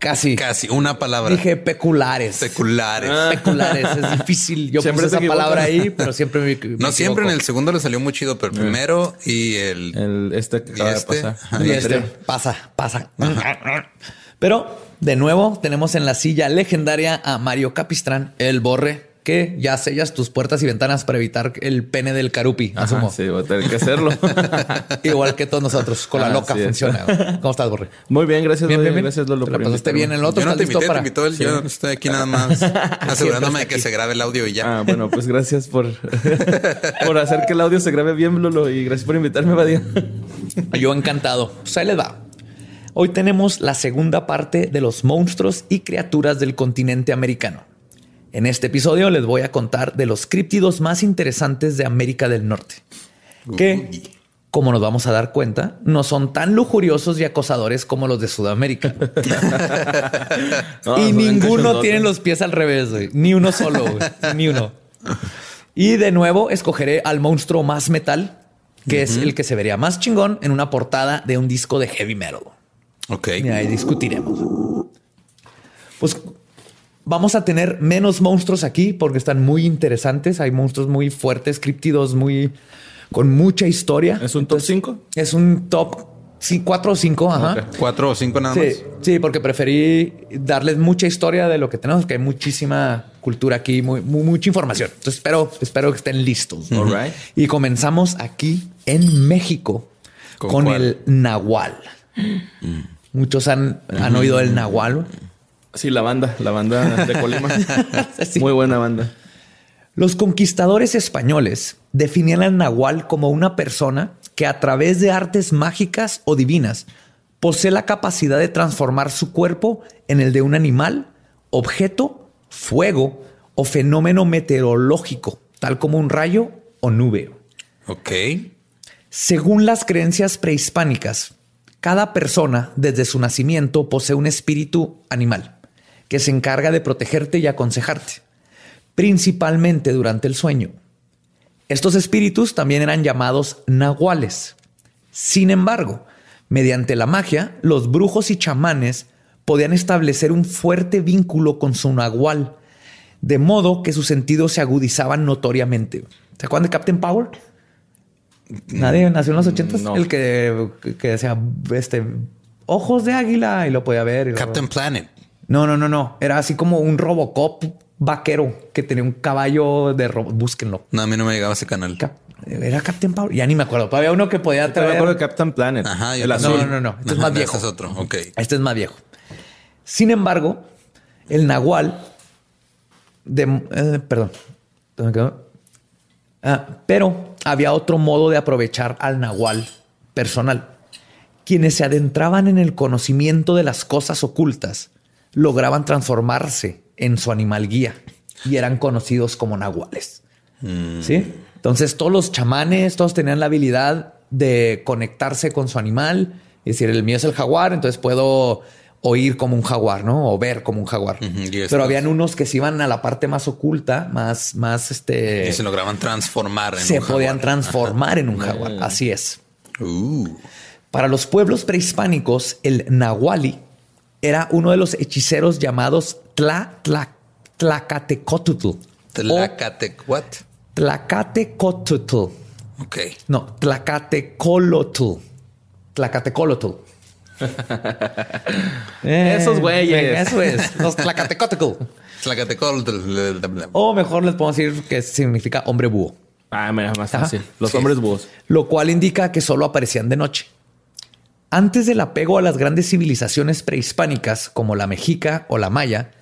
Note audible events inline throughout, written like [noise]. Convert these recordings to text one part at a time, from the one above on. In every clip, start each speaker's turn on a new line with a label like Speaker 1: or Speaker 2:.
Speaker 1: Casi.
Speaker 2: Casi, una palabra.
Speaker 1: Dije peculares.
Speaker 2: Seculares.
Speaker 1: Peculares, es difícil. Yo
Speaker 3: Siempre
Speaker 1: puse esa palabra ahí, [laughs] pero siempre me, me
Speaker 2: No siempre en el segundo le salió muy chido, pero el primero y el,
Speaker 3: El, este que
Speaker 2: y
Speaker 3: acaba de
Speaker 2: este.
Speaker 3: pasar.
Speaker 2: Ajá,
Speaker 1: Y
Speaker 2: y
Speaker 1: este, pasa, pasa. Pero de nuevo tenemos en la silla legendaria a Mario Capistrán, el borre, que ya sellas tus puertas y ventanas para evitar el pene del carupi,
Speaker 3: Ajá,
Speaker 1: asumo.
Speaker 3: sí, voy a tener que hacerlo. [laughs]
Speaker 1: Igual que todos nosotros, con la
Speaker 3: Ah,
Speaker 1: loca
Speaker 3: es.
Speaker 1: funciona. ¿Cómo estás, borre?
Speaker 3: Muy bien, gracias.
Speaker 1: Bien, bien, bien.
Speaker 3: Gracias, Lolo.
Speaker 1: Te la pasaste bien en el otro.
Speaker 2: Yo no te
Speaker 1: ¿Estás listo
Speaker 2: invité, te
Speaker 1: para-
Speaker 2: invitó él. Yo estoy aquí nada más [laughs] asegurándome de que se grabe el audio y ya.
Speaker 3: Ah, bueno, pues gracias por, [laughs] por hacer que el audio se grabe bien, Lolo. Y gracias por invitarme, Badía.
Speaker 1: Yo encantado. Pues ahí les va. Hoy tenemos la segunda parte de los monstruos y criaturas del continente americano. En este episodio les voy a contar de los críptidos más interesantes de América del Norte. Que, como nos vamos a dar cuenta, no son tan lujuriosos y acosadores como los de Sudamérica. [laughs] [laughs]
Speaker 3: No,
Speaker 1: y ninguno tiene los pies al revés. Ni uno solo. Ni uno. Y de nuevo escogeré al monstruo más metal, que es el que se vería más chingón en una portada de un disco de heavy metal.
Speaker 2: Ok.
Speaker 1: Y ahí discutiremos. Pues vamos a tener menos monstruos aquí porque están muy interesantes. Hay monstruos muy fuertes, críptidos, muy con mucha historia.
Speaker 3: ¿Es un top 5?
Speaker 1: Es un top 4 o 5. Ajá.
Speaker 2: Cuatro o cinco nada
Speaker 1: Sí,
Speaker 2: más.
Speaker 1: sí, porque preferí darles mucha historia de lo que tenemos, que hay muchísima cultura aquí, muy, muy- mucha información. Entonces espero, espero que estén listos.
Speaker 3: All right.
Speaker 1: Y comenzamos aquí en México
Speaker 2: ¿Con
Speaker 1: el Nahual. Muchos han, han oído el Nahual.
Speaker 3: Sí, la banda, la banda de Colima. [laughs]
Speaker 1: Sí.
Speaker 3: Muy buena banda.
Speaker 1: Los conquistadores españoles definían al Nahual como una persona que a través de artes mágicas o divinas posee la capacidad de transformar su cuerpo en el de un animal, objeto, fuego o fenómeno meteorológico, tal como un rayo o nube.
Speaker 2: Ok.
Speaker 1: Según las creencias prehispánicas, cada persona desde su nacimiento posee un espíritu animal que se encarga de protegerte y aconsejarte, principalmente durante el sueño. Estos espíritus también eran llamados nahuales. Sin embargo, mediante la magia, los brujos y chamanes podían establecer un fuerte vínculo con su nahual, de modo que sus sentidos se agudizaban notoriamente. ¿Se acuerdan de Captain Power? Nadie nació en los ochentas.
Speaker 3: No.
Speaker 1: El que, que decía este ojos de águila y lo podía ver. y lo-
Speaker 2: Captain Planet.
Speaker 1: No, no, no, no. Era así como un Robocop vaquero que tenía un caballo de robot. Búsquenlo.
Speaker 2: No, a mí no me llegaba ese canal.
Speaker 1: Cap- Era Captain Power. Ya ni me acuerdo. Había uno que podía
Speaker 3: Te me
Speaker 1: traer.
Speaker 3: acuerdo de Captain Planet.
Speaker 2: Ajá. yo
Speaker 3: el
Speaker 2: también.
Speaker 3: azul.
Speaker 1: No, no, no. Este es más viejo.
Speaker 2: Ese es otro. Ok.
Speaker 1: Este es más viejo. Sin embargo, el nahual de, eh, perdón, ¿Dónde quedó? Ah, pero había otro modo de aprovechar al nahual personal. Quienes se adentraban en el conocimiento de las cosas ocultas lograban transformarse en su animal guía y eran conocidos como nahuales. ¿Sí? Entonces todos los chamanes, todos tenían la habilidad de conectarse con su animal. Es decir, el mío es el jaguar, entonces puedo oír como un jaguar, ¿no? O ver como un jaguar. Pero habían unos que se iban a la parte más oculta, más, más este.
Speaker 2: Y se lograban transformar en
Speaker 1: se
Speaker 2: un
Speaker 1: podían
Speaker 2: jaguar.
Speaker 1: transformar en un jaguar. Así es.
Speaker 2: Uh,
Speaker 1: Para los pueblos prehispánicos, el nahuali era uno de los hechiceros llamados Tla, Tla, Tlacatecotl.
Speaker 2: Tlacate, what?
Speaker 1: Tlacatecotl.
Speaker 2: Ok.
Speaker 1: No, Tlacatecolotl. Tlacatecolotl. [laughs] Eh,
Speaker 3: Esos güeyes.
Speaker 1: Eso es. Los Tlacatecotl.
Speaker 2: Tlacatecol.
Speaker 1: O mejor les podemos decir que significa hombre búho.
Speaker 3: Ah, mira, más
Speaker 1: Ajá.
Speaker 3: fácil. Los
Speaker 2: Sí.
Speaker 3: hombres búhos.
Speaker 1: lo cual indica que solo aparecían de noche. Antes del apego a las grandes civilizaciones prehispánicas como la mexica o la maya,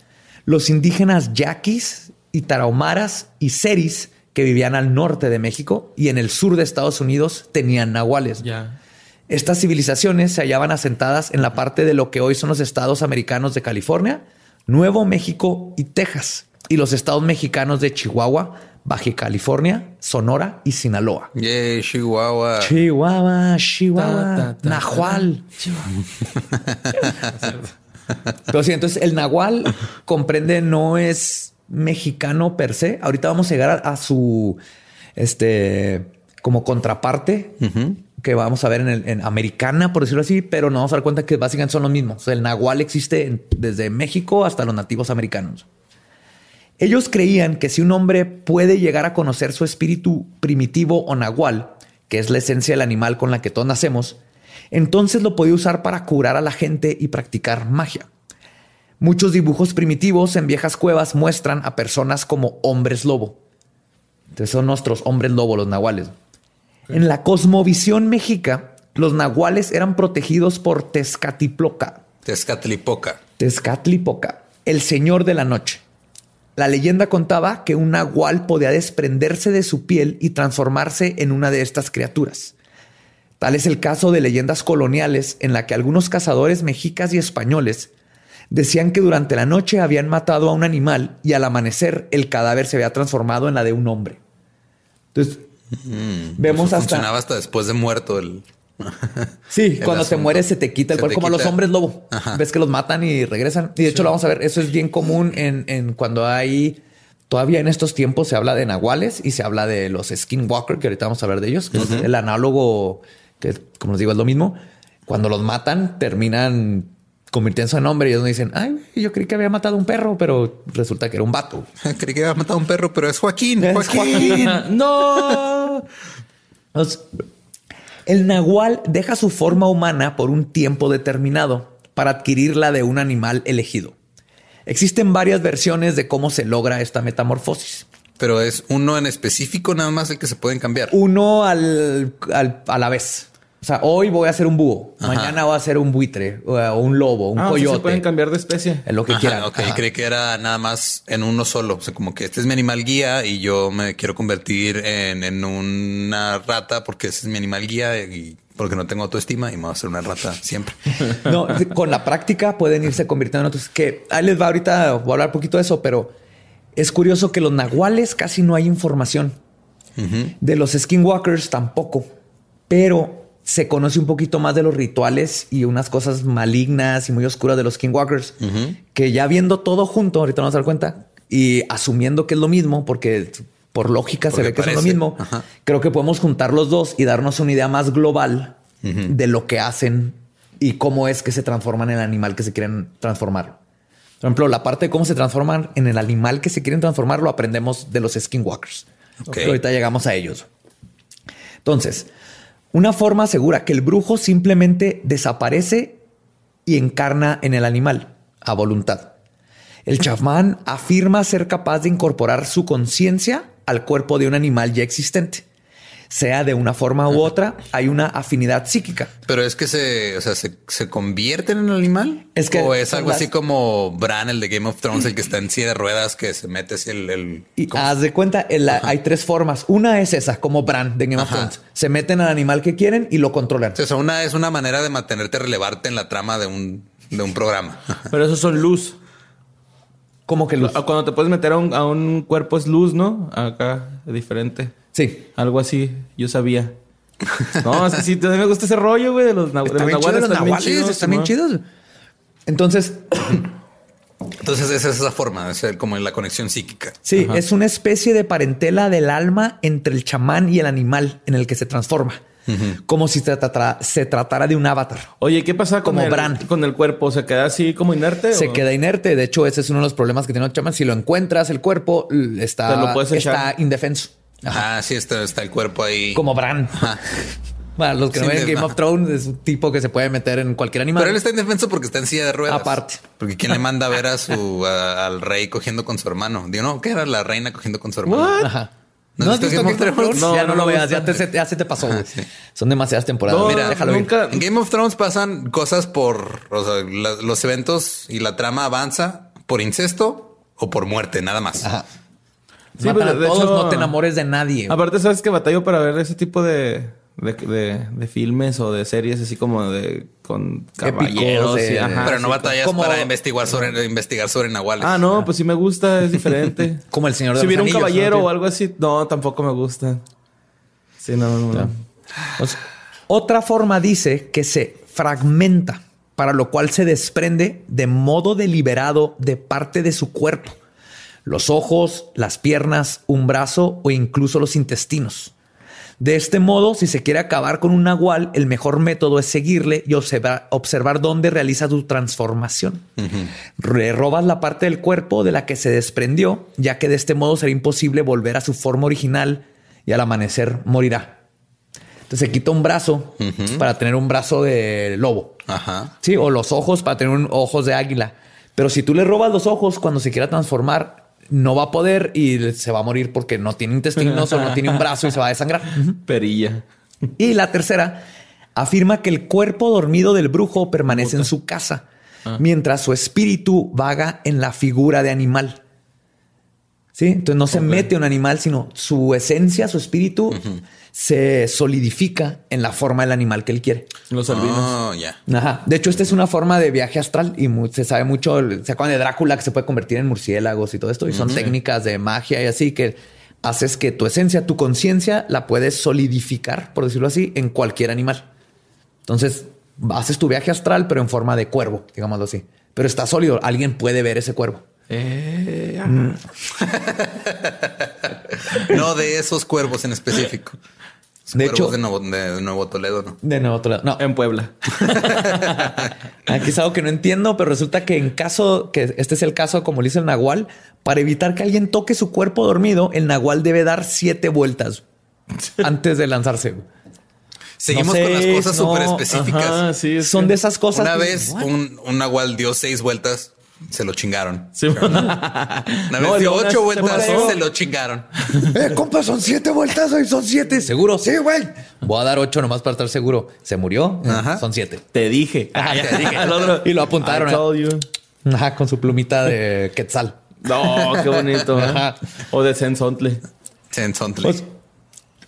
Speaker 1: los indígenas yaquis y tarahumaras y seris que vivían al norte de México y en el sur de Estados Unidos tenían nahuales.
Speaker 3: Ya.
Speaker 1: Estas civilizaciones se hallaban asentadas en la parte de lo que hoy son los estados americanos de California, Nuevo México y Texas, y los estados mexicanos de Chihuahua, Baja California, Sonora y Sinaloa.
Speaker 2: Yay, Chihuahua.
Speaker 1: Chihuahua, Chihuahua,
Speaker 3: Ta, ta, ta,
Speaker 1: Nahual. [laughs] Pero sí, entonces el Nahual comprende, no es mexicano per se. Ahorita vamos a llegar a, a su este como contraparte que vamos a ver en, el, en americana, por decirlo así, pero nos vamos a dar cuenta que básicamente son los mismos. O sea, el Nahual existe en- desde México hasta los nativos americanos. Ellos creían que si un hombre puede llegar a conocer su espíritu primitivo o nahual, que es la esencia del animal con la que todos nacemos, entonces lo podía usar para curar a la gente y practicar magia. Muchos dibujos primitivos en viejas cuevas muestran a personas como hombres lobo. Entonces son nuestros hombres lobo, los nahuales. En la cosmovisión mexica, los nahuales eran protegidos por Tezcatlipoca,
Speaker 2: Tezcatlipoca.
Speaker 1: Tezcatlipoca, el señor de la noche. La leyenda contaba que un nahual podía desprenderse de su piel y transformarse en una de estas criaturas. Tal es el caso de leyendas coloniales en la que algunos cazadores mexicas y españoles decían que durante la noche habían matado a un animal y al amanecer el cadáver se había transformado en la de un hombre. Entonces, vemos
Speaker 2: Eso
Speaker 1: hasta...
Speaker 2: Funcionaba hasta después de muerto el. [laughs]
Speaker 1: Sí, cuando te
Speaker 2: asunto.
Speaker 1: mueres se te quita el
Speaker 2: Se
Speaker 1: cuerpo,
Speaker 2: te
Speaker 1: como los
Speaker 2: quita.
Speaker 1: hombres lobo.
Speaker 2: Ajá.
Speaker 1: Ves que los matan y regresan. Y de hecho lo vamos a ver. Eso es bien común en, en cuando hay... Todavía en estos tiempos se habla de nahuales y se habla de los skinwalker, que ahorita vamos a hablar de ellos. el análogo, que como les digo, es lo mismo. Cuando los matan, terminan convirtiéndose en hombre y ellos dicen, ay, yo creí que había matado a un perro, pero resulta que era un vato. [laughs]
Speaker 2: Creí que había matado a un perro, pero es Joaquín.
Speaker 1: Es
Speaker 2: Joaquín. [laughs]
Speaker 1: no. El nahual deja su forma humana por un tiempo determinado para adquirir la de un animal elegido. Existen varias versiones de cómo se logra esta metamorfosis.
Speaker 2: Pero es uno en específico, nada más el que se pueden cambiar.
Speaker 1: Uno al, al- a la vez. O sea, hoy voy a ser un búho,
Speaker 2: Ajá.
Speaker 1: mañana voy a ser un buitre o o un lobo, un
Speaker 3: Ah, o sea,
Speaker 1: coyote.
Speaker 3: se pueden cambiar de especie.
Speaker 1: en lo que
Speaker 2: Ajá,
Speaker 1: quieran.
Speaker 2: ok,
Speaker 1: Ajá.
Speaker 2: creí que era nada más en uno solo. O sea, como que este es mi animal guía y yo me quiero convertir en, en una rata porque ese es mi animal guía y porque no tengo autoestima y me voy a hacer una rata siempre. [laughs]
Speaker 1: No, con la práctica pueden irse convirtiendo en otros. Que ahí les va ahorita, voy a hablar un poquito de eso, pero es curioso que los nahuales casi no hay información. De los skinwalkers tampoco, pero se conoce un poquito más de los rituales y unas cosas malignas y muy oscuras de los skinwalkers, que ya viendo todo junto, ahorita nos vamos a dar cuenta, y asumiendo que es lo mismo, porque por lógica se ve que son lo mismo,
Speaker 2: Ajá.
Speaker 1: creo que podemos juntar los dos y darnos una idea más global de lo que hacen y cómo es que se transforman en el animal que se quieren transformar. Por ejemplo, la parte de cómo se transforman en el animal que se quieren transformar lo aprendemos de los skinwalkers.
Speaker 2: Ok.
Speaker 1: Pero ahorita llegamos a ellos. Entonces, una forma asegura que el brujo simplemente desaparece y encarna en el animal a voluntad. El chamán afirma ser capaz de incorporar su conciencia al cuerpo de un animal ya existente. Sea de una forma u otra, hay una afinidad psíquica.
Speaker 2: Pero es que se, o sea, se, se convierten en el animal.
Speaker 1: Es que
Speaker 2: o es algo
Speaker 1: las-
Speaker 2: así como Bran, el de Game of Thrones, el que está en silla de ruedas, que se mete así el, el-
Speaker 1: Y
Speaker 2: ¿cómo
Speaker 1: haz de cuenta, en la- hay tres formas. Una es esa, como Bran de Game of. Thrones. Se meten al animal que quieren y lo controlan.
Speaker 2: O sea, una es una manera de mantenerte relevarte en la trama de un, de un programa. [laughs]
Speaker 3: Pero esos son luz.
Speaker 1: Como que.
Speaker 3: Ah, Cuando te puedes meter a un, a un cuerpo es luz, ¿no? Acá, diferente.
Speaker 1: Sí.
Speaker 3: Algo así, yo sabía. No, es que sí, a mí me gusta ese rollo, güey, de los, na- de los nahuales.
Speaker 1: los
Speaker 3: bien chidos,
Speaker 1: están bien chidos. Entonces, [coughs]
Speaker 2: Entonces, esa es esa forma, es el- como en la conexión psíquica.
Speaker 1: sí,
Speaker 3: Ajá.
Speaker 1: es una especie de parentela del alma entre el chamán y el animal en el que se transforma. como si se tratara, se tratara de un avatar.
Speaker 3: Oye, ¿qué pasa con
Speaker 1: Como
Speaker 3: el,
Speaker 1: Bran.
Speaker 3: con el cuerpo? ¿Se queda así como inerte?
Speaker 1: Se
Speaker 3: o?
Speaker 1: queda inerte. De hecho, ese es uno de los problemas que tiene los chamas. Si lo encuentras, el cuerpo
Speaker 3: lo puedes
Speaker 1: está indefenso.
Speaker 2: Ah, sí, está, está el cuerpo ahí.
Speaker 1: Como Bran. [laughs] Para los que no ven Game of Thrones, es un tipo que se puede meter en cualquier animal.
Speaker 2: Pero él está indefenso porque está en silla de ruedas.
Speaker 1: Aparte.
Speaker 2: Porque quién le manda a ver a [laughs] su a- al rey cogiendo con su hermano. Digo, no, ¿qué era la reina cogiendo con su hermano?
Speaker 1: Ajá.
Speaker 2: ¿No
Speaker 1: ¿No
Speaker 2: has
Speaker 1: has
Speaker 2: visto
Speaker 1: visto
Speaker 2: Game of
Speaker 1: Game of
Speaker 2: Thrones?
Speaker 1: Thrones?
Speaker 3: No,
Speaker 1: ya
Speaker 3: no
Speaker 1: no, lo veas, ya, ya se te pasó.
Speaker 2: sí.
Speaker 1: Son demasiadas temporadas.
Speaker 3: No,
Speaker 1: Mira, déjalo ir.
Speaker 2: En Game of Thrones pasan cosas por o sea, la- los eventos y la trama avanza por incesto o por muerte, nada más.
Speaker 1: Ajá.
Speaker 3: Sí,
Speaker 1: Matan
Speaker 3: pero
Speaker 1: a
Speaker 3: de
Speaker 1: todos,
Speaker 3: hecho-
Speaker 1: no te enamores de nadie. güey.
Speaker 3: Aparte, sabes que batallo para ver ese tipo de, de, de- de filmes o de series así como de con caballeros.
Speaker 1: de-
Speaker 3: y- ajá,
Speaker 2: Pero no
Speaker 1: sí,
Speaker 2: batallas
Speaker 1: como-
Speaker 2: para investigar sobre investigar sobre nahuales.
Speaker 3: Ah, no, pues sí me gusta, es diferente. [laughs]
Speaker 1: Como el Señor de
Speaker 3: Si
Speaker 1: los
Speaker 3: hubiera un
Speaker 1: Anillos,
Speaker 3: caballero
Speaker 1: ¿no?
Speaker 3: o algo así, no, tampoco me gusta. Sí, no, no, no.
Speaker 1: O sea, otra forma dice que se fragmenta, para lo cual se desprende de modo deliberado de parte de su cuerpo. Los ojos, las piernas, un brazo o incluso los intestinos. De este modo, si se quiere acabar con un nahual, el mejor método es seguirle y observar, observar dónde realiza su transformación. Le robas la parte del cuerpo de la que se desprendió, ya que de este modo será imposible volver a su forma original y al amanecer morirá. Entonces se quita un brazo para tener un brazo de lobo.
Speaker 2: Ajá.
Speaker 1: Sí, o los ojos para tener un- ojos de águila. Pero si tú le robas los ojos cuando se quiera transformar, no va a poder y se va a morir porque no tiene intestinos o no tiene un brazo y se va a desangrar.
Speaker 3: Perilla.
Speaker 1: Y la tercera afirma que el cuerpo dormido del brujo permanece en su casa, mientras su espíritu vaga en la figura de animal. Sí, entonces no se mete un animal, sino su esencia, su espíritu se solidifica en la forma del animal que él quiere.
Speaker 3: Los albinos.
Speaker 2: Oh, ya.
Speaker 1: Ajá. De hecho, esta es una forma de viaje astral y se sabe mucho. Se acuerdan de Drácula que se puede convertir en murciélagos y todo esto. Y son técnicas de magia y así que haces que tu esencia, tu conciencia, la puedes solidificar, por decirlo así, en cualquier animal. Entonces haces tu viaje astral, pero en forma de cuervo, digámoslo así. Pero está sólido. Alguien puede ver ese cuervo.
Speaker 3: Eh, [laughs]
Speaker 2: No de esos cuervos en específico.
Speaker 1: De
Speaker 2: Cuervos
Speaker 1: hecho-
Speaker 2: de Nuevo, de Nuevo Toledo, ¿no?
Speaker 1: De nuevo, otro lado. No,
Speaker 3: en Puebla. [laughs]
Speaker 1: Aquí es algo que no entiendo, pero resulta que en caso que este es el caso, como le dice el Nahual, para evitar que alguien toque su cuerpo dormido, el Nahual debe dar siete vueltas antes de lanzarse.
Speaker 2: Seguimos
Speaker 1: sé,
Speaker 2: con las cosas
Speaker 1: no,
Speaker 2: súper específicas.
Speaker 3: Ajá, sí, es
Speaker 1: Son
Speaker 3: que-
Speaker 1: de esas cosas.
Speaker 2: Una
Speaker 1: que-
Speaker 2: vez un, un nahual dio seis vueltas, se lo chingaron.
Speaker 3: Sí. [laughs]
Speaker 2: Una
Speaker 3: No,
Speaker 2: vez dio ocho
Speaker 3: se
Speaker 2: vueltas, se lo chingaron. [laughs]
Speaker 1: Eh, compa, son siete vueltas hoy, son siete. ¿Seguro? Sí, güey. Voy a dar ocho nomás para estar seguro. ¿Se murió? Eh,
Speaker 2: Ajá.
Speaker 1: Son siete.
Speaker 3: Te dije.
Speaker 1: Ajá, [laughs] te dije. Y lo apuntaron,
Speaker 3: I
Speaker 1: ¿eh?
Speaker 3: told you.
Speaker 1: Ajá, con su plumita de quetzal.
Speaker 3: No, qué bonito. ¿eh?
Speaker 1: Ajá.
Speaker 3: O de Sensontle.
Speaker 2: Sensontle.
Speaker 1: Pues,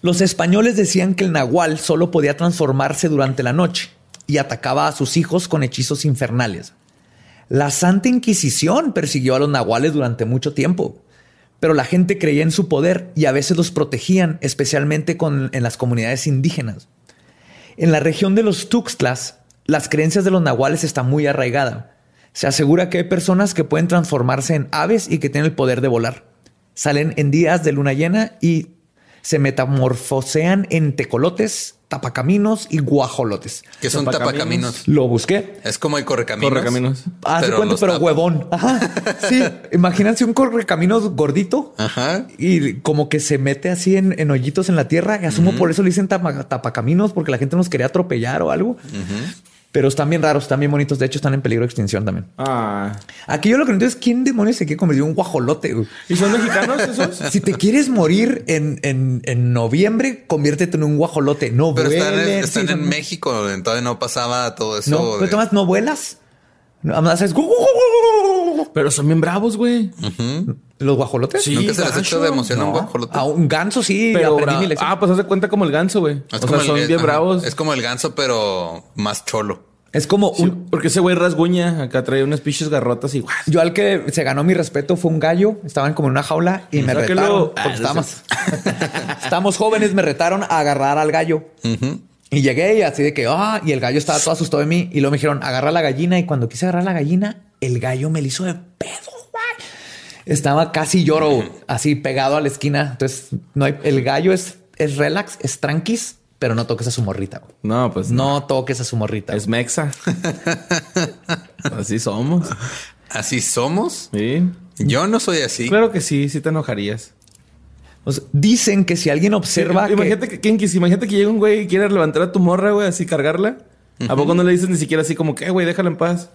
Speaker 1: los españoles decían que el nahual solo podía transformarse durante la noche y atacaba a sus hijos con hechizos infernales. La Santa Inquisición persiguió a los nahuales durante mucho tiempo, pero la gente creía en su poder y a veces los protegían, especialmente en las comunidades indígenas. En la región de los Tuxtlas, las creencias de los nahuales están muy arraigadas. Se asegura que hay personas que pueden transformarse en aves y que tienen el poder de volar. Salen en días de luna llena y se metamorfosean en tecolotes, tapacaminos y guajolotes.
Speaker 2: que son
Speaker 3: Tapacaminos.
Speaker 2: tapacaminos.
Speaker 1: Lo busqué.
Speaker 2: Es como el correcaminos.
Speaker 3: Correcaminos.
Speaker 1: Haz de cuenta, pero
Speaker 2: tapa.
Speaker 1: huevón. Ajá. Sí. [laughs] Imagínense un correcaminos gordito
Speaker 2: Ajá.
Speaker 1: y como que se mete así en, en hoyitos en la tierra. Y asumo por eso le dicen tapa- tapacaminos, porque la gente nos quería atropellar o algo. Pero están bien raros, están bien bonitos. De hecho, están en peligro de extinción también.
Speaker 3: Ah.
Speaker 1: Aquí yo lo que no entiendo es quién demonios se quiere convertir en un guajolote. güey?
Speaker 3: ¿Y son mexicanos esos?
Speaker 1: Si te quieres morir en, en, en noviembre, conviértete en un guajolote. No
Speaker 2: Pero están, en-
Speaker 1: vuelen,
Speaker 2: están
Speaker 1: sí,
Speaker 2: en
Speaker 1: son-
Speaker 2: México, entonces no pasaba todo eso.
Speaker 1: No, pero
Speaker 2: de-
Speaker 1: Tomás, no vuelas. Nada más
Speaker 3: Pero son bien bravos, güey.
Speaker 1: los guajolotes.
Speaker 3: Sí.
Speaker 2: Nunca se les hecho de emoción a un guajolote.
Speaker 1: A un ganso sí,
Speaker 3: Pero
Speaker 1: aprendí mi lección.
Speaker 3: Ah, pues hace cuenta como el ganso, güey. O
Speaker 2: como
Speaker 3: sea,
Speaker 2: el-
Speaker 3: son bien
Speaker 2: ajá,
Speaker 3: bravos.
Speaker 2: Es como el ganso, pero más cholo.
Speaker 1: es como
Speaker 3: Sí,
Speaker 1: un...
Speaker 3: porque ese güey rasguña. Acá trae unas pinches garrotas y... ¡guas!
Speaker 1: Yo al que se ganó mi respeto fue un gallo. Estaban como en una jaula y me retaron.
Speaker 3: Ah,
Speaker 1: estábamos, [laughs] estábamos jóvenes, me retaron a agarrar al gallo. Y llegué y así de que, ah, y el gallo estaba todo asustado de mí. Y luego me dijeron, agarra la gallina. Y cuando quise agarrar la gallina, el gallo me lo hizo de pedo, güey. Estaba casi lloro, así pegado a la esquina. Entonces, no hay, el gallo es, es relax, es tranquis, pero no toques a su morrita. güey.
Speaker 3: No, pues no.
Speaker 1: No toques a su morrita.
Speaker 3: Es mexa. [laughs] así somos.
Speaker 2: Así somos.
Speaker 3: Sí.
Speaker 2: Yo no soy así.
Speaker 3: Claro que sí, sí te enojarías.
Speaker 1: O sea, dicen que si alguien observa que-
Speaker 3: imagínate que, Kinkis, imagínate que llega un güey y quiere levantar a tu morra, güey, así cargarla. ¿A poco no le dices ni siquiera así como que, "Eh, güey, déjala en paz?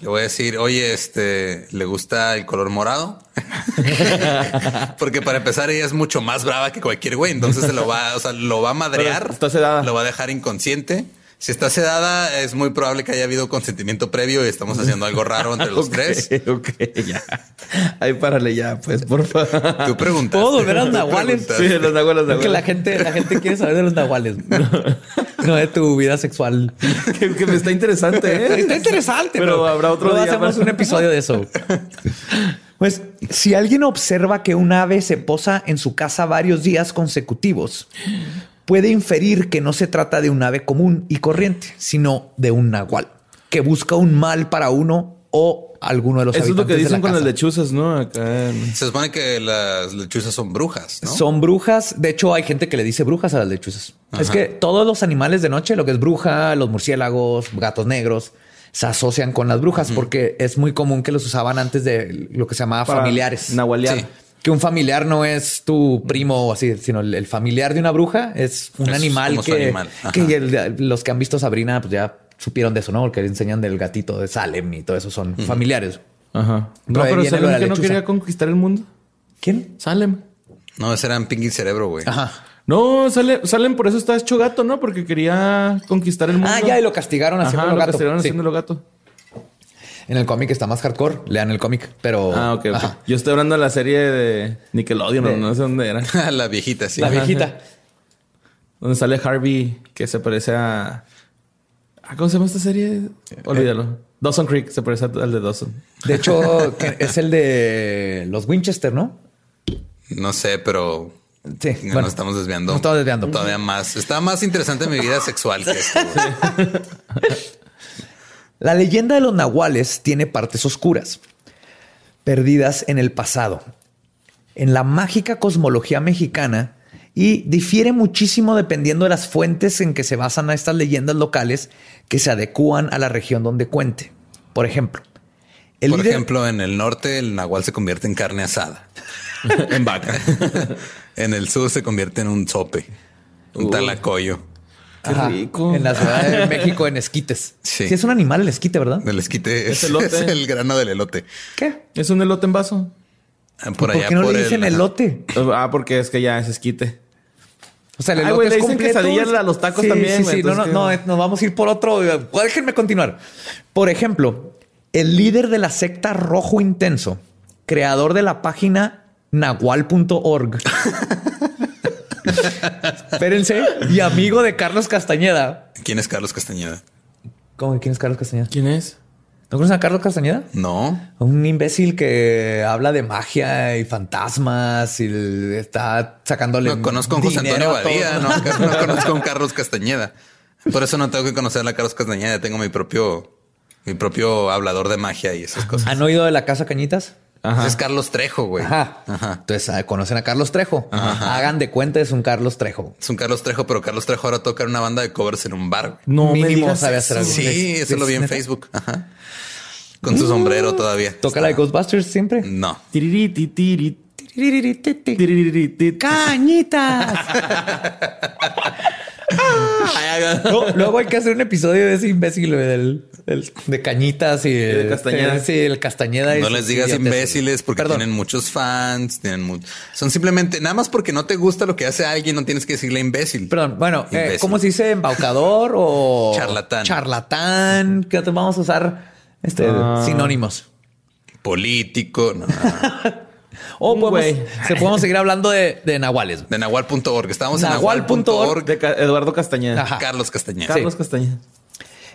Speaker 2: Le voy a decir, oye, este, ¿le gusta el color morado? [laughs] Porque para empezar, ella es mucho más brava que cualquier güey. Entonces se lo va, o sea, lo va a madrear.
Speaker 3: Está.
Speaker 2: Lo va a dejar inconsciente. Si está sedada, es muy probable que haya habido consentimiento previo y estamos haciendo algo raro entre [laughs] los
Speaker 3: Ok,
Speaker 2: tres.
Speaker 3: Ok, ya. Ahí párale ya, pues, por favor.
Speaker 2: Tú preguntas.
Speaker 1: ¿Puedo volver a los nahuales?
Speaker 3: Sí, los nahuales, los
Speaker 1: que la gente, la gente quiere saber de los nahuales. [laughs] No de tu vida sexual.
Speaker 3: que, que me está interesante, ¿eh?
Speaker 1: Está interesante,
Speaker 3: Pero habrá otro día
Speaker 1: hacemos
Speaker 3: para-
Speaker 1: un episodio de eso. Pues si alguien observa que un ave se posa en su casa varios días consecutivos, puede inferir que no se trata de un ave común y corriente, sino de un nahual que busca un mal para uno o alguno de los
Speaker 3: Eso es lo que
Speaker 1: habitantes de la
Speaker 3: dicen con las
Speaker 1: casa.
Speaker 3: lechuzas, ¿no? Acá. en-
Speaker 2: Se supone que las lechuzas son brujas, ¿no?
Speaker 1: Son brujas. De hecho, hay gente que le dice brujas a las lechuzas. Es que todos los animales de noche, lo que es bruja, los murciélagos, gatos negros, se asocian con las brujas porque es muy común que los usaban antes de lo que se llamaba
Speaker 3: para
Speaker 1: familiares.
Speaker 3: Nahualear.
Speaker 2: Sí.
Speaker 1: Que un familiar no es tu primo o así, sino el, el familiar de una bruja es un
Speaker 2: Es
Speaker 1: animal que,
Speaker 2: animal. Ajá.
Speaker 1: que el- los que han visto Sabrina pues ya supieron de eso, ¿no? Porque enseñan del gatito de Salem y todo eso son familiares.
Speaker 3: Ajá.
Speaker 1: Pero
Speaker 3: No, pero Salem que no quería conquistar el mundo.
Speaker 1: ¿Quién?
Speaker 3: Salem.
Speaker 2: No, ese era en Pinky Cerebro, güey.
Speaker 1: Ajá.
Speaker 3: No, sale, Salem por eso está hecho gato, ¿no? Porque quería conquistar el mundo.
Speaker 1: Ah, ya, y lo castigaron
Speaker 3: Ajá,
Speaker 1: haciendo
Speaker 3: lo
Speaker 1: gato.
Speaker 3: castigaron
Speaker 1: Sí.
Speaker 3: haciéndolo gato.
Speaker 1: En el cómic está más hardcore. Lean el cómic, pero.
Speaker 3: Ah, ok, ok.
Speaker 1: Ajá.
Speaker 3: Yo estoy hablando de la serie de Nickelodeon,
Speaker 1: De-
Speaker 3: no, sé dónde era. [laughs]
Speaker 2: la viejita, sí.
Speaker 1: La viejita.
Speaker 3: Donde sale Harvey, que se parece a. Ah, ¿Cómo se llama esta serie? Olvídalo. Dawson Creek se parece al de Dawson.
Speaker 1: De hecho, [laughs] es el de los Winchester, ¿no?
Speaker 2: No sé, pero
Speaker 1: Sí.
Speaker 2: no
Speaker 1: bueno.
Speaker 2: nos estamos desviando.
Speaker 1: Nos estamos desviando.
Speaker 2: Todavía más. Está más interesante mi vida sexual que esto. [laughs] güey.
Speaker 1: La leyenda de los nahuales tiene partes oscuras, perdidas en el pasado, en la mágica cosmología mexicana y difiere muchísimo dependiendo de las fuentes en que se basan a estas leyendas locales que se adecúan a la región donde cuente. Por ejemplo, el
Speaker 2: Por
Speaker 1: líder-
Speaker 2: ejemplo, en el norte el nahual se convierte en carne asada. [laughs]
Speaker 3: en vaca.
Speaker 2: En el sur se convierte en un sope, un talacoyo.
Speaker 3: Qué
Speaker 1: Ajá,
Speaker 3: rico.
Speaker 1: en la Ciudad de [laughs] México en esquites.
Speaker 2: Sí.
Speaker 1: sí es un animal el esquite, ¿verdad?
Speaker 2: El esquite es,
Speaker 3: elote. [laughs]
Speaker 2: es el grano del elote.
Speaker 1: ¿Qué?
Speaker 3: es un elote en vaso.
Speaker 2: Ah, Por
Speaker 1: ¿Por
Speaker 2: allá
Speaker 1: qué no
Speaker 2: por
Speaker 1: le dicen
Speaker 2: el,
Speaker 1: elote?
Speaker 3: Ah, porque es que ya es esquite.
Speaker 1: O sea, el
Speaker 3: Ay,
Speaker 1: elote
Speaker 3: güey,
Speaker 1: es
Speaker 3: le dicen
Speaker 1: completo.
Speaker 3: quesadilla a los tacos
Speaker 1: Sí,
Speaker 3: también,
Speaker 1: Sí, sí, no, no, no, eh, nos vamos a ir por otro. Déjenme continuar. Por ejemplo, el líder de la secta Rojo Intenso, creador de la página nahual.org. [laughs] Espérense. Y amigo de Carlos Castañeda.
Speaker 2: ¿Quién es Carlos Castañeda?
Speaker 1: ¿Cómo? ¿Quién es Carlos Castañeda?
Speaker 3: ¿Quién es?
Speaker 1: ¿No conocen a Carlos Castañeda?
Speaker 2: No.
Speaker 1: Un imbécil que habla de magia y fantasmas y está sacándole.
Speaker 2: No conozco a José
Speaker 1: dinero
Speaker 2: Antonio
Speaker 1: a todo.
Speaker 2: Badía, no, [laughs] no conozco a un Carlos Castañeda. Por eso no tengo que conocer a Carlos Castañeda. Tengo mi propio, mi propio hablador de magia y esas cosas.
Speaker 1: ¿Han oído de la Casa Cañitas?
Speaker 3: Ajá.
Speaker 2: Es Carlos Trejo, güey.
Speaker 1: Ajá.
Speaker 2: Ajá.
Speaker 1: Entonces ah, conocen a Carlos Trejo. Hagan de cuenta, es un Carlos Trejo.
Speaker 2: Es un Carlos Trejo, pero Carlos Trejo ahora toca en una banda de covers en un bar. güey.
Speaker 3: No me
Speaker 1: Mínimo
Speaker 3: digas
Speaker 1: sabe hacer algo.
Speaker 2: Sí,
Speaker 1: ¿Es-
Speaker 2: eso lo vi en
Speaker 1: neta?
Speaker 2: Facebook. Ajá. Con su sombrero todavía.
Speaker 1: Toca la de Ghostbusters siempre.
Speaker 2: No.
Speaker 1: Cañitas. [laughs] No, luego hay que hacer un episodio de ese imbécil güey, del, del- de cañitas y
Speaker 3: De Castañeda.
Speaker 1: Sí, el Castañeda. y
Speaker 2: No les digas imbéciles porque
Speaker 1: Perdón.
Speaker 2: tienen muchos fans, tienen mu- son simplemente nada más porque no te gusta lo que hace alguien, no tienes que decirle imbécil.
Speaker 1: Perdón, bueno, eh. ¿cómo se dice? ¿Embaucador o [laughs]
Speaker 2: Charlatán.
Speaker 1: Charlatán. ¿Qué otros vamos a usar? Este,
Speaker 3: Ah.
Speaker 1: sinónimos.
Speaker 2: Político, no. [laughs]
Speaker 1: O podemos,
Speaker 3: güey. [laughs]
Speaker 1: se podemos seguir hablando de, de nahuales.
Speaker 2: de nahual.org. Estábamos
Speaker 1: Nahual.org.
Speaker 2: en nahual.org.
Speaker 3: De Eduardo Castañeda.
Speaker 1: Ajá.
Speaker 2: Carlos Castañeda.
Speaker 3: Carlos Castañeda.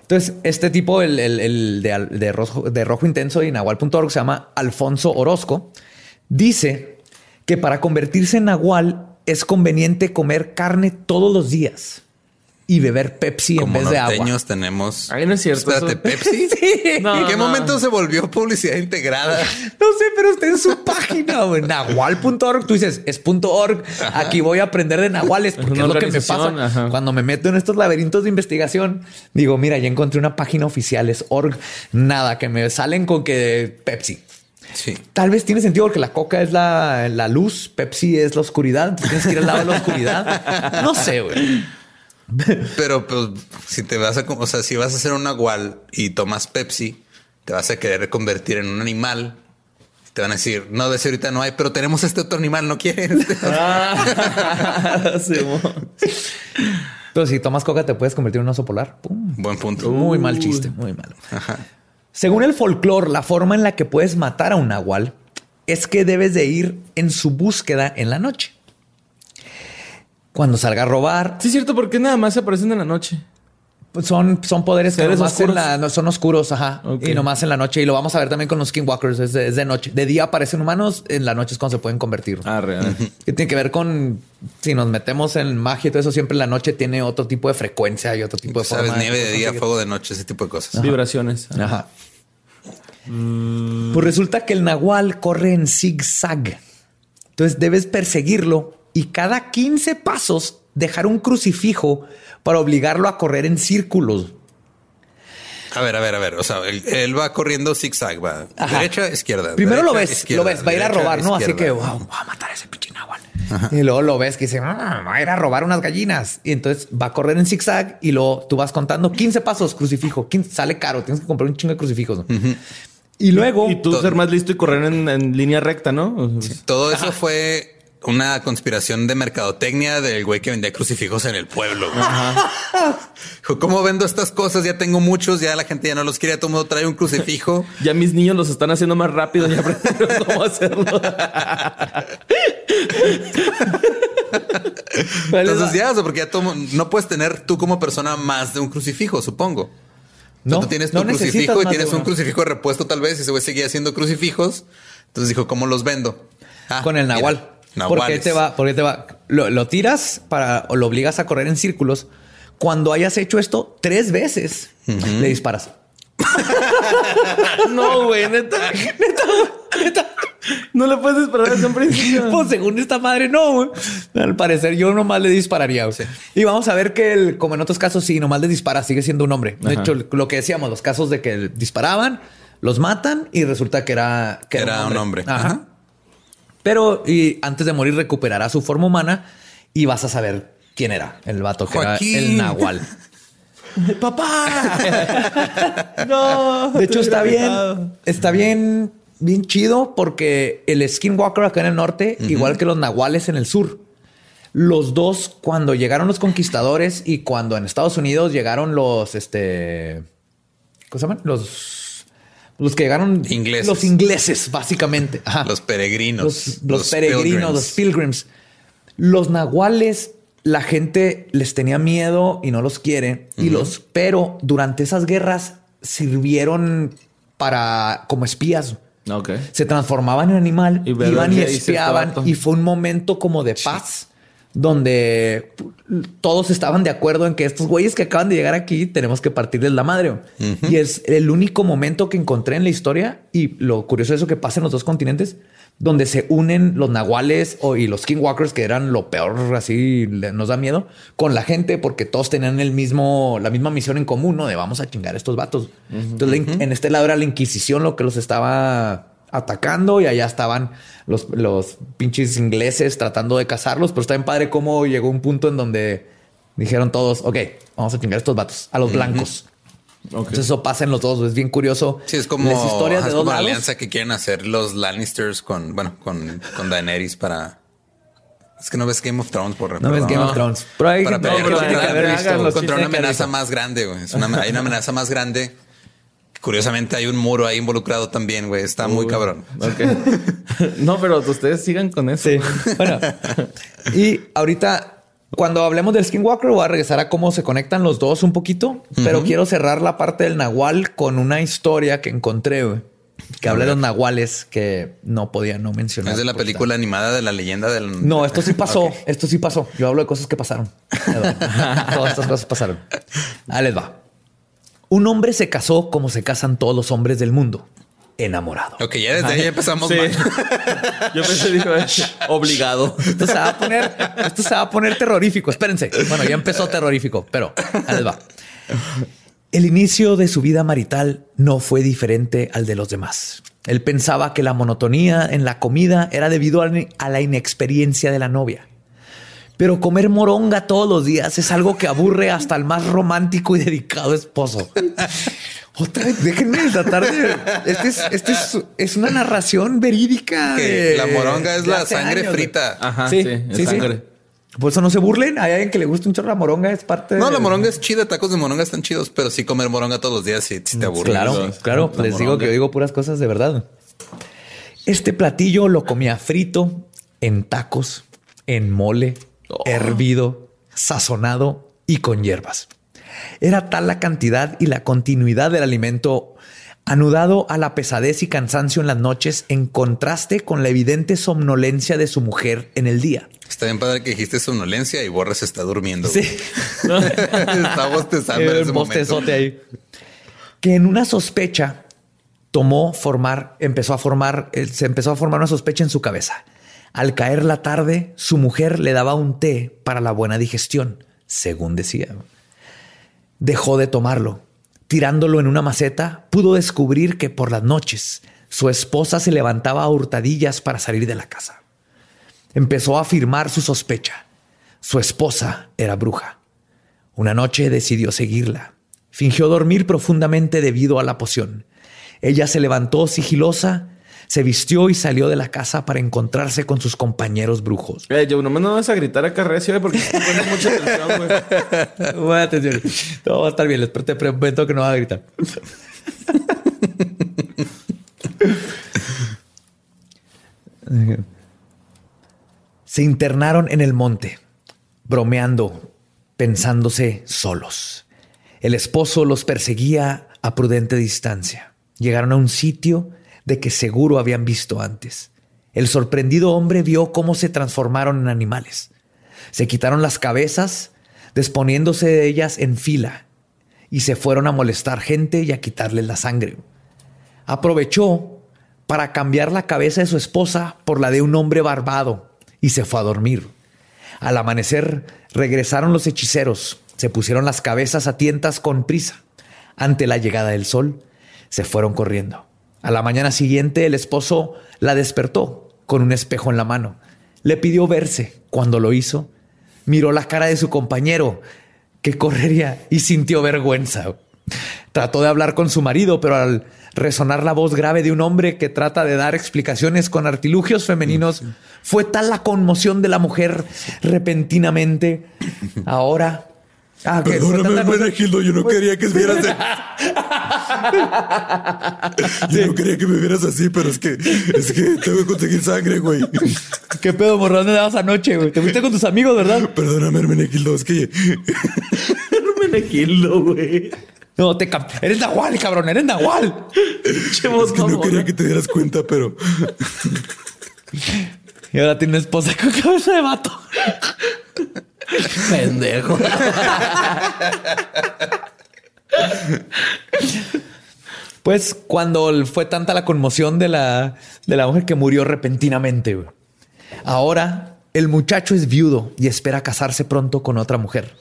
Speaker 1: Entonces, este tipo, el, el- el de, de rojo, de rojo intenso y nahual.org se llama Alfonso Orozco, dice que para convertirse en nahual es conveniente comer carne todos los días. Y beber Pepsi en vez de agua.
Speaker 2: norteños tenemos.
Speaker 3: Ay, no es cierto,
Speaker 2: Espérate,
Speaker 3: eso-
Speaker 2: Pepsi. [laughs]
Speaker 3: No,
Speaker 2: ¿En qué
Speaker 3: no.
Speaker 2: momento se volvió publicidad integrada? [laughs]
Speaker 1: No sé, pero está en su página, güey, nahual.org. Tú dices, es punto .org. Aquí voy a aprender de nahuales porque
Speaker 3: una
Speaker 1: es lo que me pasa
Speaker 3: ajá.
Speaker 1: cuando me meto en estos laberintos de investigación. Digo, mira, ya encontré una página oficial, es org. Nada, que me salen con que Pepsi.
Speaker 2: Sí.
Speaker 1: Tal vez tiene sentido porque la coca es la, la luz, Pepsi es la oscuridad. entonces Tienes que ir al lado de la oscuridad. [laughs] No sé, güey.
Speaker 2: Pero pues si te vas a, o sea, si vas a hacer un nahual y tomas Pepsi, te vas a querer convertir en un animal. Te van a decir, no, de ese ahorita no hay, pero tenemos este otro animal, ¿no quieres? [laughs]
Speaker 3: Ah, [laughs] sí.
Speaker 1: Pero si tomas coca, te puedes convertir en un oso polar. Pum.
Speaker 2: Buen punto.
Speaker 1: Muy mal chiste, muy malo. Según el folclore, la forma en la que puedes matar a un nahual es que debes de ir en su búsqueda en la noche. Cuando salga a robar,
Speaker 3: Sí, es cierto, porque nada más se aparecen en la noche.
Speaker 1: pues son, son poderes que
Speaker 3: ¿Seres
Speaker 1: nomás en
Speaker 3: oscuros?
Speaker 1: la- no, son oscuros, ajá. Y nomás en la noche. Y lo vamos a ver también con los skinwalkers. Es de, es de noche. De día aparecen humanos, en la noche es cuando se pueden convertir.
Speaker 3: Ah, real.
Speaker 1: Que tiene que ver con si nos metemos en magia y todo eso, siempre en la noche tiene otro tipo de frecuencia y otro tipo de
Speaker 2: Sabes,
Speaker 1: forma
Speaker 2: nieve de día, fuego de noche, ese tipo de cosas.
Speaker 3: Vibraciones.
Speaker 1: Ajá. Pues resulta que el nahual corre en zigzag. Entonces debes perseguirlo y cada 15 pasos dejar un crucifijo para obligarlo a correr en círculos.
Speaker 2: A ver, a ver, a ver. O sea, él, él va corriendo zigzag, va
Speaker 1: Ajá.
Speaker 2: derecha, izquierda.
Speaker 1: Primero lo ves,
Speaker 2: izquierda,
Speaker 1: lo ves, va a ir a robar, ¿no? Así que, wow, va a matar a ese pinche nahual. Y luego lo ves que dice, "Ah, va a ir a robar unas gallinas. Y entonces va a correr en zigzag y luego tú vas contando 15 pasos, crucifijo. 15, sale caro, tienes que comprar un chingo de crucifijos. ¿no? Y luego...
Speaker 3: Y tú
Speaker 2: Todo-
Speaker 3: ser más listo y correr en, en línea recta, ¿no?
Speaker 2: Todo eso fue una conspiración de mercadotecnia del güey que vendía crucifijos en el pueblo. Dijo, ¿cómo vendo estas cosas? Ya tengo muchos, ya la gente ya no los quiere, todo el mundo trae un crucifijo. [laughs]
Speaker 3: Ya mis niños los están haciendo más rápido, ya aprendieron [laughs] cómo hacerlo. [laughs]
Speaker 2: Entonces ya, o sea, porque ya todo, no puedes tener tú como persona más de un crucifijo, supongo. O sea,
Speaker 1: No,
Speaker 2: tú tienes
Speaker 1: no
Speaker 2: tu
Speaker 1: necesitas
Speaker 2: crucifijo y tienes un crucifijo de repuesto tal vez y ese güey seguía haciendo crucifijos. Entonces dijo, ¿cómo los vendo? Ah,
Speaker 1: con el nahual. ¿Por
Speaker 2: nahuales.
Speaker 1: te va? ¿Por qué te va? Lo, lo tiras para o lo obligas a correr en círculos. Cuando hayas hecho esto tres veces, le disparas. [laughs]
Speaker 3: No, güey, neta.
Speaker 1: Neta, neta.
Speaker 3: No le puedes esperar desde un principio. [laughs]
Speaker 1: Pues según esta madre, no. güey. Al parecer, yo nomás le dispararía. güey. Y vamos a ver que, el- como en otros casos, sí, nomás le dispara, sigue siendo un hombre. De
Speaker 3: Ajá.
Speaker 1: hecho, lo que decíamos, los casos de que disparaban, los matan y resulta que era, que
Speaker 2: Era un hombre.
Speaker 1: Ajá.
Speaker 2: Ajá.
Speaker 1: Pero y antes de morir recuperará su forma humana y vas a saber quién era el vato que
Speaker 2: Joaquín.
Speaker 1: era el nahual. [laughs]
Speaker 3: ¡Papá! [laughs] no.
Speaker 1: De hecho, está bien, está bien, bien chido porque el Skinwalker acá en el norte, igual que los nahuales en el sur, los dos, cuando llegaron los conquistadores y cuando en Estados Unidos llegaron los, este, ¿cómo se llaman? Los, los que llegaron,
Speaker 2: Ingleses.
Speaker 1: los ingleses, básicamente. Ajá.
Speaker 2: Los peregrinos.
Speaker 1: los, los peregrinos, los pilgrims. Los nahuales, la gente les tenía miedo y no los quiere. Y los, pero durante esas guerras sirvieron para como espías.
Speaker 3: Ok.
Speaker 1: Se transformaban en animal,
Speaker 3: Y
Speaker 1: iban y espiaban. Y fue un momento como de paz donde todos estaban de acuerdo en que estos güeyes que acaban de llegar aquí tenemos que partirles la madre. Y es el único momento que encontré en la historia y lo curioso es eso que pasa en los dos continentes donde se unen los nahuales o- y los skinwalkers que eran lo peor así nos da miedo con la gente porque todos tenían el mismo la misma misión en común no de vamos a chingar a estos vatos. Entonces en este lado era la inquisición lo que los estaba atacando y allá estaban los, los pinches ingleses tratando de cazarlos pero está bien padre cómo llegó un punto en donde dijeron todos ok vamos a chingar a estos vatos a los blancos entonces eso pasa en los dos es bien curioso
Speaker 2: Sí, es como,
Speaker 1: las historias
Speaker 2: es
Speaker 1: de dos
Speaker 2: como la alianza que quieren hacer los Lannisters con, bueno, con, con Daenerys para. Es que no ves Game of Thrones por
Speaker 1: no ves Game of Thrones pero hay
Speaker 2: Para
Speaker 1: no, pero que haber visto,
Speaker 2: contra una amenaza más grande, güey. Es una, hay una amenaza más grande. Curiosamente hay un muro ahí involucrado también, güey. Está muy cabrón. [laughs]
Speaker 3: No, pero ustedes sigan con eso.
Speaker 1: Sí. Bueno, y ahorita, cuando hablemos del Skinwalker, voy a regresar a cómo se conectan los dos un poquito, pero quiero cerrar la parte del Nahual con una historia que encontré. güey. que habla de los nahuales que no podía no mencionar.
Speaker 2: Es de la película animada de la leyenda del.
Speaker 1: No, esto sí [laughs] pasó. Esto sí pasó. Yo hablo de cosas que pasaron. [laughs] Todas estas cosas pasaron. Ahí les va. Un hombre se casó como se casan todos los hombres del mundo. Enamorado.
Speaker 2: Ok, ya desde ahí empezamos
Speaker 3: Sí.
Speaker 2: mal. [laughs]
Speaker 3: Yo pensé, dijo, [laughs] obligado.
Speaker 1: Esto se va a poner, esto se va a poner terrorífico. Espérense. Bueno, ya empezó terrorífico, pero ahí va. El inicio de su vida marital no fue diferente al de los demás. Él pensaba que la monotonía en la comida era debido a la inexperiencia de la novia. Pero comer moronga todos los días es algo que aburre hasta el más romántico y dedicado esposo. [laughs] Otra vez, déjenme tratar de. Este es, este es, es una narración verídica.
Speaker 2: Que
Speaker 1: de-
Speaker 2: la moronga es la sangre
Speaker 1: años,
Speaker 2: frita.
Speaker 3: Ajá,
Speaker 1: Sí,
Speaker 3: sí,
Speaker 1: sí,
Speaker 3: sangre.
Speaker 1: Por eso no se burlen. Hay alguien que le gusta un chorro la moronga, es parte
Speaker 2: No,
Speaker 1: de-
Speaker 2: la moronga es chida, tacos de moronga están chidos, pero sí comer moronga todos los días sí, sí te aburre.
Speaker 1: Claro,
Speaker 3: Sí.
Speaker 1: claro.
Speaker 3: La
Speaker 1: Les digo que yo digo puras cosas de verdad. Este platillo lo comía frito, en tacos, en mole,
Speaker 3: Oh.
Speaker 1: hervido, sazonado y con hierbas. Era tal la cantidad y la continuidad del alimento anudado a la pesadez y cansancio en las noches en contraste con la evidente somnolencia de su mujer en el día.
Speaker 2: Está bien padre que dijiste somnolencia y Borres está durmiendo.
Speaker 1: Sí. [laughs]
Speaker 2: está bostezando en
Speaker 1: El
Speaker 2: ese momento.
Speaker 1: bostezote ahí. Que en una sospecha tomó formar, empezó a formar, eh, se empezó a formar una sospecha en su cabeza. Al caer la tarde, su mujer le daba un té para la buena digestión, según decía. Dejó de tomarlo. Tirándolo en una maceta, pudo descubrir que por las noches su esposa se levantaba a hurtadillas para salir de la casa. Empezó a afirmar su sospecha. Su esposa era bruja. Una noche decidió seguirla. Fingió dormir profundamente debido a la poción. Ella se levantó sigilosa, se vistió y salió de la casa para encontrarse con sus compañeros brujos.
Speaker 3: Eh, yo no me no vas a gritar acá recio, eh, porque pones mucha atención, güey. [laughs]
Speaker 1: Buena atención. Todo va a estar bien. les- Te prometo que no va a gritar. [laughs] Se internaron en el monte, bromeando, pensándose solos. El esposo los perseguía a prudente distancia. Llegaron a un sitio de que seguro habían visto antes. El sorprendido hombre vio cómo se transformaron en animales. Se quitaron las cabezas, disponiéndose de ellas en fila, y se fueron a molestar gente y a quitarles la sangre. Aprovechó para cambiar la cabeza de su esposa por la de un hombre barbado y se fue a dormir. Al amanecer regresaron los hechiceros, se pusieron las cabezas a tientas con prisa. Ante la llegada del sol, se fueron corriendo. A la mañana siguiente el esposo la despertó con un espejo en la mano. Le pidió verse. Cuando lo hizo, miró la cara de su compañero que correría y sintió vergüenza. Trató de hablar con su marido, pero al resonar la voz grave de un hombre que trata de dar explicaciones con artilugios femeninos, fue tal la conmoción de la mujer repentinamente. [laughs] Ahora. Ah, tanta cosa-
Speaker 4: Hermenegildo, yo no quería que [laughs] vieras [laughs] Yo no quería que me vieras así, pero es que es que tengo que conseguir sangre, güey. [laughs]
Speaker 1: ¿Qué pedo, morro? ¿Dónde dabas anoche, güey? Te fuiste con tus amigos, ¿verdad?
Speaker 4: Perdóname, Hermenegildo, es que
Speaker 3: Menegildo, güey.
Speaker 1: No, te Eres Nahual, cabrón, eres Nahual.
Speaker 4: es que no quería que te dieras cuenta, pero
Speaker 1: Y ahora tiene esposa con cabeza de vato. [laughs]
Speaker 3: Pendejo.
Speaker 1: Pues cuando fue tanta la conmoción de la, de la mujer que murió repentinamente. Ahora el muchacho es viudo y espera casarse pronto con otra mujer.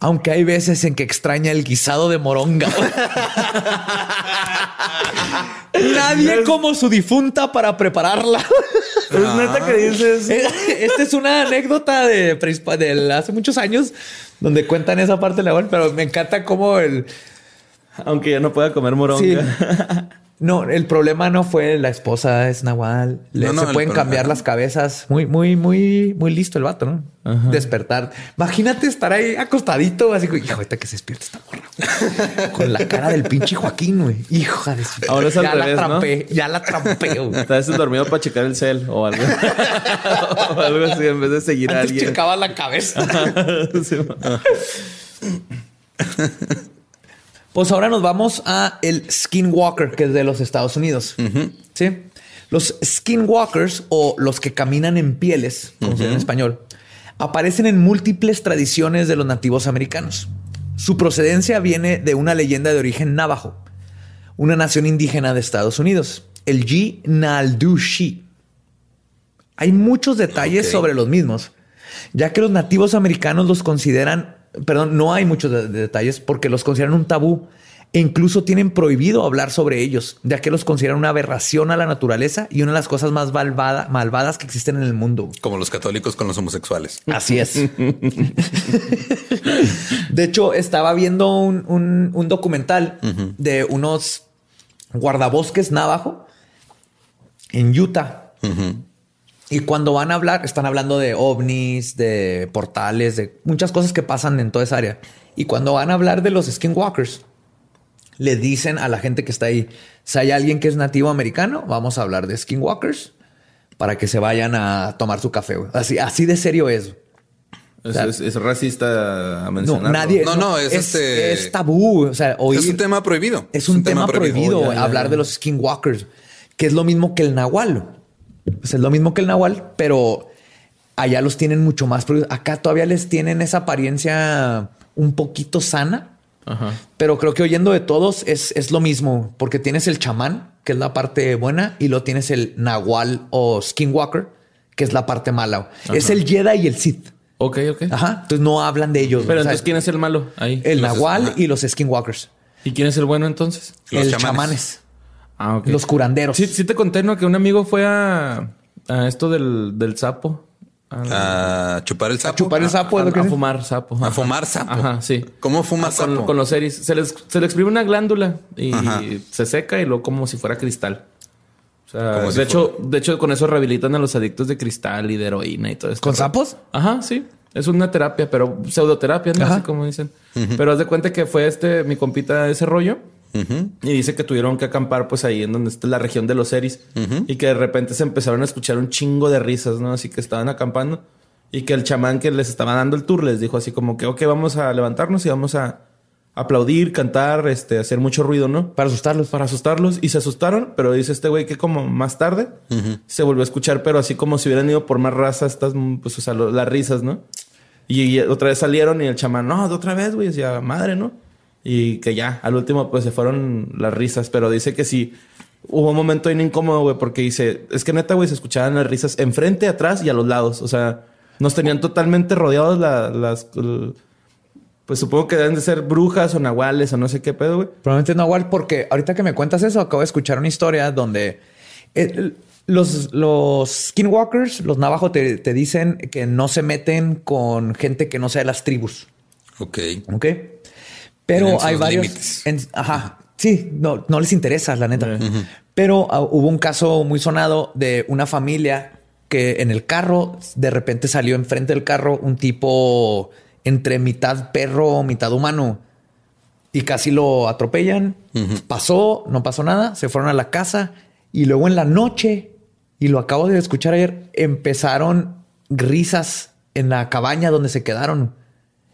Speaker 1: Aunque hay veces en que extraña el guisado de moronga. [laughs] [laughs] Nadie como su difunta para prepararla. [laughs]
Speaker 3: Es neta que dices.
Speaker 1: Esta es una anécdota de, de hace muchos años donde cuentan esa parte de la pero me encanta cómo el,
Speaker 3: Aunque ya no pueda comer
Speaker 1: Sí. [laughs] No, el problema no fue la esposa es Nahual. Le-
Speaker 2: No, no,
Speaker 1: se pueden
Speaker 2: problema-
Speaker 1: cambiar las cabezas. Muy, muy, muy, muy listo el vato, ¿no? Despertar. Imagínate estar ahí acostadito, así como, hijo, ahorita que se despierta esta morra. [laughs] Con la cara del pinche Joaquín, güey. Hija de su.
Speaker 3: Ahora es al
Speaker 1: ya
Speaker 3: revés,
Speaker 1: la trampé, ya la trampé, güey.
Speaker 3: Vez dormido para checar el cel o algo. [laughs] o algo así en vez de seguir a alguien.
Speaker 1: checaba la cabeza. [laughs]
Speaker 3: Sí.
Speaker 1: Pues ahora nos vamos a el Skinwalker, que es de los Estados Unidos. ¿Sí? Los Skinwalkers o los que caminan en pieles, como se dice en español, aparecen en múltiples tradiciones de los nativos americanos. Su procedencia viene de una leyenda de origen navajo, una nación indígena de Estados Unidos, el G. Naldushi. Hay muchos detalles sobre los mismos, ya que los nativos americanos los consideran, perdón, no hay muchos de- de detalles porque los consideran un tabú e incluso tienen prohibido hablar sobre ellos, ya que los consideran una aberración a la naturaleza y una de las cosas más malvada- malvadas que existen en el mundo.
Speaker 2: Como los católicos con los homosexuales.
Speaker 1: Así es. [laughs] de hecho, estaba viendo un, un- un documental de unos guardabosques navajo en Utah. Y cuando van a hablar, están hablando de ovnis, de portales, de muchas cosas que pasan en toda esa área. Y cuando van a hablar de los skinwalkers, le dicen a la gente que está ahí, si hay alguien que es nativo americano, vamos a hablar de skinwalkers para que se vayan a tomar su café. güey. Así, así de serio es.
Speaker 3: Es, es- es racista a
Speaker 1: No,
Speaker 3: mencionarlo.
Speaker 1: nadie.
Speaker 2: No, no, es este-
Speaker 1: es tabú. O sea, oír-
Speaker 2: Es un tema prohibido.
Speaker 1: es un tema, prohibido,
Speaker 3: Oh, ya, ya,
Speaker 1: hablar
Speaker 3: ya.
Speaker 1: de los skinwalkers, que es lo mismo que el nahual. Pues es lo mismo que el nahual, pero allá los tienen mucho más. Acá todavía les tienen esa apariencia un poquito sana,
Speaker 3: Ajá.
Speaker 1: pero creo que oyendo de todos es, es lo mismo, porque tienes el chamán, que es la parte buena, y lo tienes el nahual o skinwalker, que es la parte mala. Es el Jedi y el Sith.
Speaker 3: Ok, ok.
Speaker 1: Ajá. Entonces no hablan de ellos.
Speaker 3: Pero entonces, ¿quién es el malo ahí?
Speaker 1: el
Speaker 2: Los-
Speaker 1: nahual y los skinwalkers.
Speaker 3: ¿Y quién es el bueno entonces?
Speaker 2: Los
Speaker 1: el
Speaker 2: chamanes.
Speaker 1: chamanes.
Speaker 3: Ah.
Speaker 1: Los curanderos.
Speaker 3: Sí, sí te conté, ¿no? Que un amigo fue a, a esto del, del sapo. A,
Speaker 2: A chupar el sapo.
Speaker 1: chupar el sapo. es
Speaker 3: a- a
Speaker 1: es.
Speaker 3: fumar sapo.
Speaker 2: A fumar sapo.
Speaker 3: Ajá, sí.
Speaker 2: ¿Cómo fuma
Speaker 3: Ah, con,
Speaker 2: sapo?
Speaker 3: con los series. Se les, se le exprime una glándula y
Speaker 2: Ajá.
Speaker 3: se seca y luego como si fuera cristal. O sea,
Speaker 2: Como
Speaker 3: de,
Speaker 2: si
Speaker 3: hecho, de hecho, con eso rehabilitan a los adictos de cristal y de heroína y todo esto.
Speaker 1: ¿Con sapos?
Speaker 3: Ajá, sí. Es una terapia, pero pseudoterapia, ¿no?
Speaker 1: Ajá.
Speaker 3: Así como dicen. Pero haz de cuenta que fue este, mi compita, ese rollo. Y dice que tuvieron que acampar pues ahí en donde está la región de los Eris. Y que de repente se empezaron a escuchar un chingo de risas, ¿no? Así que estaban acampando. Y que el chamán que les estaba dando el tour les dijo así como que, ok, vamos a levantarnos y vamos a aplaudir, cantar, este, hacer mucho ruido, ¿no?
Speaker 1: Para asustarlos.
Speaker 3: Para asustarlos. Y se asustaron, pero dice este güey que como más tarde se volvió a escuchar, pero así como si hubieran ido por más raza, estas, pues, o sea, lo- las risas, ¿no? Y, y otra vez salieron y el chamán, no, de otra vez, güey, decía, madre, ¿no? Y que ya, al último, pues se fueron las risas, pero dice que sí. Hubo un momento bien incómodo, güey, porque dice, es que neta, güey, se escuchaban las risas enfrente, atrás y a los lados. O sea, nos tenían totalmente rodeados la- las... el- pues supongo que deben de ser brujas o nahuales o no sé qué pedo, güey.
Speaker 1: Probablemente Nahual, porque ahorita que me cuentas eso, acabo de escuchar una historia donde eh, los, los skinwalkers, los navajos, te, te dicen que no se meten con gente que no sea de las tribus.
Speaker 2: Ok.
Speaker 1: Ok. Pero hay varios. en- ajá. Sí, no, no les interesa, la neta. Pero ah, hubo un caso muy sonado de una familia que en el carro de repente salió enfrente del carro un tipo entre mitad perro, mitad humano y casi lo atropellan. Pasó, no pasó nada, se fueron a la casa y luego en la noche, y lo acabo de escuchar ayer, empezaron risas en la cabaña donde se quedaron.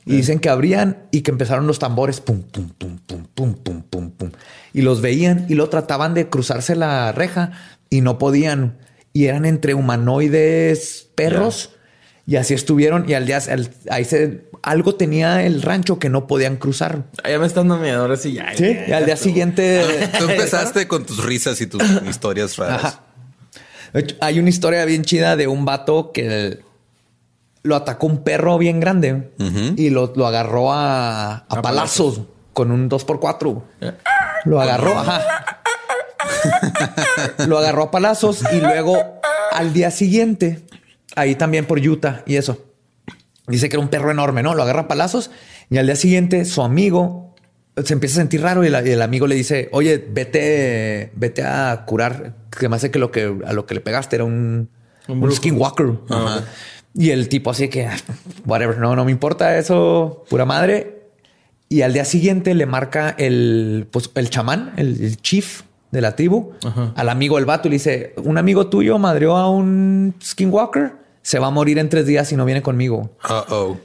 Speaker 1: Y dicen que abrían y que empezaron los tambores, pum, pum, pum, pum, pum, pum, pum, pum. Y los veían y lo trataban de cruzarse la reja y no podían. Y eran entre humanoides perros. Y así estuvieron. Y al día, al- ahí se, algo tenía el rancho que no podían cruzar.
Speaker 3: Ya me están dando miedo, ahora sí, ya.
Speaker 1: Sí.
Speaker 3: ya,
Speaker 1: Y al día siguiente.
Speaker 2: Tú [laughs] empezaste con tus risas y tus [laughs] historias raras.
Speaker 1: Ajá. Hay una historia bien chida de un vato que lo atacó un perro bien grande y lo, lo agarró a, a palazos con un 2x4. Lo agarró, ajá. lo agarró a palazos y luego al día siguiente, ahí también por Utah y eso. Dice que era un perro enorme, ¿no? Lo agarra a palazos y al día siguiente su amigo se empieza a sentir raro y, la- y el amigo le dice, oye, vete, vete a curar. Que me hace que lo que a lo que le pegaste era un, un, skinwalker. Y el tipo así que, "Ah, whatever, no, no me importa eso, pura madre. Y al día siguiente le marca el, pues, el chamán, el, el chief de la tribu, al amigo del vato y le dice, un amigo tuyo madreó a un skinwalker, se va a morir en tres días si no viene conmigo.
Speaker 2: Uh-oh.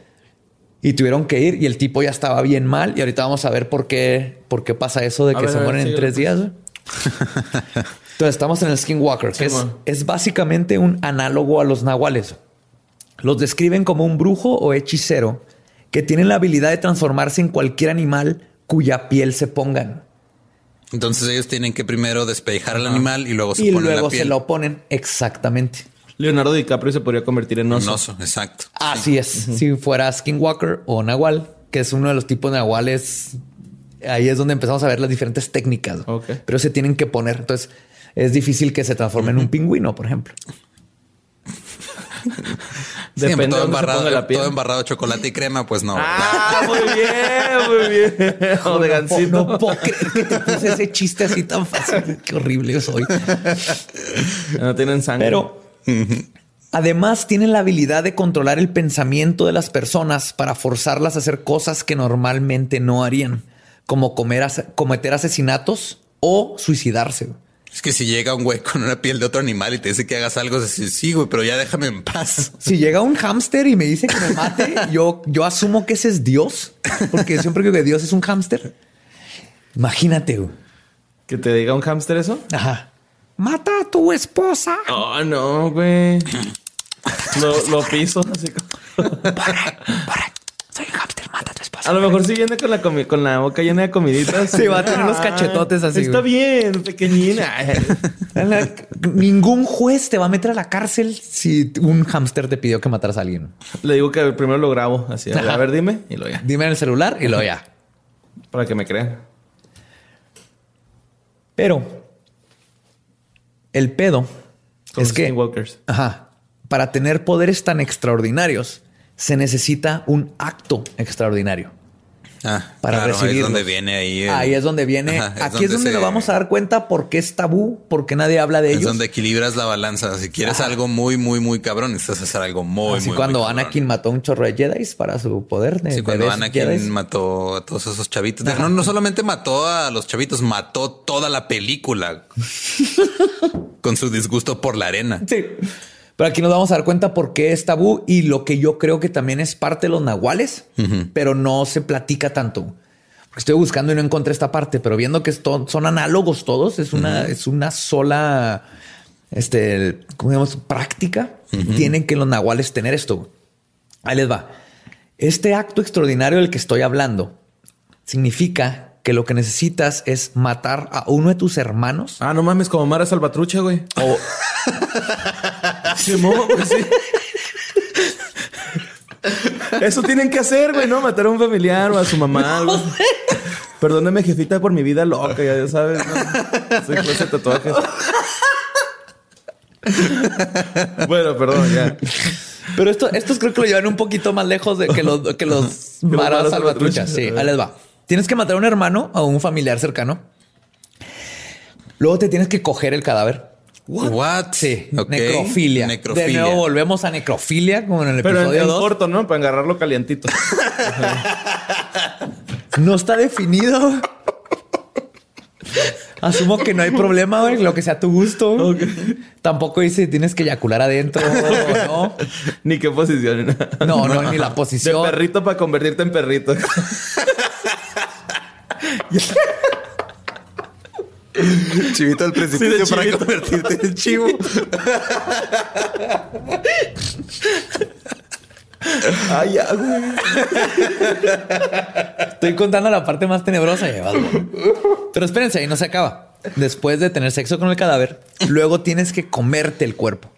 Speaker 1: Y tuvieron que ir y el tipo ya estaba bien mal. Y ahorita vamos a ver por qué, por qué pasa eso de que
Speaker 3: ver,
Speaker 1: se
Speaker 3: ver,
Speaker 1: mueren en tres días. Entonces estamos en el Skinwalker, que es, es básicamente un análogo a los nahuales. Los describen como un brujo o hechicero que tienen la habilidad de transformarse en cualquier animal cuya piel se pongan.
Speaker 2: Entonces ellos tienen que primero despejar al animal y luego se
Speaker 1: y
Speaker 2: ponen
Speaker 1: luego
Speaker 2: la piel.
Speaker 1: se lo ponen exactamente.
Speaker 3: Leonardo DiCaprio se podría convertir en oso.
Speaker 2: Un oso, exacto.
Speaker 1: Así es. Si fuera Skinwalker o Nahual, que es uno de los tipos de Nahuales, ahí es donde empezamos a ver las diferentes técnicas.
Speaker 3: Ok.
Speaker 1: Pero se tienen que poner. Entonces es difícil que se transforme en un pingüino, por ejemplo. [laughs]
Speaker 3: Depende de
Speaker 2: todo embarrado,
Speaker 3: ponga la piel.
Speaker 2: todo embarrado de chocolate y crema, pues no.
Speaker 3: Ah, muy bien, [laughs] muy bien. O de
Speaker 1: No,
Speaker 3: gancito.
Speaker 1: no puedo creer que te puse ese chiste así tan fácil. Qué horrible soy.
Speaker 3: No tienen sangre.
Speaker 1: Pero además tienen la habilidad de controlar el pensamiento de las personas para forzarlas a hacer cosas que normalmente no harían, como comer cometer asesinatos o suicidarse.
Speaker 2: Es que si llega un güey con una piel de otro animal y te dice que hagas algo, es decir, sí, güey, pero ya déjame en paz. [laughs]
Speaker 1: Si llega un hámster y me dice que me mate, [laughs] yo, yo asumo que ese es Dios, porque siempre creo que Dios es un hámster. Imagínate. güey.
Speaker 3: Que te diga un hámster eso.
Speaker 1: Ajá. Mata a tu esposa.
Speaker 3: Oh, no, güey. [laughs] Lo, lo piso así como...
Speaker 1: Soy un hámster, mata a tu esposa.
Speaker 3: A lo mejor si viene con la, comi- con la boca llena de comiditas. [laughs]
Speaker 1: Sí, va a tener los cachetotes así,
Speaker 3: Está
Speaker 1: güey.
Speaker 3: bien, pequeñina. [laughs]
Speaker 1: Ningún juez te va a meter a la cárcel si un hámster te pidió que mataras a alguien.
Speaker 3: Le digo que primero lo grabo así. A ver, a ver, dime. Y lo ya.
Speaker 1: Dime en el celular y lo ya.
Speaker 3: Para que me crean.
Speaker 1: Pero el pedo
Speaker 3: Con
Speaker 1: es
Speaker 3: los
Speaker 1: que ajá, para tener poderes tan extraordinarios se necesita un acto extraordinario.
Speaker 2: Ah,
Speaker 1: Para
Speaker 2: claro, ahí es
Speaker 1: recibirlos.
Speaker 2: donde viene ahí. el-
Speaker 1: Ahí es donde viene. [laughs]
Speaker 2: Ajá,
Speaker 1: aquí es donde
Speaker 2: se-
Speaker 1: nos vamos a dar cuenta por qué es tabú, por qué nadie habla de
Speaker 2: Es
Speaker 1: ellos.
Speaker 2: donde equilibras la balanza. Si quieres
Speaker 1: Ajá.
Speaker 2: algo muy, muy, muy cabrón, necesitas hacer algo muy,
Speaker 1: Así
Speaker 2: muy
Speaker 1: cuando
Speaker 2: muy cabrón.
Speaker 1: Anakin mató a un chorro de Jedi para su poder. De
Speaker 2: Sí, cuando Anakin
Speaker 1: Jedis.
Speaker 2: mató a todos esos chavitos. No, no solamente mató a los chavitos, mató toda la película [laughs] con su disgusto por la arena.
Speaker 1: Sí. Pero aquí nos vamos a dar cuenta por qué es tabú y lo que yo creo que también es parte de los nahuales, pero no se platica tanto. Porque estoy buscando y no encontré esta parte, pero viendo que esto- son análogos todos, es una, es una sola, este, ¿cómo digamos? Práctica. Tienen que los nahuales tener esto. Ahí les va. Este acto extraordinario del que estoy hablando significa que lo que necesitas es matar a uno de tus hermanos
Speaker 3: Ah, no mames, como Mara Salvatrucha, güey.
Speaker 1: o [laughs]
Speaker 3: Simón, pues [laughs] sí. Eso tienen que hacer, güey, ¿no? Matar a un familiar o a su mamá. algo así. Perdóneme, jefita, por mi vida loca, ya sabes. ¿no? Soy clase de tatuajes. bueno, perdón, ya.
Speaker 1: Pero esto, estos creo que lo llevan un poquito más lejos de que los, que los [laughs] maras salvatruchas.
Speaker 3: salvatruchas.
Speaker 1: Sí, ahí les va. Tienes que matar a un hermano o a un familiar cercano. Luego te tienes que coger el cadáver.
Speaker 2: What?
Speaker 1: Sí,
Speaker 2: Ok.
Speaker 1: necrofilia.
Speaker 2: Necrofilia.
Speaker 1: De nuevo volvemos a necrofilia, como en el
Speaker 3: Pero en,
Speaker 1: episodio
Speaker 3: en
Speaker 1: 2.
Speaker 3: corto, ¿no? Para agarrarlo calientito. [laughs]
Speaker 1: No está definido. Asumo que no hay problema, güey, lo que sea a tu gusto. Tampoco dice tienes que eyacular adentro o no. [laughs]
Speaker 3: ni qué posición. nada.
Speaker 1: No, no, ni la
Speaker 3: De
Speaker 1: posición.
Speaker 3: perrito para convertirte en perrito. [laughs] [laughs]
Speaker 2: Chivito al
Speaker 3: precipicio para
Speaker 2: convertirte en chivo.
Speaker 3: Ay, ya, güey.
Speaker 1: Estoy contando la parte más tenebrosa. güey. Pero espérense, ahí no se acaba. Después de tener sexo con el cadáver, luego tienes que comerte el cuerpo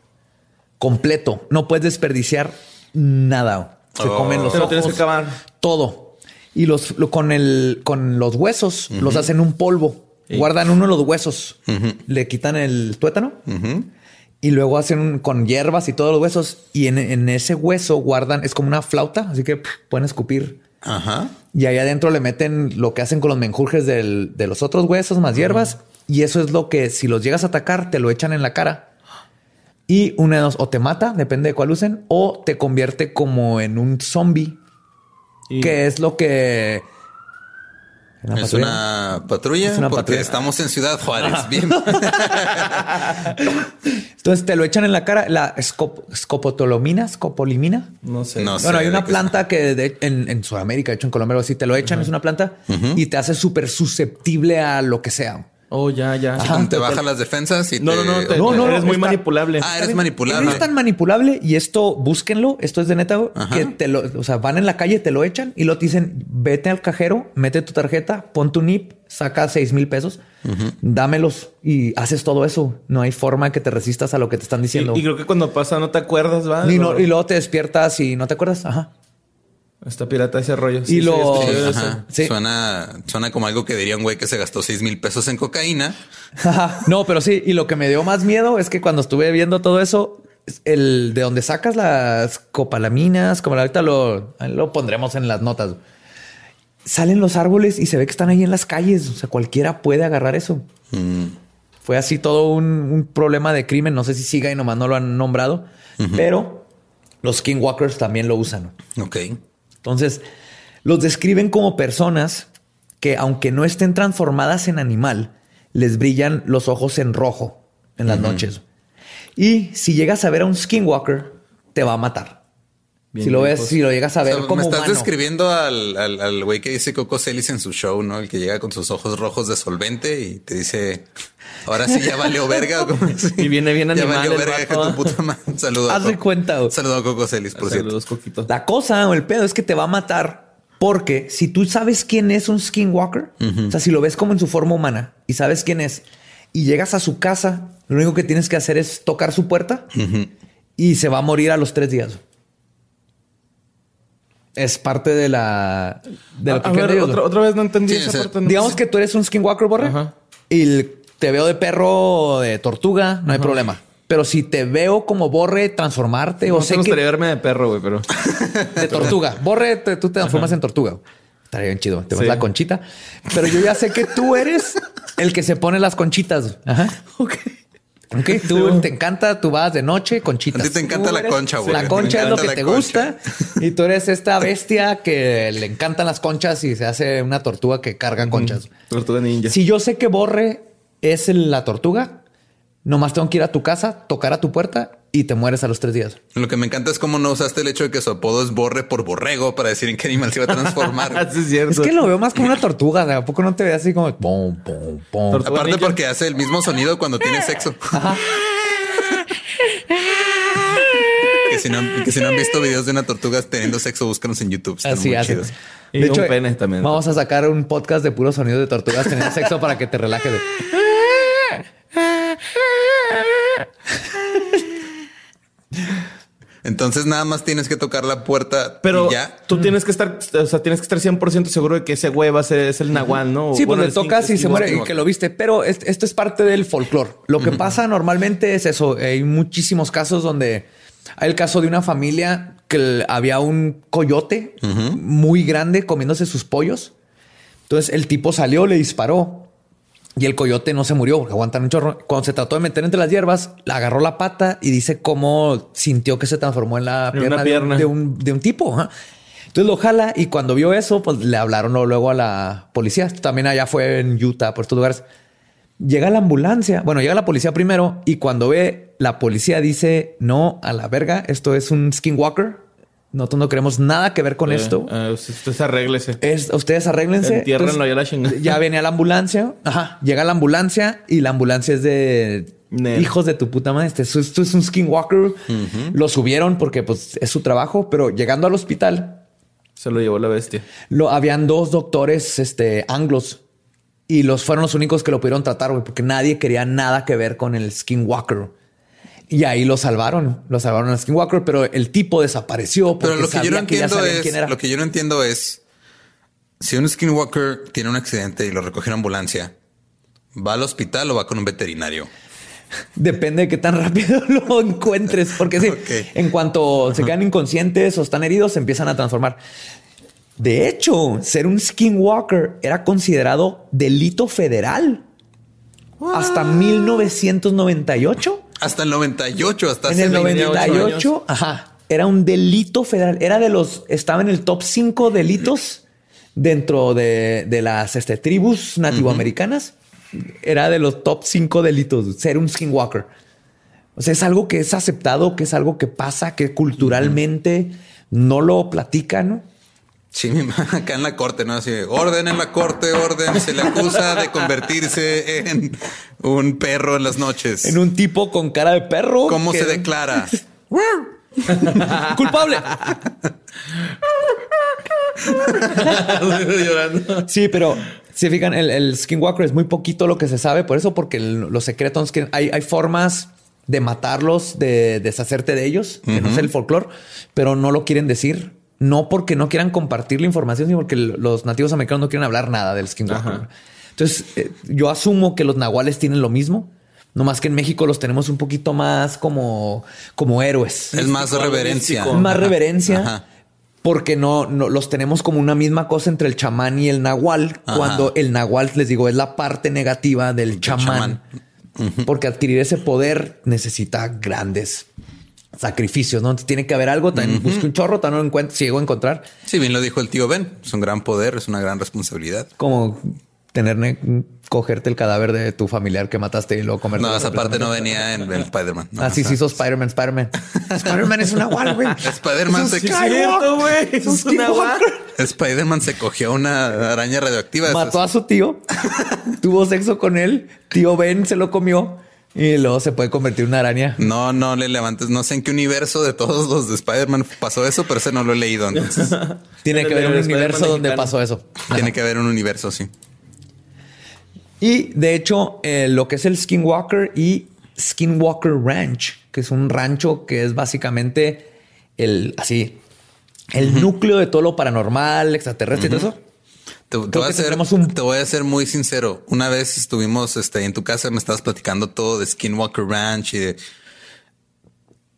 Speaker 1: completo. No puedes desperdiciar nada. Se
Speaker 2: Oh.
Speaker 1: comen los
Speaker 3: Te lo
Speaker 1: ojos,
Speaker 3: tienes que acabar.
Speaker 1: todo. Y los lo- con el con los huesos los hacen un polvo. Guardan uno de los huesos, le quitan el tuétano y luego hacen un- con hierbas y todos los huesos. Y en, en ese hueso guardan, es como una flauta, así que pueden escupir
Speaker 2: Ajá.
Speaker 1: y ahí adentro le meten lo que hacen con los menjurjes del- de los otros huesos más hierbas. Y eso es lo que si los llegas a atacar, te lo echan en la cara. Y una de dos, o te mata, depende de cuál usen, o te convierte como en un zombie,
Speaker 3: Y-
Speaker 1: que es lo que... Una
Speaker 2: es
Speaker 1: patrulla.
Speaker 2: una patrulla
Speaker 1: Es una
Speaker 2: porque
Speaker 1: patrulla.
Speaker 2: estamos en Ciudad Juárez. [laughs] Bien.
Speaker 1: Entonces te lo echan en la cara, la escop- escopotolomina, escopolimina.
Speaker 3: No sé.
Speaker 2: No sé.
Speaker 1: Bueno, hay una planta que de- en, en Sudamérica, de hecho en Colombia, algo así, te lo echan, es una planta y te hace súper susceptible a lo que sea.
Speaker 3: Oh, ya, ya.
Speaker 2: Como te bajan las defensas y
Speaker 3: No,
Speaker 2: te...
Speaker 3: no, no, te-
Speaker 1: No, no,
Speaker 3: eres
Speaker 1: no,
Speaker 3: muy
Speaker 1: está-
Speaker 3: manipulable.
Speaker 2: Ah, eres
Speaker 1: No
Speaker 2: manipulable.
Speaker 1: es tan manipulable y esto, búsquenlo, esto es de neta, güey, que te lo, o sea, van en la calle, te lo echan y lo te dicen, vete al cajero, mete tu tarjeta, pon tu NIP, saca seis mil pesos, dámelos y haces todo eso. No hay forma que te resistas a lo que te están
Speaker 3: Y,
Speaker 1: diciendo.
Speaker 3: y creo que cuando pasa no te acuerdas, ¿va?
Speaker 1: y, no- y luego te despiertas y no te acuerdas. Ajá.
Speaker 3: Está pirata ese rollo.
Speaker 1: Y lo-
Speaker 2: Sí, ajá.
Speaker 1: Sí.
Speaker 2: Suena, suena como algo que diría un güey que se gastó seis mil pesos en cocaína. [laughs]
Speaker 1: No, pero sí. Y lo que me dio más miedo es que cuando estuve viendo todo eso, el de donde sacas las copalaminas, como ahorita lo, lo pondremos en las notas. Salen los árboles y se ve que están ahí en las calles. O sea, cualquiera puede agarrar eso. Fue así todo un, un problema de crimen. No sé si siga y nomás no lo han nombrado, pero los skinwalkers también lo usan.
Speaker 2: Ok.
Speaker 1: Entonces, los describen como personas que, aunque no estén transformadas en animal, les brillan los ojos en rojo en las noches. Y si llegas a ver a un skinwalker, te va a matar.
Speaker 3: Bien
Speaker 1: si lo ves, si lo llegas a
Speaker 2: O
Speaker 1: ver
Speaker 2: sea,
Speaker 1: como
Speaker 2: me estás
Speaker 1: humano.
Speaker 2: describiendo al, al, al güey que dice Coco Celis en su show, ¿no? El que llega con sus ojos rojos de solvente y te dice, ahora sí ya valió verga. o como [laughs] así.
Speaker 3: Y viene bien
Speaker 2: Ya
Speaker 3: animal
Speaker 2: valió
Speaker 3: el
Speaker 2: verga, que tu puta madre. Un saludo. a
Speaker 1: Haz de cuenta, güey.
Speaker 2: Un saludo a Coco Celis, por cierto.
Speaker 3: Saludos, Coquito.
Speaker 1: La cosa o el pedo es que te va a matar porque si tú sabes quién es un skinwalker, o sea, si lo ves como en su forma humana y sabes quién es y llegas a su casa, lo único que tienes que hacer es tocar su puerta y se va a morir a los tres días. Es parte de la de lo
Speaker 3: A,
Speaker 1: que
Speaker 3: a
Speaker 1: creen
Speaker 3: ver, otra, vez no entendí
Speaker 2: Sí,
Speaker 3: esa
Speaker 2: o sea,
Speaker 3: parte. no
Speaker 1: Digamos
Speaker 3: sé.
Speaker 1: que tú eres un skinwalker, Borre,
Speaker 3: Ajá.
Speaker 1: y el- te veo de perro o de tortuga, no hay problema. Pero si te veo como Borre transformarte
Speaker 3: No
Speaker 1: o sé que
Speaker 3: gustaría verme de perro, güey, pero... [laughs]
Speaker 1: de tortuga. Borre, te- tú te transformas en tortuga. Estaría bien chido. Te ves
Speaker 3: Sí.
Speaker 1: la conchita. Pero yo ya sé que tú eres el que se pone las conchitas. Ajá.
Speaker 3: Ok.
Speaker 1: Ok, tú te encanta, tú vas de noche, conchitas.
Speaker 2: A ti te encanta la concha, güey.
Speaker 1: La concha es lo que te
Speaker 2: concha.
Speaker 1: gusta. Y tú eres esta bestia que le encantan las conchas y se hace una tortuga que carga conchas.
Speaker 3: Tortuga ninja.
Speaker 1: Si yo sé que Borre es la tortuga, nomás tengo que ir a tu casa, tocar a tu puerta y te mueres a los tres días.
Speaker 2: Lo que me encanta es cómo no usaste el hecho de que su apodo es Borre por borrego para decir en qué animal se iba a transformar. [laughs]
Speaker 3: Ah, sí, es cierto.
Speaker 1: Es que lo veo más como una tortuga. ¿De a poco no te ve así como pom, pom, pom?
Speaker 3: Tortuga
Speaker 2: Aparte
Speaker 3: ninja.
Speaker 2: porque hace el mismo sonido cuando tiene sexo. [laughs] que, si no, han- que si no han visto videos de una tortuga teniendo sexo, búscanos en YouTube. Están
Speaker 1: Así
Speaker 2: muy
Speaker 1: hace.
Speaker 2: chidos.
Speaker 3: Y un pene también.
Speaker 1: Vamos a sacar un podcast de puro sonido de tortugas teniendo sexo para que te relajes.
Speaker 2: Entonces nada más tienes que tocar la puerta
Speaker 3: Pero
Speaker 2: y ya.
Speaker 3: tú tienes que estar, o sea, tienes que estar 100% seguro de que ese güey va a ser es el nahual, ¿no?
Speaker 1: Sí, pues
Speaker 3: Bueno,
Speaker 1: le
Speaker 3: el
Speaker 1: tocas y se muere y que lo viste. Pero es- esto es parte del folclore. Lo que pasa normalmente es eso. Hay muchísimos casos donde hay el caso de una familia que había un coyote muy grande comiéndose sus pollos. Entonces el tipo salió, le disparó y el coyote no se murió porque aguantan un chorro. Cuando se trató de meter entre las hierbas, le agarró la pata y dice cómo sintió que se transformó en la pierna, de un- de un, de un tipo. Entonces lo jala y cuando vio eso, pues le hablaron luego- luego a la policía. También allá fue en Utah, por estos lugares. Llega la ambulancia. Bueno, llega la policía primero y cuando ve la policía dice no a la verga. Esto es un skinwalker. Nosotros no queremos nada que ver con
Speaker 3: Eh,
Speaker 1: esto.
Speaker 3: ah, usted arréglese.
Speaker 1: Es, ustedes arréglense.
Speaker 3: Entiérrenlo ya la chingada.
Speaker 1: Ya venía la ambulancia. Ajá. Llega la ambulancia y la ambulancia es de
Speaker 3: Nel.
Speaker 1: hijos de tu puta madre. Este- Esto, esto es un skinwalker. Lo subieron porque pues, es su trabajo, pero llegando al hospital,
Speaker 3: Se lo llevó la bestia.
Speaker 1: lo, habían dos doctores este, anglos y los fueron los únicos que lo pudieron tratar, güey, porque nadie quería nada que ver con el skinwalker. Y ahí lo salvaron, lo salvaron al skinwalker, pero el tipo desapareció.
Speaker 2: Pero lo que yo no
Speaker 1: que
Speaker 2: entiendo es, lo que yo no entiendo es si un skinwalker tiene un accidente y lo recoge una ambulancia, ¿va al hospital o va con un veterinario?
Speaker 1: Depende de qué tan rápido [laughs] lo encuentres, porque sí, en cuanto se quedan inconscientes o están heridos, se empiezan a transformar. De hecho, ser un skinwalker era considerado delito federal hasta 1998.
Speaker 2: Hasta el 98, hasta
Speaker 1: En el
Speaker 2: 28
Speaker 1: 98, ajá, era un delito federal. Era de los, estaba en el top 5 delitos dentro de, de las este, tribus nativoamericanas, era de los top 5 delitos, ser un skinwalker. O sea, es algo que es aceptado, que es algo que pasa, que culturalmente no lo platican, ¿no?
Speaker 2: Sí, mi acá en la corte, ¿no? Así, orden en la corte, orden. Se le acusa de convertirse en un perro en las noches.
Speaker 1: En un tipo con cara de perro.
Speaker 2: ¿Cómo
Speaker 1: que-
Speaker 2: se declara? [laughs]
Speaker 1: Culpable. Sí, pero si fijan, el, el Skinwalker es muy poquito lo que se sabe, por eso, porque el- los secretos que hay, hay formas de matarlos, de deshacerte de ellos, que no es el folclore, pero no lo quieren decir. No porque no quieran compartir la información, sino porque los nativos americanos no quieren hablar nada del Skinwalker.
Speaker 3: Ajá.
Speaker 1: Entonces, eh, yo asumo que los nahuales tienen lo mismo. No más que en México los tenemos un poquito más como, como héroes.
Speaker 2: Es más reverencia.
Speaker 3: místico.
Speaker 1: más
Speaker 2: Ajá.
Speaker 1: reverencia.
Speaker 2: Ajá.
Speaker 1: Porque no, no los tenemos como una misma cosa entre el chamán y el nahual,
Speaker 2: Ajá.
Speaker 1: cuando el nahual, les digo, es la parte negativa del chamán. Porque adquirir ese poder necesita grandes sacrificios, ¿no? Tiene que haber algo, también busque un chorro, también no encuentro, si llego a encontrar,
Speaker 2: Sí, bien lo dijo el tío Ben. Es un gran poder, es una gran responsabilidad.
Speaker 1: como tener, ne- cogerte el cadáver de tu familiar que mataste y luego comer.
Speaker 2: No, esa parte no venía en el Spider-Man. No,
Speaker 1: Ah, sí,
Speaker 2: o sea,
Speaker 1: sí, hizo Spider-Man, Spider-Man. [laughs] Spider-Man es un nahual, güey.
Speaker 2: Spider-Man se,
Speaker 3: Sí, es cierto, güey. Eso es una.
Speaker 2: Spider-Man se cogió una araña radioactiva.
Speaker 1: Mató a su tío, tuvo sexo con él, tío Ben se lo comió y luego se puede convertir en una araña.
Speaker 2: No, no le levantes. No sé en qué universo de todos los de Spider-Man pasó eso, pero ese no lo he leído. Entonces [laughs]
Speaker 1: Tiene
Speaker 3: En
Speaker 1: que haber un universo donde pasó eso.
Speaker 2: tiene que haber un universo, sí.
Speaker 1: Y de hecho, eh, lo que es el Skinwalker y Skinwalker Ranch, que es un rancho que es básicamente el así, el núcleo de todo lo paranormal, extraterrestre y todo eso.
Speaker 2: Te, voy a ser,
Speaker 1: un-
Speaker 2: te voy a ser muy sincero. Una vez estuvimos este, en tu casa, me estabas platicando todo de Skinwalker Ranch y de-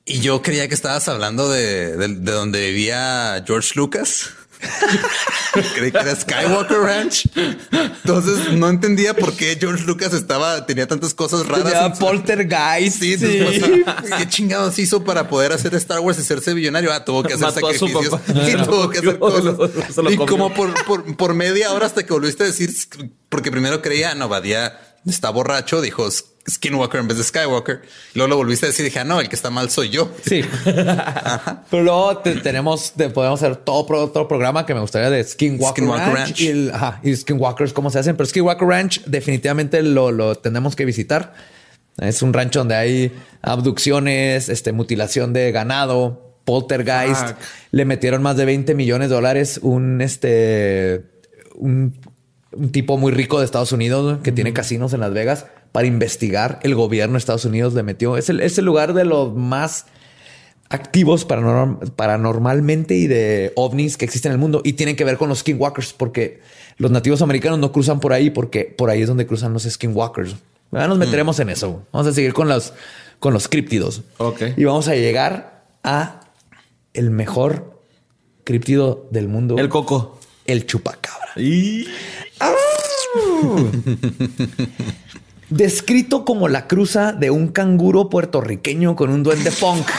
Speaker 2: y yo creía que estabas hablando de, de, de donde vivía George Lucas. [laughs] Creí que era Skywalker Ranch. Entonces no entendía por qué George Lucas estaba, tenía tantas cosas raras.
Speaker 1: Tenía Poltergeist.
Speaker 2: Sí,
Speaker 1: sí.
Speaker 2: después, ¿qué chingados hizo para poder hacer Star Wars y hacerse billonario? Ah, tuvo que hacer
Speaker 3: Mató a su
Speaker 2: sacrificios tuvo que hacer [laughs] cosas. y como por, por, por media hora hasta que volviste a decir, porque primero creía, no, Badía está borracho, dijo Skinwalker en vez de Skywalker. Luego lo volviste a decir y dije, ah, no, el que está mal soy yo.
Speaker 1: Sí. [laughs] Pero luego te- tenemos, te- podemos hacer todo otro programa que me gustaría de Skinwalker,
Speaker 2: Skinwalker
Speaker 1: Ranch,
Speaker 2: Ranch.
Speaker 1: y, el, ajá, y Skinwalkers, cómo se hacen. Pero Skinwalker Ranch definitivamente lo, lo tenemos que visitar. Es un rancho donde hay abducciones, este, mutilación de ganado, poltergeist.
Speaker 3: Fuck.
Speaker 1: Le metieron más de 20 millones de dólares un, este, un, un tipo muy rico de Estados Unidos que tiene casinos en Las Vegas para investigar. El gobierno de Estados Unidos le metió. Es el, es el lugar de los más activos paranorm- paranormalmente y de ovnis que existen en el mundo y tienen que ver con los skinwalkers porque los nativos americanos no cruzan por ahí porque por ahí es donde cruzan los skinwalkers. Ya nos meteremos en eso. Vamos a seguir con los con los críptidos. Y vamos a llegar a el mejor críptido del mundo.
Speaker 3: El coco.
Speaker 1: el chupacabra.
Speaker 3: Y [laughs]
Speaker 1: Descrito como la cruza de un canguro puertorriqueño con un duende punk. [laughs]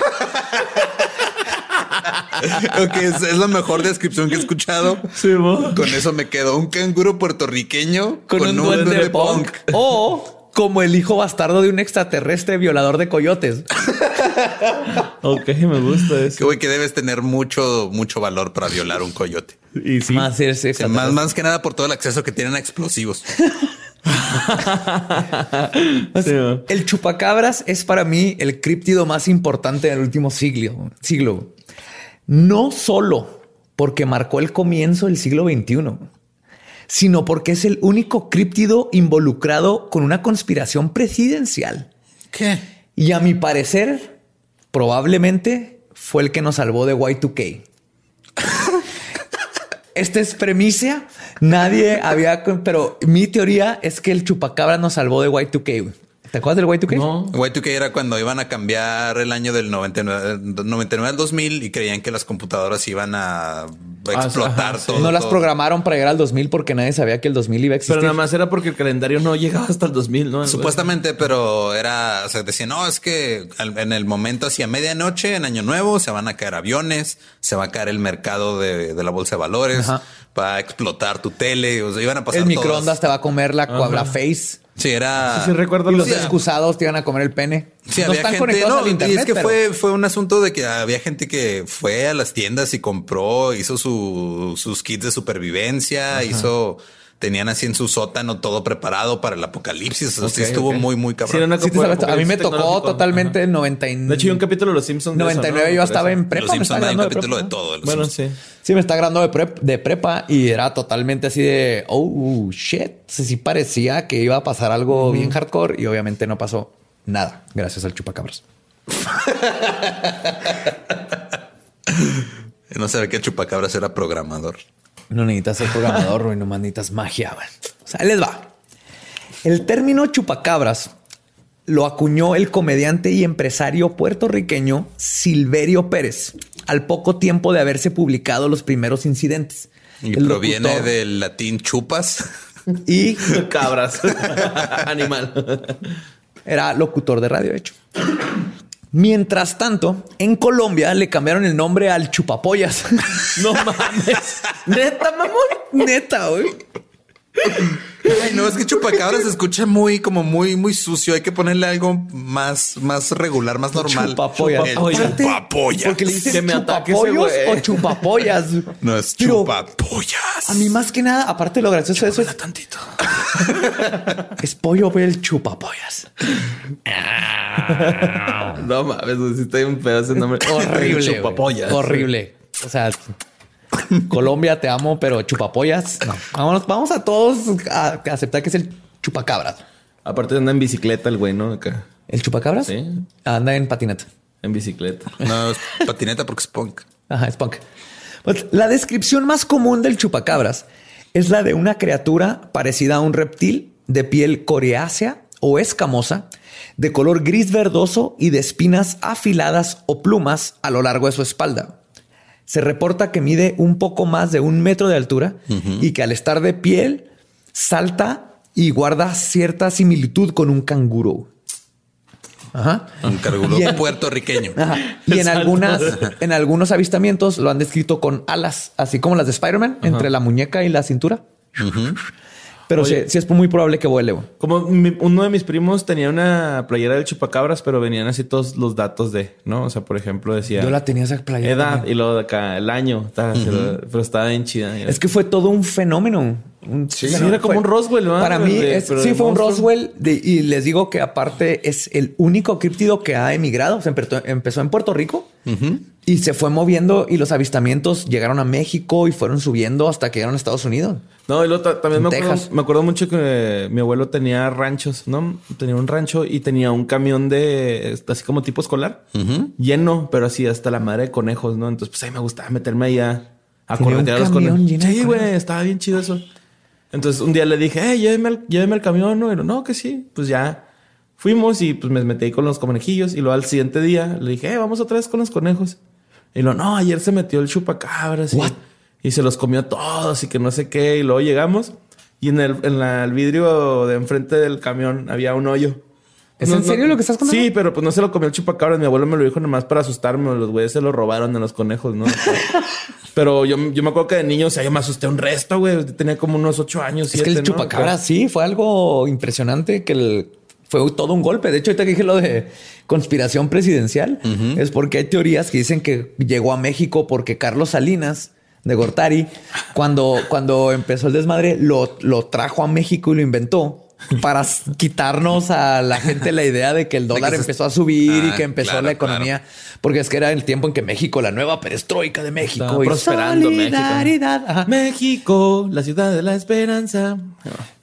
Speaker 2: Ok, es, es la mejor descripción que he escuchado.
Speaker 3: sí.
Speaker 2: Con eso me quedo. Un canguro puertorriqueño
Speaker 1: con, un, duende, punk. O como el hijo bastardo de un extraterrestre violador de coyotes. [laughs]
Speaker 3: Ok, me gusta
Speaker 2: Que
Speaker 3: eso.
Speaker 2: güey, que debes tener mucho, mucho valor para violar un coyote.
Speaker 3: Y sí.
Speaker 1: Más,
Speaker 2: que nada por todo el acceso que tienen a explosivos. [laughs]
Speaker 1: El chupacabras es para mí el críptido más importante del último siglo. siglo. No solo porque marcó el comienzo del siglo XXI, sino porque es el único críptido involucrado con una conspiración presidencial.
Speaker 2: ¿Qué?
Speaker 1: Y a mi parecer, probablemente fue el que nos salvó de Y2K. Esta es premisa. Nadie había, pero mi teoría es que el chupacabra nos salvó de Y2K. ¿Te acuerdas del Y2K?
Speaker 3: No.
Speaker 2: Y2K era cuando iban a cambiar el año del 99, 99 al 2000 y creían que las computadoras iban a explotar
Speaker 3: ajá, sí.
Speaker 2: todo.
Speaker 1: no las programaron para llegar al 2000 porque nadie sabía que el 2000 iba a existir.
Speaker 3: Pero nada más era porque el calendario no llegaba hasta el 2000, ¿no?
Speaker 2: Supuestamente, pero era, o sea, decían, no, es que al- en el momento hacia medianoche, en Año Nuevo, se van a caer aviones, se va a caer el mercado de, de la bolsa de valores,
Speaker 1: Ajá.
Speaker 2: va a explotar tu tele, o sea, iban a pasar
Speaker 1: el
Speaker 2: todas-
Speaker 1: microondas te va a comer la, la face.
Speaker 2: Sí, era...
Speaker 3: Sí, sí, recuerdo
Speaker 1: Y
Speaker 3: los
Speaker 1: excusados te iban a comer el pene.
Speaker 2: Sí,
Speaker 1: no
Speaker 2: había
Speaker 1: están
Speaker 2: gente,
Speaker 1: conectados
Speaker 2: no,
Speaker 1: al internet,
Speaker 2: y es que
Speaker 1: pero-
Speaker 2: fue, fue un asunto de que había gente que fue a las tiendas y compró, hizo su- sus kits de supervivencia, hizo, tenían así en su sótano todo preparado para el apocalipsis. O sea, sí
Speaker 3: Ok,
Speaker 2: estuvo muy, muy cabrón.
Speaker 1: Sí, a mí me tocó totalmente en 90 y-
Speaker 3: De hecho, hay un capítulo de los Simpsons. de eso,
Speaker 1: 99
Speaker 3: ¿no?
Speaker 1: yo estaba en prepa.
Speaker 2: Los Simpsons hay un
Speaker 1: de
Speaker 2: capítulo de todo. de
Speaker 3: Bueno,
Speaker 2: Simpsons.
Speaker 3: sí.
Speaker 1: Sí, me está graduando de, prep- de prepa y era totalmente así de, oh, shit. Sí, sí parecía que iba a pasar algo bien hardcore y obviamente no pasó nada gracias al chupacabras. [laughs]
Speaker 2: No sabía que el chupacabras era programador.
Speaker 1: No necesitas ser programador, [laughs] nomás necesitas magia. güey. O sea, ahí les va. El término chupacabras lo acuñó el comediante y empresario puertorriqueño Silverio Pérez al poco tiempo de haberse publicado los primeros incidentes.
Speaker 2: Y
Speaker 1: El
Speaker 2: proviene
Speaker 1: locutor
Speaker 2: del latín chupas.
Speaker 1: Y [laughs]
Speaker 3: Cabras. [laughs] Animal.
Speaker 1: era locutor de radio, de hecho. Mientras tanto, en Colombia le cambiaron el nombre al chupapollas. [laughs]
Speaker 3: No mames. Neta, mamón.
Speaker 1: Neta, güey.
Speaker 2: Ay, no, es que chupacabras se escucha muy, como muy, muy sucio. Hay que ponerle algo más, más regular, más normal.
Speaker 1: Chupapollas. Porque le
Speaker 3: ese
Speaker 1: chupapollos o chupapollas.
Speaker 2: No es
Speaker 1: Pero
Speaker 2: chupapollas.
Speaker 1: A mí más que nada, aparte de lo gracioso de eso es,
Speaker 2: tantito. [laughs]
Speaker 1: es pollo el chupapollas. [laughs]
Speaker 3: No mames, está bien feo ese nombre. [laughs]
Speaker 1: Horrible.
Speaker 3: Chupapollas.
Speaker 1: Horrible. O sea, Colombia te amo, pero chupapollas. No. Vámonos, vamos a todos a, aceptar que es el chupacabras.
Speaker 3: Aparte anda en bicicleta el güey, ¿no? Acá.
Speaker 1: ¿El chupacabras?
Speaker 3: Sí.
Speaker 1: Anda en patineta.
Speaker 3: En bicicleta.
Speaker 2: No, es patineta porque es punk.
Speaker 1: Ajá, es punk. Pues, la descripción más común del chupacabras es la de una criatura parecida a un reptil de piel coriácea o escamosa, de color gris verdoso y de espinas afiladas o plumas a lo largo de su espalda. Se reporta que mide un poco más de un metro de altura y que al estar de piel salta y guarda cierta similitud con un canguro. Ajá.
Speaker 2: Un
Speaker 1: en-
Speaker 2: puertorriqueño.
Speaker 1: Ajá. Y en algunas, en algunos avistamientos lo han descrito con alas, así como las de Spider-Man, entre la muñeca y la cintura. Pero sí, sí es muy probable que vuele. güey.
Speaker 3: Como mi- uno de mis primos tenía una playera del chupacabras, pero venían así todos los datos de, ¿no? O sea, por ejemplo, decía
Speaker 1: Yo la tenía esa playera.
Speaker 3: edad
Speaker 1: también.
Speaker 3: y luego de acá el año, tal, pero estaba bien chida.
Speaker 1: Es que fue todo un fenómeno. Un-
Speaker 3: Sí, era como un Roswell, ¿no?
Speaker 1: Para mí,
Speaker 3: De-
Speaker 1: es-
Speaker 3: pero
Speaker 1: sí, fue un. Roswell. de- y les digo que aparte es el único críptido que ha emigrado. O sea, empezó, empezó en Puerto Rico y se fue moviendo y los avistamientos llegaron a México y fueron subiendo hasta que llegaron a Estados Unidos.
Speaker 3: No, y luego ta- también me acuerdo, me acuerdo mucho que mi abuelo tenía ranchos, ¿no? Tenía un rancho y tenía un camión de así como tipo escolar lleno, pero así hasta la madre de conejos, ¿no? Entonces, pues ahí me gustaba meterme ahí a, corretear los conejos. Sí, güey, estaba bien chido eso. Entonces, un día le dije, hey, lléveme al, lléveme al camión, ¿no? Y lo, no, que sí. Pues ya fuimos y pues me metí ahí con los conejillos. Y luego al siguiente día le dije, hey, vamos otra vez con los conejos. Y lo, no, ayer se metió el chupacabras. y- y se los comió todos y que no sé qué. Y luego llegamos y en el, en la- el vidrio de enfrente del camión había un hoyo.
Speaker 1: ¿Es en serio lo que estás contando?
Speaker 3: Sí, pero pues no se lo comió el chupacabras. Mi abuelo me lo dijo nomás para asustarme. Los güeyes se lo robaron de los conejos, ¿no? [laughs] pero yo, yo me acuerdo que de niño, o sea, yo me asusté un resto, güey. Tenía como unos ocho años.
Speaker 1: Es que el
Speaker 3: siete, ¿no?
Speaker 1: chupacabra sí fue algo impresionante que el- fue todo un golpe. De hecho, ahorita que dije lo de conspiración presidencial, es porque hay teorías que dicen que llegó a México porque Carlos Salinas de Gortari, cuando, cuando empezó el desmadre, lo, lo trajo a México y lo inventó. Para quitarnos a la gente la idea de que el dólar
Speaker 2: se-
Speaker 1: empezó a subir y
Speaker 2: Ah,
Speaker 1: que empezó
Speaker 2: claro,
Speaker 1: la economía, porque es que era el tiempo en que México, la nueva perestroika de México, y
Speaker 3: prosperando México.
Speaker 1: solidaridad. Ajá.
Speaker 3: México, la ciudad de la esperanza.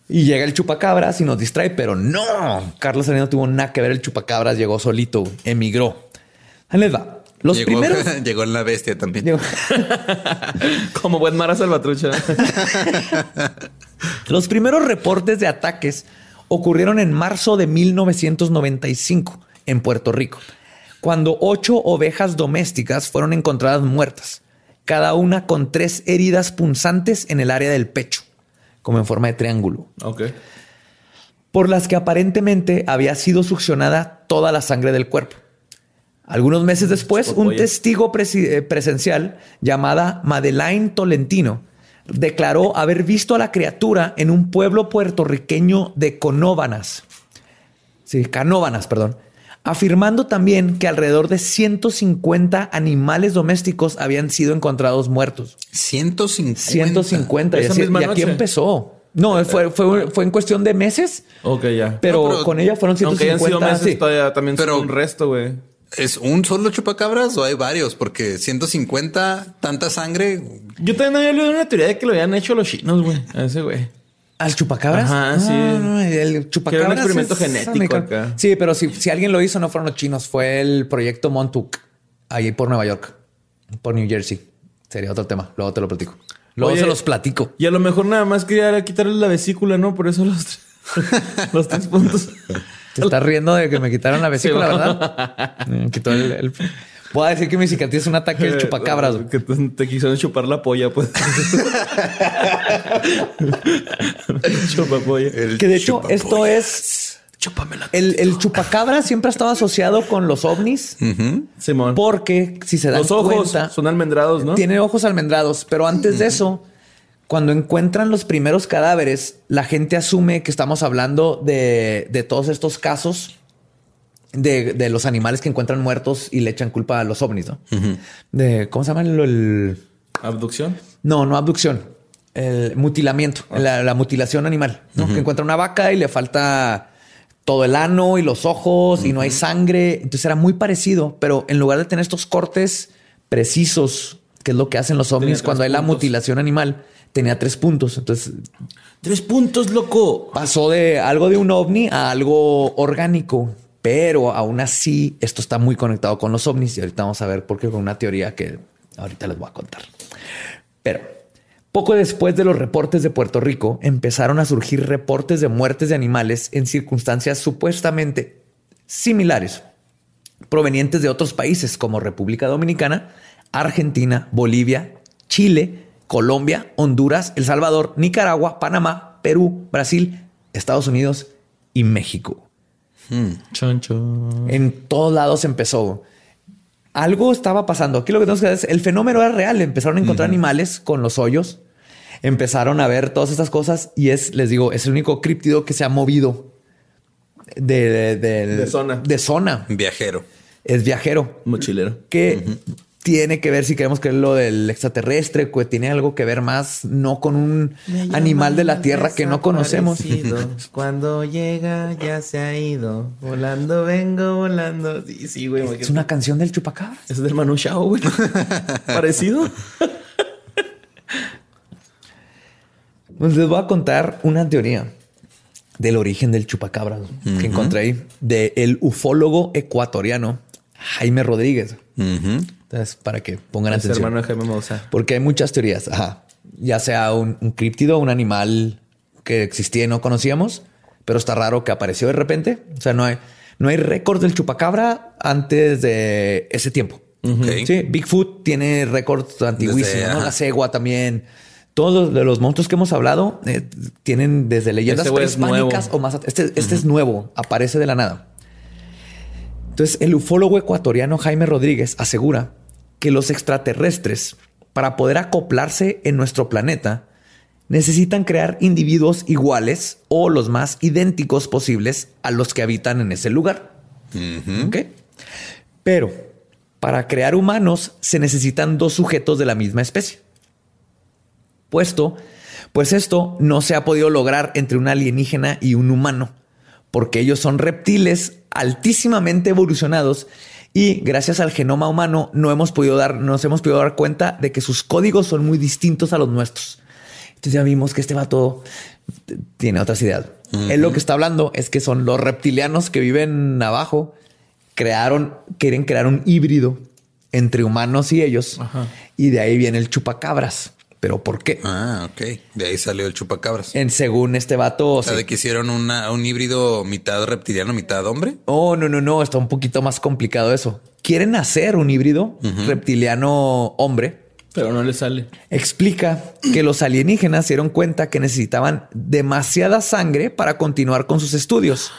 Speaker 1: Y llega el chupacabras y nos distrae, pero no. Carlos Salinas no tuvo nada que ver. El chupacabras llegó solito, emigró. Ahí les va. Los
Speaker 2: llegó,
Speaker 1: primeros. [laughs]
Speaker 2: llegó en la bestia también.
Speaker 1: Llegó- [laughs]
Speaker 3: Como buen Mara Salvatrucha. [laughs]
Speaker 1: Los primeros reportes de ataques ocurrieron en marzo de 1995 en Puerto Rico, cuando ocho ovejas domésticas fueron encontradas muertas cada una con tres heridas punzantes en el área del pecho, como en forma de triángulo,
Speaker 3: Ok.
Speaker 1: por las que aparentemente había sido succionada toda la sangre del cuerpo. Algunos meses después, un
Speaker 3: Oye.
Speaker 1: testigo eh, presencial llamada Madeleine Tolentino declaró haber visto a la criatura en un pueblo puertorriqueño de Conóbanas. Sí, Canóbanas, perdón. Afirmando también que alrededor de 150 animales domésticos habían sido encontrados muertos.
Speaker 2: 150.
Speaker 1: 150. Y,
Speaker 3: Esa
Speaker 1: así-
Speaker 3: misma
Speaker 1: y aquí
Speaker 3: noche.
Speaker 1: empezó. No, fue, fue, fue en cuestión de meses,
Speaker 3: Ok, ya.
Speaker 1: pero,
Speaker 2: No, pero
Speaker 1: con ella fueron
Speaker 3: Aunque hayan
Speaker 1: 150.
Speaker 3: sido meses,
Speaker 1: sí.
Speaker 3: todavía también
Speaker 2: Pero-
Speaker 3: son un resto, güey.
Speaker 2: ¿Es un solo chupacabras o hay varios? Porque 150, tanta sangre.
Speaker 3: Yo también había leído una teoría de que lo habían hecho los chinos, güey. A ese güey.
Speaker 1: ¿Al chupacabras?
Speaker 3: Ajá, sí.
Speaker 1: no, el chupacabras.
Speaker 3: Era un experimento
Speaker 1: es
Speaker 3: genético acá.
Speaker 1: Sí, pero si, si alguien lo hizo, no fueron los chinos, fue el proyecto Montauk, ahí por Nueva York, por New Jersey. Sería otro tema. Luego te lo platico. Luego
Speaker 3: Oye,
Speaker 1: se los platico.
Speaker 3: Y a lo mejor nada más quería quitarle la vesícula, ¿no? Por eso los, [laughs] los tres puntos. [laughs]
Speaker 1: Te estás riendo de que me quitaron la [laughs] vesícula,
Speaker 3: Sí,
Speaker 1: ¿verdad? Me quitó el, el- [laughs] Puedo decir que mi cicatriz es un ataque del chupacabras. güey.
Speaker 3: Que te, te quisieron chupar la polla, pues. [laughs] Chupapolla.
Speaker 2: El
Speaker 1: Que de hecho,
Speaker 2: chupapolla.
Speaker 1: esto es. El, el chupacabra siempre ha estado asociado con los ovnis,
Speaker 3: Simón.
Speaker 1: porque si se dan
Speaker 3: Los ojos
Speaker 1: cuenta,
Speaker 3: son almendrados, ¿no?
Speaker 1: tiene ojos almendrados. Pero antes de eso, cuando encuentran los primeros cadáveres, la gente asume que estamos hablando de, de todos estos casos de, de los animales que encuentran muertos y le echan culpa a los ovnis, ¿no? De cómo se llama el- el
Speaker 3: Abducción.
Speaker 1: no, no abducción. El mutilamiento, la, la mutilación animal. ¿no? Que encuentra una vaca y le falta todo el ano y los ojos y no hay sangre. Entonces era muy parecido, pero en lugar de tener estos cortes precisos, que es lo que hacen los ovnis cuando hay la mutilación animal, tenía tres puntos. Entonces
Speaker 3: Tres puntos, loco.
Speaker 1: pasó de algo de un ovni a algo orgánico. Pero aún así, esto está muy conectado con los ovnis y ahorita vamos a ver por qué con una teoría que ahorita les voy a contar. Pero poco después de los reportes de Puerto Rico, empezaron a surgir reportes de muertes de animales en circunstancias supuestamente similares, provenientes de otros países como República Dominicana, Argentina, Bolivia, Chile, Colombia, Honduras, El Salvador, Nicaragua, Panamá, Perú, Brasil, Estados Unidos y México.
Speaker 3: Choncho.
Speaker 1: En todos lados empezó. Algo estaba pasando. Aquí lo que tenemos que ver es el fenómeno era real. Empezaron a encontrar animales con los hoyos. Empezaron a ver todas estas cosas y es, les digo, es el único críptido que se ha movido de, de, de-
Speaker 3: De zona.
Speaker 1: De zona.
Speaker 2: Viajero.
Speaker 1: Es viajero.
Speaker 3: Mochilero.
Speaker 1: Que tiene que ver, si queremos creer lo del extraterrestre, que tiene algo que ver más, no con un animal de la tierra que no conocemos. [laughs]
Speaker 3: Cuando llega ya se ha ido. Volando vengo, volando. Sí, sí, güey.
Speaker 1: Es una canción del chupacabra.
Speaker 3: Es del Manu Chao, güey. [laughs] Parecido. [laughs]
Speaker 1: Pues les voy a contar una teoría del origen del chupacabra que encontré ahí de el ufólogo ecuatoriano Jaime Rodríguez. Entonces, para que pongan
Speaker 3: Es
Speaker 1: atención.
Speaker 3: hermano de Jaime.
Speaker 1: Porque hay muchas teorías. Ajá. Ya sea un, un críptido, un animal que existía y no conocíamos, pero está raro que apareció de repente. O sea, no hay, no hay récord del chupacabra antes de ese tiempo. Sí, Bigfoot tiene récords antiguísimos, ¿no? La cegua también. Todos los, de los monstruos que hemos hablado eh, tienen desde leyendas
Speaker 3: Ese güey es
Speaker 1: prehispánicas o más. Este, este es nuevo, aparece de la nada. Entonces, el ufólogo ecuatoriano Jaime Rodríguez asegura que los extraterrestres, para poder acoplarse en nuestro planeta, necesitan crear individuos iguales o los más idénticos posibles a los que habitan en ese lugar. Pero para crear humanos se necesitan dos sujetos de la misma especie. Puesto, pues esto no se ha podido lograr entre un alienígena y un humano, porque ellos son reptiles altísimamente evolucionados y gracias al genoma humano no hemos podido dar, nos hemos podido dar cuenta de que sus códigos son muy distintos a los nuestros. Entonces ya vimos que este vato tiene otras ideas. Él lo que está hablando es que son los reptilianos que viven abajo, crearon, quieren crear un híbrido entre humanos y ellos. Y de ahí viene el chupacabras. ¿Pero por qué?
Speaker 2: Ah, ok. De ahí salió el chupacabras.
Speaker 1: En según este vato,
Speaker 2: O sea,
Speaker 1: sí.
Speaker 2: de que hicieron una, un híbrido mitad reptiliano, mitad hombre.
Speaker 1: Oh, no, no, no, está un poquito más complicado eso. Quieren hacer un híbrido reptiliano hombre
Speaker 3: Pero no le sale.
Speaker 1: explica que los alienígenas se dieron cuenta que necesitaban demasiada sangre para continuar con sus estudios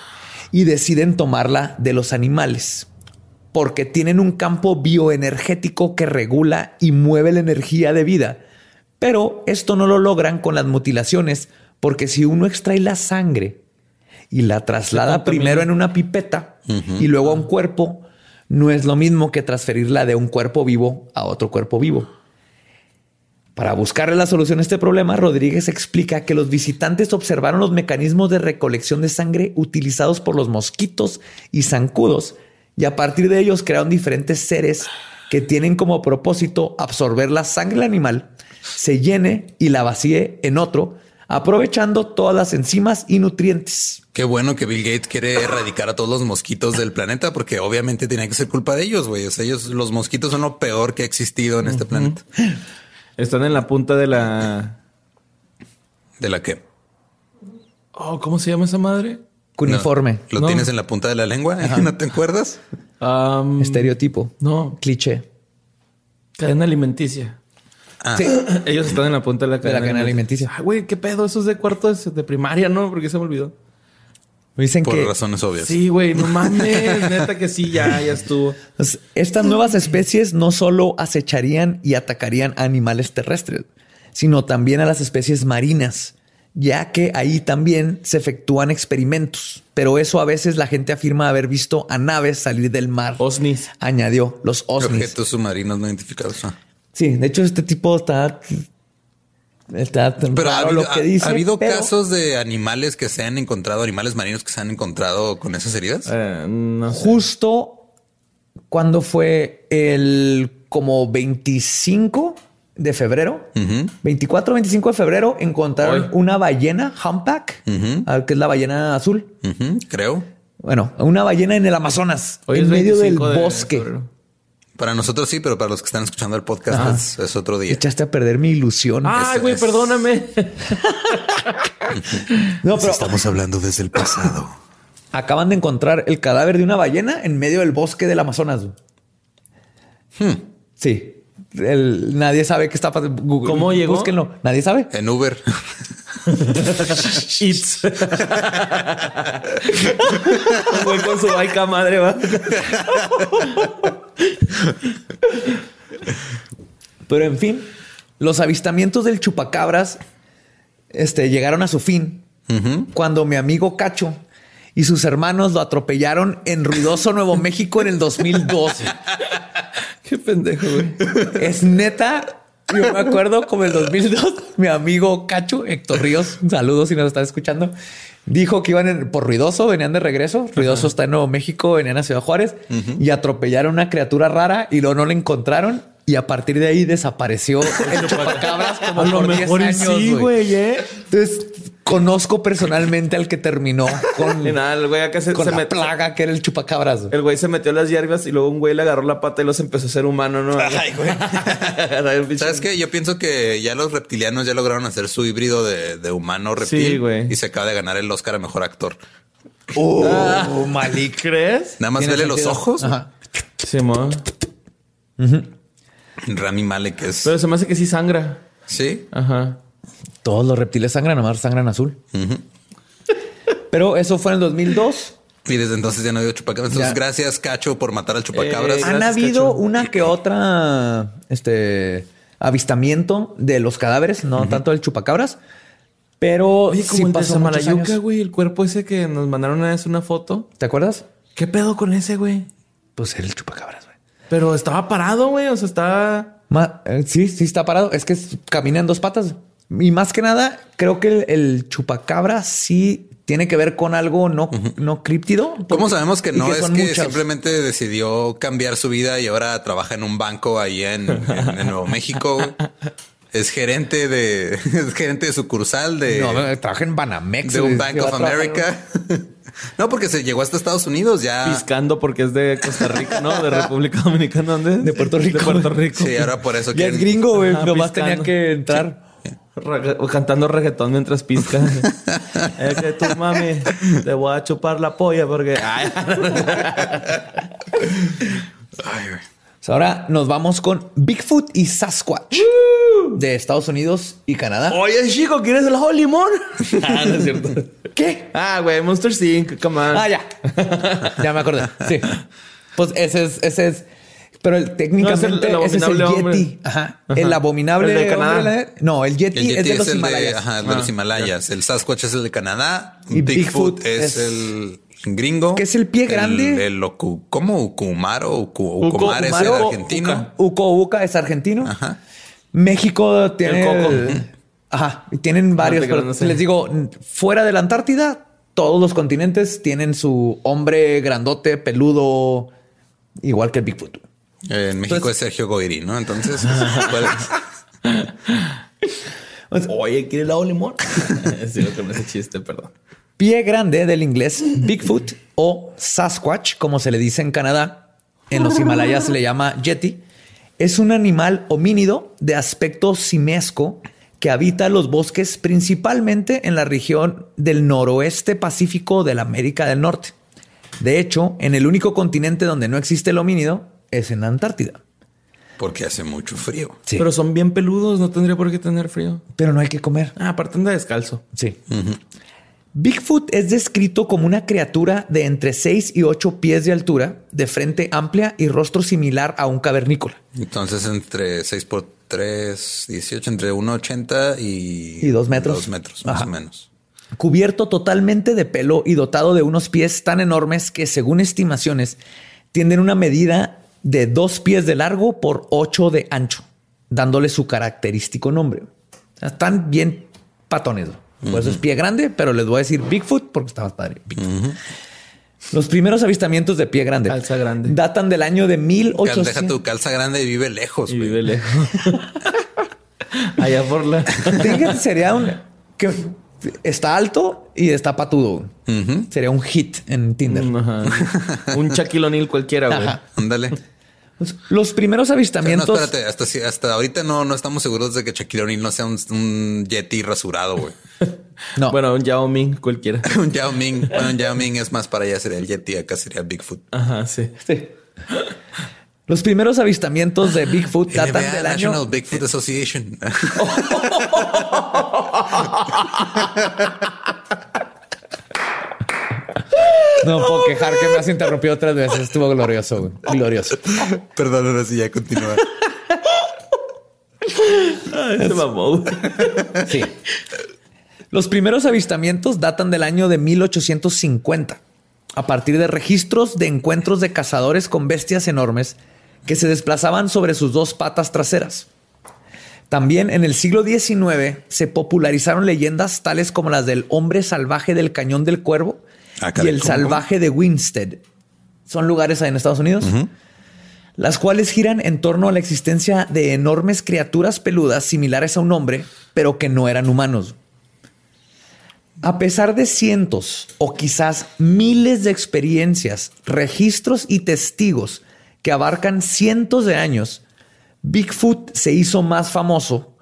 Speaker 1: y deciden tomarla de los animales porque tienen un campo bioenergético que regula y mueve la energía de vida. Pero esto no lo logran con las mutilaciones porque si uno extrae la sangre y la traslada primero en una pipeta y luego a un cuerpo, no es lo mismo que transferirla de un cuerpo vivo a otro cuerpo vivo. Para buscarle la solución a este problema, Rodríguez explica que los visitantes observaron los mecanismos de recolección de sangre utilizados por los mosquitos y zancudos y a partir de ellos crearon diferentes seres que tienen como propósito absorber la sangre del animal, se llene y la vacíe en otro, aprovechando todas las enzimas y nutrientes.
Speaker 2: Qué bueno que Bill Gates quiere erradicar a todos los mosquitos del planeta, porque obviamente tenía que ser culpa de ellos, güey. O sea, ellos, los mosquitos son lo peor que ha existido en este planeta.
Speaker 3: Están en la punta de la.
Speaker 2: ¿De la que?
Speaker 3: Oh, ¿cómo se llama esa madre?
Speaker 1: Cuniforme,
Speaker 2: ¿Lo
Speaker 3: No.
Speaker 2: tienes en la punta de la lengua? [laughs] ¿No te acuerdas?
Speaker 1: Estereotipo,
Speaker 3: no,
Speaker 1: cliché.
Speaker 3: cadena alimenticia.
Speaker 2: Ah,
Speaker 1: Sí. [clears throat]
Speaker 3: Ellos están en la punta de la cadena,
Speaker 1: cadena alimenticia.
Speaker 3: Ay, güey, qué pedo. Eso es de cuarto de, de primaria, ¿no? Porque se me olvidó.
Speaker 1: Dicen
Speaker 2: por
Speaker 1: que
Speaker 2: razones obvias.
Speaker 3: Sí, güey, no mames. [laughs] neta que sí, ya, ya estuvo.
Speaker 1: Pues, Estas nuevas especies no solo acecharían y atacarían a animales terrestres, sino también a las especies marinas, ya que ahí también se efectúan experimentos. Pero eso a veces la gente afirma haber visto a naves salir del mar.
Speaker 3: Osnis.
Speaker 1: Añadió los osnis.
Speaker 2: Objetos submarinos no identificados. Ah.
Speaker 1: Sí, de hecho este tipo está... Está
Speaker 2: Pero ha habido,
Speaker 1: lo que
Speaker 2: ha-
Speaker 1: dice,
Speaker 2: ha habido
Speaker 1: pero-
Speaker 2: casos de animales que se han encontrado, animales marinos que se han encontrado con esas heridas.
Speaker 3: Eh, no sé.
Speaker 1: Justo cuando fue el como 25 de febrero, 24 25 de febrero, encontraron
Speaker 3: Hoy.
Speaker 1: una ballena humpback, ah, que es la ballena azul.
Speaker 2: Creo.
Speaker 1: Bueno, una ballena en el Amazonas,
Speaker 3: Hoy
Speaker 1: en medio del
Speaker 3: 25 de
Speaker 1: bosque.
Speaker 3: febrero.
Speaker 2: Para nosotros sí, pero para los que están escuchando el podcast es, es otro día.
Speaker 1: Echaste a perder mi ilusión.
Speaker 3: Ay, güey,
Speaker 2: es-
Speaker 3: perdóname.
Speaker 1: no, pero
Speaker 2: Estamos hablando desde el pasado.
Speaker 1: acaban de encontrar el cadáver de una ballena en medio del bosque del Amazonas.
Speaker 2: Hmm.
Speaker 1: Sí. El- nadie sabe qué está pasando. Google-
Speaker 3: ¿Cómo llegó?
Speaker 1: Búsquenlo. Nadie sabe.
Speaker 2: En Uber. [laughs]
Speaker 3: It's. Güey, con su baica madre, va.
Speaker 1: Pero en fin, los avistamientos del chupacabras este, llegaron a su fin cuando mi amigo Cacho y sus hermanos lo atropellaron en Ruidoso, Nuevo México en el 2012.
Speaker 3: Qué pendejo, güey. [laughs]
Speaker 1: Es neta. Yo me acuerdo como el 2002, mi amigo Cacho, Héctor Ríos, saludos si nos están escuchando, dijo que iban en- por Ruidoso, venían de regreso. Ruidoso está en Nuevo México, venían a Ciudad Juárez y atropellaron una criatura rara y luego no la encontraron. Y a partir de ahí desapareció el [laughs] chupacabras como
Speaker 3: A lo
Speaker 1: por 10
Speaker 3: mejor y
Speaker 1: años.
Speaker 3: sí, güey, ¿eh?
Speaker 1: Entonces conozco personalmente al que terminó con, [laughs]
Speaker 3: Y nada, el güey acá se,
Speaker 1: con
Speaker 3: se
Speaker 1: la
Speaker 3: metió.
Speaker 1: plaga que era el chupacabras. güey.
Speaker 3: El güey se metió a las hierbas y luego un güey le agarró la pata y los empezó a ser humano, ¿no? Ay, güey. [laughs]
Speaker 2: ¿Sabes qué? Yo pienso que ya los reptilianos ya lograron hacer su híbrido de, de humano reptil
Speaker 3: Sí, güey.
Speaker 2: y se acaba de ganar el Oscar a mejor actor.
Speaker 1: Oh, Malik.
Speaker 3: ¿Crees?
Speaker 2: Nada más vele los ojos.
Speaker 1: Ajá.
Speaker 3: Sí, mo.
Speaker 2: Rami Malek es.
Speaker 3: Pero se me hace que sí sangra.
Speaker 2: Sí.
Speaker 3: Ajá.
Speaker 1: Todos los reptiles sangran, nomás sangran azul. Pero eso fue en el 2002.
Speaker 2: Y desde entonces ya no ha habido chupacabras. Entonces,
Speaker 1: Ya.
Speaker 2: gracias, Cacho, por matar al chupacabras.
Speaker 3: Eh,
Speaker 1: Han habido
Speaker 3: Cacho.
Speaker 1: una que otra este avistamiento de los cadáveres, no tanto del chupacabras, pero
Speaker 3: Oye, como
Speaker 1: sí
Speaker 3: el
Speaker 1: pasó
Speaker 3: Samalayuca, güey. El cuerpo ese que nos mandaron una vez una foto.
Speaker 1: ¿Te acuerdas?
Speaker 3: ¿Qué pedo con ese, güey?
Speaker 1: Pues era el chupacabras, güey.
Speaker 3: Pero estaba parado, güey. O sea, estaba...
Speaker 1: Ma- eh, sí, sí está parado. Es que camina en dos patas. Y más que nada, creo que el, el chupacabra sí tiene que ver con algo no, no críptido.
Speaker 2: ¿Cómo sabemos que no es que
Speaker 1: muchos.
Speaker 2: simplemente decidió cambiar su vida y ahora trabaja en un banco ahí en, en- en Nuevo México? Es gerente de [laughs] es gerente de sucursal de,
Speaker 1: No, no, trabaja en Banamex.
Speaker 2: de un. Bank of America. [laughs] No, porque se llegó hasta Estados Unidos ya.
Speaker 3: Piscando porque es de Costa Rica, ¿no? De República Dominicana, ¿dónde es?
Speaker 1: De Puerto Rico.
Speaker 3: De Puerto Rico.
Speaker 2: Sí, ahora por eso
Speaker 1: Ya es
Speaker 2: quieren-
Speaker 1: gringo, güey. Nomás tenía que entrar.
Speaker 3: Cantando reggaetón mientras pisca. [laughs] es que tú, mami, te voy a chupar la polla porque... [laughs] Ay.
Speaker 2: Güey.
Speaker 1: Ahora nos vamos con Bigfoot y Sasquatch de Estados Unidos y Canadá.
Speaker 3: Oye, chico, ¿quieres el ajo de limón?
Speaker 1: Ah, no es cierto. ¿Qué?
Speaker 3: ah, güey, Monster Inc. Come on.
Speaker 1: Ah, ya. ya me acordé. Sí. Pues ese es, ese es. Pero el- técnicamente
Speaker 3: No, es el- el
Speaker 1: ese es el Yeti. Ajá.
Speaker 3: Ajá.
Speaker 1: El abominable.
Speaker 3: El de Canadá.
Speaker 1: hombre No, el Yeti,
Speaker 2: El Yeti
Speaker 1: es de los
Speaker 2: el
Speaker 1: Himalayas.
Speaker 2: de, ajá, de los Himalayas. El Sasquatch es el de Canadá.
Speaker 1: Y
Speaker 2: Bigfoot,
Speaker 1: Bigfoot
Speaker 2: es,
Speaker 1: es-
Speaker 2: el gringo.
Speaker 1: que es el pie grande.
Speaker 2: El, ¿Cómo? Ukumaro. Uku- Ukumar es el argentino.
Speaker 1: Uco Uca es argentino.
Speaker 2: Ajá.
Speaker 1: México tiene.
Speaker 3: El Coco.
Speaker 1: el- Ajá. Tienen varios. pero
Speaker 3: no sé.
Speaker 1: Les digo, fuera de la Antártida, todos los continentes tienen su hombre grandote, peludo, igual que el Bigfoot.
Speaker 2: En México es Sergio Goyri, ¿no? Entonces, [laughs] ¿cuál es?
Speaker 3: Oye, ¿quieres el ajo [laughs] de limón? sí, lo que me hace chiste, perdón.
Speaker 1: Pie grande del inglés Bigfoot o Sasquatch, como se le dice en Canadá. En los Himalayas se le llama Yeti. Es un animal homínido de aspecto simiesco que habita los bosques principalmente en la región del noroeste pacífico de la América del Norte. De hecho, en el único continente donde no existe el homínido es en la Antártida.
Speaker 2: Porque hace mucho frío.
Speaker 1: Sí.
Speaker 3: Pero son bien peludos, no tendría por qué tener frío.
Speaker 1: Pero no hay que comer.
Speaker 3: Ah, aparte anda descalzo.
Speaker 1: Sí. Bigfoot es descrito como una criatura de entre 6 y 8 pies de altura, de frente amplia y rostro similar a un cavernícola.
Speaker 2: Entonces, entre 6 por 3, 18, entre 1,80 y...
Speaker 1: Y dos metros.
Speaker 2: 2 metros, más
Speaker 1: Ajá.
Speaker 2: o menos.
Speaker 1: Cubierto totalmente de pelo y dotado de unos pies tan enormes que, según estimaciones, tienen una medida de 2 pies de largo por 8 de ancho, dándole su característico nombre. Están bien patones. Por eso es pie grande, pero les voy a decir Bigfoot porque está más padre. Los primeros avistamientos de pie grande
Speaker 3: Calza grande.
Speaker 1: datan del año de
Speaker 2: Cal-
Speaker 1: 1800.
Speaker 2: Deja tu calza grande y vive lejos.
Speaker 3: Y vive lejos. [laughs] Allá por la.
Speaker 1: Fíjate, sería un que está alto y está patudo. Sería un hit en Tinder.
Speaker 3: Un Shaquille O'Neal cualquiera, güey.
Speaker 2: Ándale.
Speaker 1: Pues, Los primeros
Speaker 2: Pero no,
Speaker 1: avistamientos.
Speaker 2: espérate, hasta, hasta ahorita no, no estamos seguros de que Shaquille O'Neal no sea un, un Yeti rasurado, güey. [laughs]
Speaker 1: no,
Speaker 3: Bueno, un Yao Ming cualquiera. [laughs]
Speaker 2: un Yao Ming. Bueno, un Yao Ming es más para allá sería el Yeti, acá sería Bigfoot.
Speaker 3: Ajá, sí.
Speaker 1: sí. Los primeros avistamientos de Bigfoot [laughs] datan
Speaker 2: NBA,
Speaker 1: del
Speaker 2: National
Speaker 1: año.
Speaker 2: Bigfoot Association.
Speaker 1: No puedo quejar que me has interrumpido tres veces. Estuvo glorioso, güey. glorioso.
Speaker 2: Perdón, ahora sí ya continúa.
Speaker 3: Se mamó. güey.
Speaker 1: Sí. Los primeros avistamientos datan del año de 1850, a partir de registros de encuentros de cazadores con bestias enormes que se desplazaban sobre sus dos patas traseras. También en el siglo XIX se popularizaron leyendas tales como las del hombre salvaje del cañón del cuervo
Speaker 2: Ah,
Speaker 1: y el
Speaker 2: ¿cómo,
Speaker 1: salvaje de Winstead. Son lugares ahí en Estados Unidos las cuales giran en torno a la existencia de enormes criaturas peludas similares a un hombre, pero que no eran humanos. A pesar de cientos o quizás miles de experiencias, registros y testigos que abarcan cientos de años, Bigfoot se hizo más famoso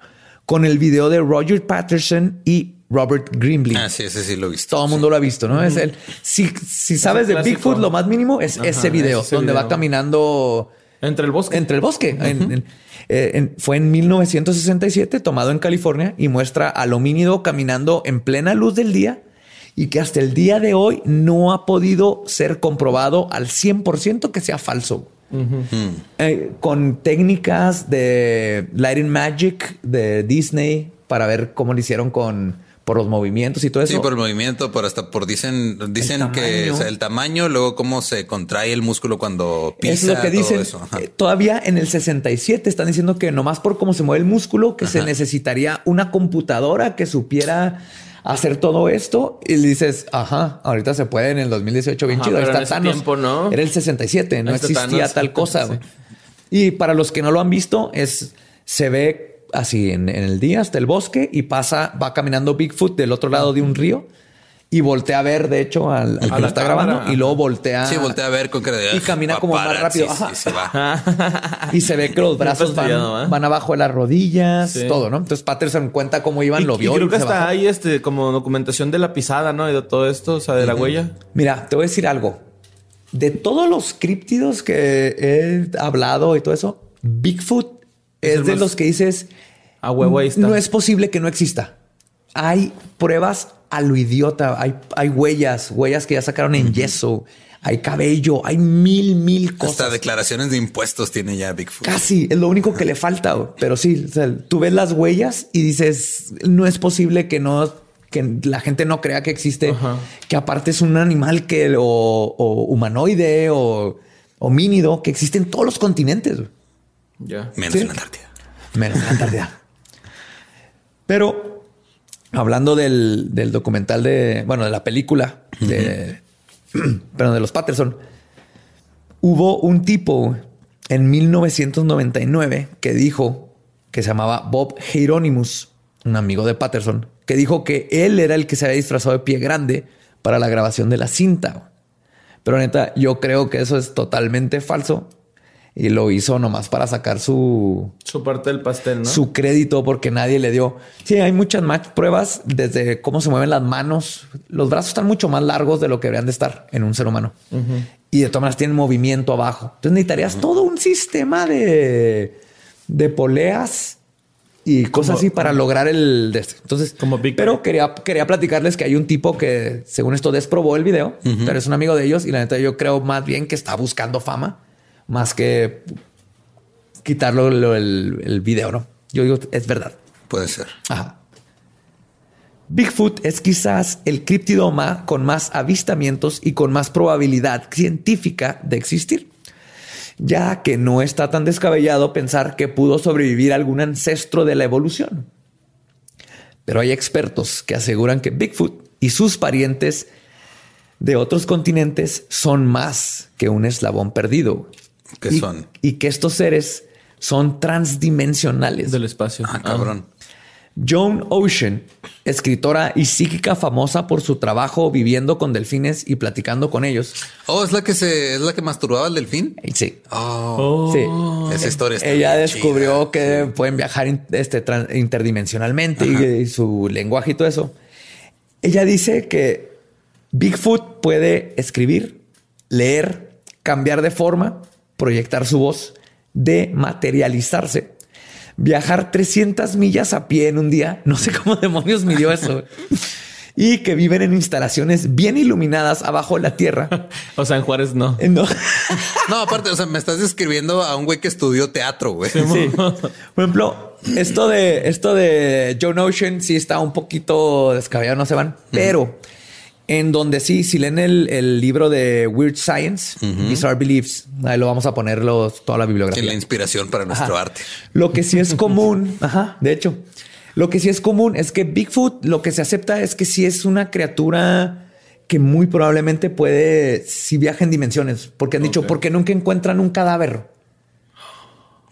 Speaker 1: con el video de Roger Patterson y Robert Grimley.
Speaker 2: Ah, sí, ese sí lo he visto.
Speaker 1: Todo el mundo lo ha visto, ¿no? Es el. Si, si sabes de. Bigfoot, lo más mínimo es
Speaker 3: Ajá,
Speaker 1: ese video
Speaker 3: es ese
Speaker 1: donde va caminando
Speaker 3: Entre el bosque.
Speaker 1: entre el bosque. En- en- eh, en- fue en 1967, tomado en California, y muestra al homínido caminando en plena luz del día y que hasta el día de hoy no ha podido ser comprobado al 100% que sea falso. Eh, con técnicas de Lighting Magic de Disney para ver cómo lo hicieron con por los movimientos y todo eso.
Speaker 2: Sí, por el movimiento, por hasta por dicen, dicen que
Speaker 1: tamaño.
Speaker 2: o sea, el tamaño, luego cómo se contrae el músculo cuando pisa.
Speaker 1: es lo que
Speaker 2: todo
Speaker 1: dicen. Eh, Todavía en el 67 están diciendo que nomás por cómo se mueve el músculo, que se necesitaría una computadora que supiera hacer todo esto. Y dices, ajá, ahorita se puede en el 2018 bien
Speaker 3: Ajá,
Speaker 1: chido.
Speaker 3: Pero
Speaker 1: está
Speaker 3: en ese
Speaker 1: Thanos.
Speaker 3: tiempo, ¿no?
Speaker 1: Era el 67, no existía
Speaker 3: Thanos.
Speaker 1: tal cosa.
Speaker 3: Sí.
Speaker 1: Y para los que no lo han visto, es se ve así en, en el día hasta el bosque y pasa, va caminando Bigfoot del otro lado de un río y voltea a ver, de hecho, al, al que lo está
Speaker 3: cámara,
Speaker 1: grabando y luego voltea.
Speaker 2: Sí, voltea a ver con de
Speaker 1: Y camina como más rápido.
Speaker 2: Sí, se va.
Speaker 1: Y se ve que los brazos van,
Speaker 3: ¿eh?
Speaker 1: van abajo de las rodillas,
Speaker 3: Sí.
Speaker 1: todo, ¿no? Entonces Patterson cuenta cómo iban,
Speaker 3: Y,
Speaker 1: lo
Speaker 3: y
Speaker 1: vio.
Speaker 3: creo
Speaker 1: y
Speaker 3: que
Speaker 1: se
Speaker 3: hasta
Speaker 1: bajó.
Speaker 3: hay este como documentación de la pisada, ¿no? Y de todo esto, o sea, de la huella.
Speaker 1: Mira, te voy a decir algo. de todos los críptidos que he hablado y todo eso, Bigfoot es,
Speaker 3: el
Speaker 1: de
Speaker 3: más-
Speaker 1: los que dices,
Speaker 3: A huevo ahí está.
Speaker 1: no es posible que no exista. Hay pruebas a lo idiota, hay, hay huellas, huellas que ya sacaron en yeso, hay cabello, hay mil, mil cosas.
Speaker 2: Hasta declaraciones de impuestos tiene ya Bigfoot.
Speaker 1: Casi, es lo único que le falta, pero sí, o sea, tú ves las huellas y dices, no es posible que no, que la gente no crea que existe,
Speaker 3: Ajá.
Speaker 1: que aparte es un animal que, o, o humanoide o homínido que existe en todos los continentes.
Speaker 3: Ya.
Speaker 2: Menos
Speaker 1: Sí.
Speaker 2: en la Antártida.
Speaker 1: menos en la Antártida. Pero hablando del, del documental de, bueno, de la película de, [clears throat] perdón, de los Patterson, hubo un tipo en 1999 que dijo que se llamaba Bob Hieronymus, un amigo de Patterson, que dijo que él era el que se había disfrazado de pie grande para la grabación de la cinta. Pero neta, yo creo que eso es totalmente falso y lo hizo nomás para sacar su,
Speaker 3: Su parte del pastel, ¿no?
Speaker 1: su crédito porque nadie le dio. Sí, hay muchas más pruebas desde cómo se mueven las manos. Los brazos están mucho más largos de lo que deberían de estar en un ser humano. Y de todas maneras tienen movimiento abajo. Entonces necesitarías todo un sistema de, de poleas y cosas así para lograr el... de. Entonces,
Speaker 3: Como Big
Speaker 1: pero quería, quería platicarles que hay un tipo que según esto desprobó el video, pero es un amigo de ellos y la neta yo creo más bien que está buscando fama más que quitarlo lo- el, el video, ¿no? Yo digo, es verdad.
Speaker 2: Puede ser.
Speaker 1: Ajá. Bigfoot es quizás el críptido ma- con más avistamientos y con más probabilidad científica de existir, ya que no está tan descabellado pensar que pudo sobrevivir algún ancestro de la evolución. Pero hay expertos que aseguran que Bigfoot y sus parientes de otros continentes son más que un eslabón perdido.
Speaker 2: ¿Qué
Speaker 1: Y-
Speaker 2: son?
Speaker 1: Y que estos seres son transdimensionales.
Speaker 3: Del espacio.
Speaker 2: Ah, cabrón.
Speaker 1: Joan Ocean, escritora y psíquica famosa por su trabajo viviendo con delfines y platicando con ellos.
Speaker 2: Oh, es la que se, es la que masturbaba al delfín.
Speaker 1: Eh, Sí,
Speaker 2: Oh,
Speaker 1: sí.
Speaker 2: esa historia está
Speaker 1: Ella descubrió
Speaker 2: chida.
Speaker 1: que pueden viajar este, interdimensionalmente y, y su lenguaje y todo eso. Ella dice que Bigfoot puede escribir, leer, cambiar de forma, proyectar su voz, dematerializarse, viajar 300 millas a pie en un día. [laughs] No sé cómo demonios midió eso. [laughs] Y que viven en instalaciones bien iluminadas abajo de la tierra. [laughs]
Speaker 3: O sea, en Juárez no.
Speaker 1: Eh, No.
Speaker 2: No, aparte, o sea, me estás describiendo a un güey que estudió teatro, güey.
Speaker 1: Sí. Por ejemplo, esto de esto de Joe Ocean sí está un poquito descabellado, no se van, pero en donde sí, si leen el, el libro de Weird Science, Bizarre Beliefs, ahí lo vamos a poner los- toda la bibliografía.
Speaker 2: la inspiración para nuestro
Speaker 1: Ajá.
Speaker 2: arte.
Speaker 1: Lo que sí es [laughs] común, ajá, de hecho, lo que sí es común es que Bigfoot, lo que se acepta es que sí es una criatura que muy probablemente puede, si viaja en dimensiones, porque han dicho, porque nunca encuentran un cadáver.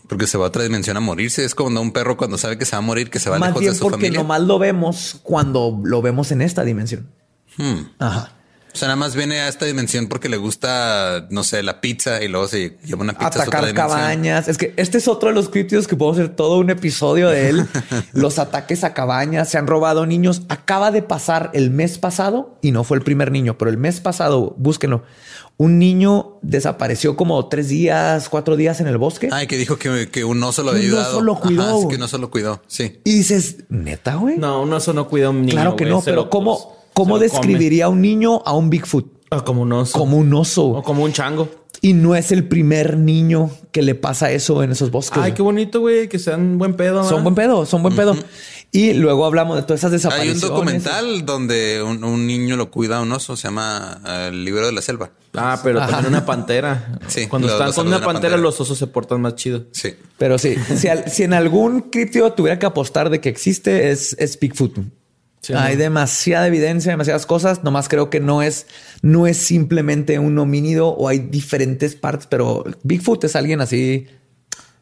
Speaker 2: Porque se va a otra dimensión a morirse. Es como un perro cuando sabe que se va a morir, que se va
Speaker 1: Más
Speaker 2: lejos
Speaker 1: bien
Speaker 2: de su
Speaker 1: porque
Speaker 2: familia.
Speaker 1: nomás lo vemos cuando lo vemos en esta dimensión.
Speaker 2: Hmm.
Speaker 1: Ajá.
Speaker 2: O sea, nada más viene a esta dimensión porque le gusta, no sé, la pizza y luego se lleva una pizza a otra
Speaker 1: Atacar
Speaker 2: dimensión.
Speaker 1: cabañas. Es que este es otro de los críptidos que podemos hacer todo un episodio de él. [laughs] los ataques a cabañas, se han robado niños. Acaba de pasar el mes pasado y no fue el primer niño, pero el mes pasado, búsquenlo. Un niño desapareció como tres días, cuatro días en el bosque.
Speaker 2: Ay, que dijo que, que un oso lo había
Speaker 1: Un oso
Speaker 2: ayudado.
Speaker 1: lo cuidó,
Speaker 2: Ajá, es que un oso lo cuidó. Sí.
Speaker 1: Y dices, neta, güey.
Speaker 3: No, un oso no cuida a un niño.
Speaker 1: claro que
Speaker 3: güey,
Speaker 1: no, pero
Speaker 3: lo-
Speaker 1: ¿cómo,
Speaker 3: come.
Speaker 1: describiría un niño a un Bigfoot?
Speaker 3: Ah, como un oso.
Speaker 1: Como un oso.
Speaker 3: O como un chango.
Speaker 1: Y no es el primer niño que le pasa eso en esos bosques.
Speaker 3: Ay, qué bonito, güey, que sean buen pedo.
Speaker 1: Son buen pedo, son buen pedo. Y luego hablamos de todas esas
Speaker 2: Hay
Speaker 1: desapariciones.
Speaker 2: un documental donde un, un niño lo cuida a un oso. Se llama eh, El libro de la selva.
Speaker 3: Ah, pero
Speaker 1: Ajá.
Speaker 3: también una pantera. [laughs]
Speaker 2: Sí,
Speaker 3: Cuando
Speaker 2: lo-
Speaker 3: están
Speaker 2: lo
Speaker 3: con una
Speaker 2: una
Speaker 3: pantera,
Speaker 2: pantera.
Speaker 3: los osos se portan más chido.
Speaker 2: Sí.
Speaker 1: Pero sí, si, al- si en algún críptido tuviera que apostar de que existe, es, es Bigfoot.
Speaker 3: Sí,
Speaker 1: Hay
Speaker 3: ¿no?
Speaker 1: demasiada evidencia, demasiadas cosas. Nomás creo que no es, no es simplemente un homínido o hay diferentes partes, pero Bigfoot es alguien así.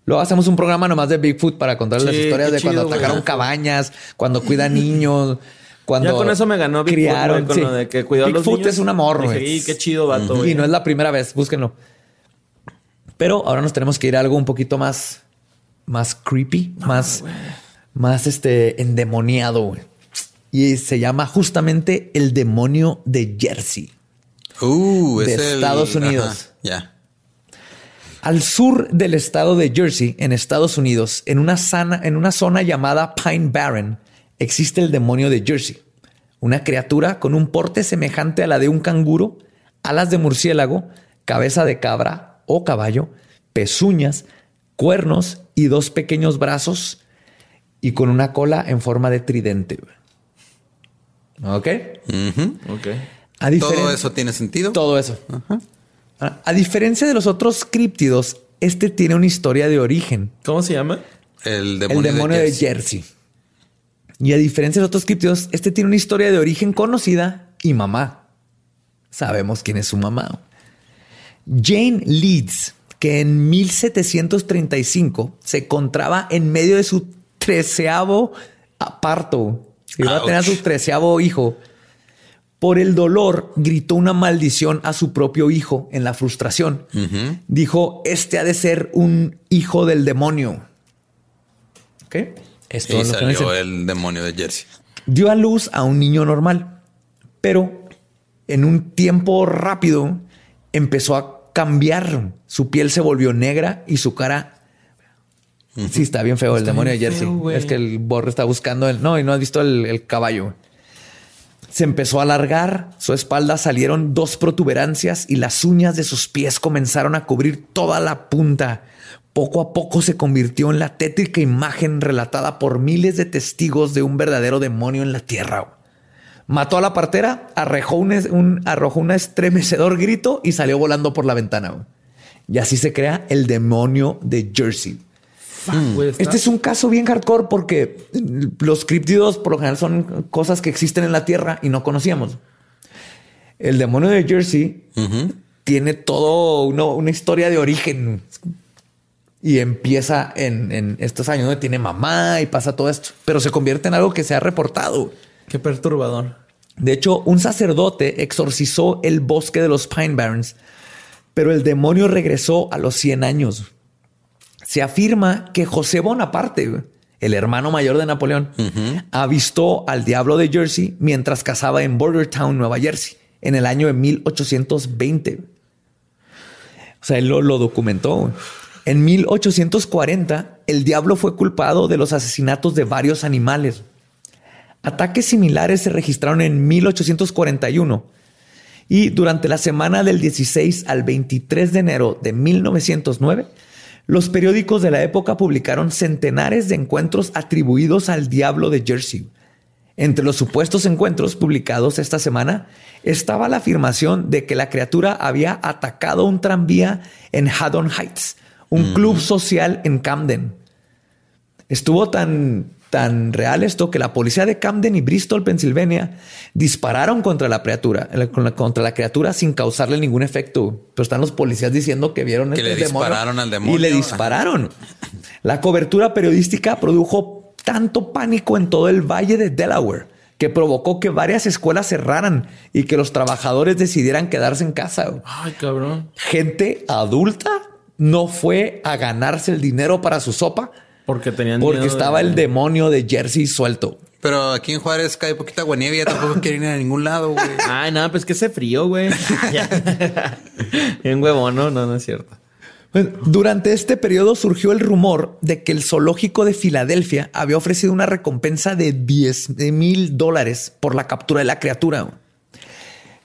Speaker 1: Luego hacemos un programa nomás de Bigfoot para contar las
Speaker 3: Sí,
Speaker 1: historias de cuando
Speaker 3: güey.
Speaker 1: atacaron cabañas, cuando cuida niños, cuando
Speaker 3: Ya con eso me ganó Bigfoot,
Speaker 1: criaron.
Speaker 3: güey, con
Speaker 1: sí.
Speaker 3: lo de que cuidó a los
Speaker 1: Bigfoot
Speaker 3: niños.
Speaker 1: es un amor, güey.
Speaker 3: "Y qué chido vato, güey".
Speaker 1: Y no es la primera vez, búsquenlo. Pero ahora nos tenemos que ir a algo un poquito más, más creepy, más, más este endemoniado. güey. Y se llama justamente el demonio de Jersey.
Speaker 2: Uh,
Speaker 1: de
Speaker 2: es
Speaker 1: Estados Unidos.
Speaker 2: ya.
Speaker 1: Al sur del estado de Jersey, en Estados Unidos, en una, sana- en una zona llamada Pine Barren, existe el demonio de Jersey, una criatura con un porte semejante a la de un canguro, alas de murciélago, cabeza de cabra o caballo, pezuñas, cuernos y dos pequeños brazos y con una cola en forma de tridente. ¿Ok?
Speaker 2: Ujú.
Speaker 3: Ok.
Speaker 1: A
Speaker 2: Todo eso tiene sentido.
Speaker 1: todo eso. Ahora, A diferencia de los otros críptidos, este tiene una historia de origen.
Speaker 3: ¿Cómo se llama?
Speaker 2: El demonio,
Speaker 1: el demonio de Jersey. Y a diferencia de los otros críptidos, este tiene una historia de origen conocida y mamá. Sabemos quién es su mamá. Jane Leeds, que en 1735 se encontraba en medio de su treceavo parto. Iba a tener a su
Speaker 2: Ouch.
Speaker 1: treceavo hijo. Por el dolor, gritó una maldición a su propio hijo en la frustración. Dijo, este ha de ser un hijo del demonio. ¿Ok? Esto
Speaker 2: Y
Speaker 1: es lo que me
Speaker 2: salió
Speaker 1: dicen.
Speaker 2: el demonio de Jersey.
Speaker 1: Dio a luz a un niño normal, pero en un tiempo rápido empezó a cambiar. Su piel se volvió negra y su cara... Sí, está bien feo el demonio de Jersey.
Speaker 3: feo,
Speaker 1: es que el borre está buscando el... No, y no has visto el, el caballo. Se empezó a alargar, su espalda salieron dos protuberancias y las uñas de sus pies comenzaron a cubrir toda la punta. Poco a poco se convirtió en la tétrica imagen relatada por miles de testigos de un verdadero demonio en la tierra. Mató a la partera, arrojó un- arrojó un estremecedor grito y salió volando por la ventana. Y así se crea el demonio de Jersey.
Speaker 3: Güey, está-
Speaker 1: Este es un caso bien hardcore porque los críptidos por lo general son cosas que existen en la Tierra y no conocíamos. El demonio de Jersey tiene todo uno- una historia de origen y empieza en, en estos años donde tiene mamá y pasa todo esto, pero se convierte en algo que se ha reportado.
Speaker 3: Qué perturbador.
Speaker 1: De hecho, un sacerdote exorcizó el bosque de los Pine Barrens, pero el demonio regresó a los 100 años. Se afirma que José Bonaparte, el hermano mayor de Napoleón, avistó al diablo de Jersey mientras cazaba en Bordertown, Nueva Jersey, en el año de 1820. O sea, él lo, lo documentó. En 1840, el diablo fue culpado de los asesinatos de varios animales. Ataques similares se registraron en 1841 y durante la semana del 16 al 23 de enero de 1909, los periódicos de la época publicaron centenares de encuentros atribuidos al diablo de Jersey. Entre los supuestos encuentros publicados esta semana estaba la afirmación de que la criatura había atacado un tranvía en Haddon Heights, un club social en Camden. Estuvo tan, tan real esto que la policía de Camden y Bristol, Pensilvania, dispararon contra la criatura, contra la criatura sin causarle ningún efecto. Pero están los policías diciendo que vieron
Speaker 2: Que
Speaker 1: este
Speaker 2: le dispararon al demonio.
Speaker 1: Y le dispararon. La cobertura periodística produjo tanto pánico en todo el valle de Delaware que provocó que varias escuelas cerraran y que los trabajadores decidieran quedarse en casa.
Speaker 3: Ay, cabrón.
Speaker 1: Gente adulta no fue a ganarse el dinero para su sopa
Speaker 3: Porque tenían
Speaker 1: porque
Speaker 3: miedo
Speaker 1: estaba
Speaker 3: de-
Speaker 1: el demonio de Jersey suelto.
Speaker 2: Pero aquí en Juárez cae poquita aguanieve y ya tampoco quieren ir a ningún lado, güey. [laughs]
Speaker 3: Ay, nada, pues que ese frío, güey. [laughs] Bien huevón, no, no, no es cierto.
Speaker 1: Pues, Durante este periodo surgió el rumor de que el zoológico de Filadelfia había ofrecido una recompensa de 10 mil dólares por la captura de la criatura.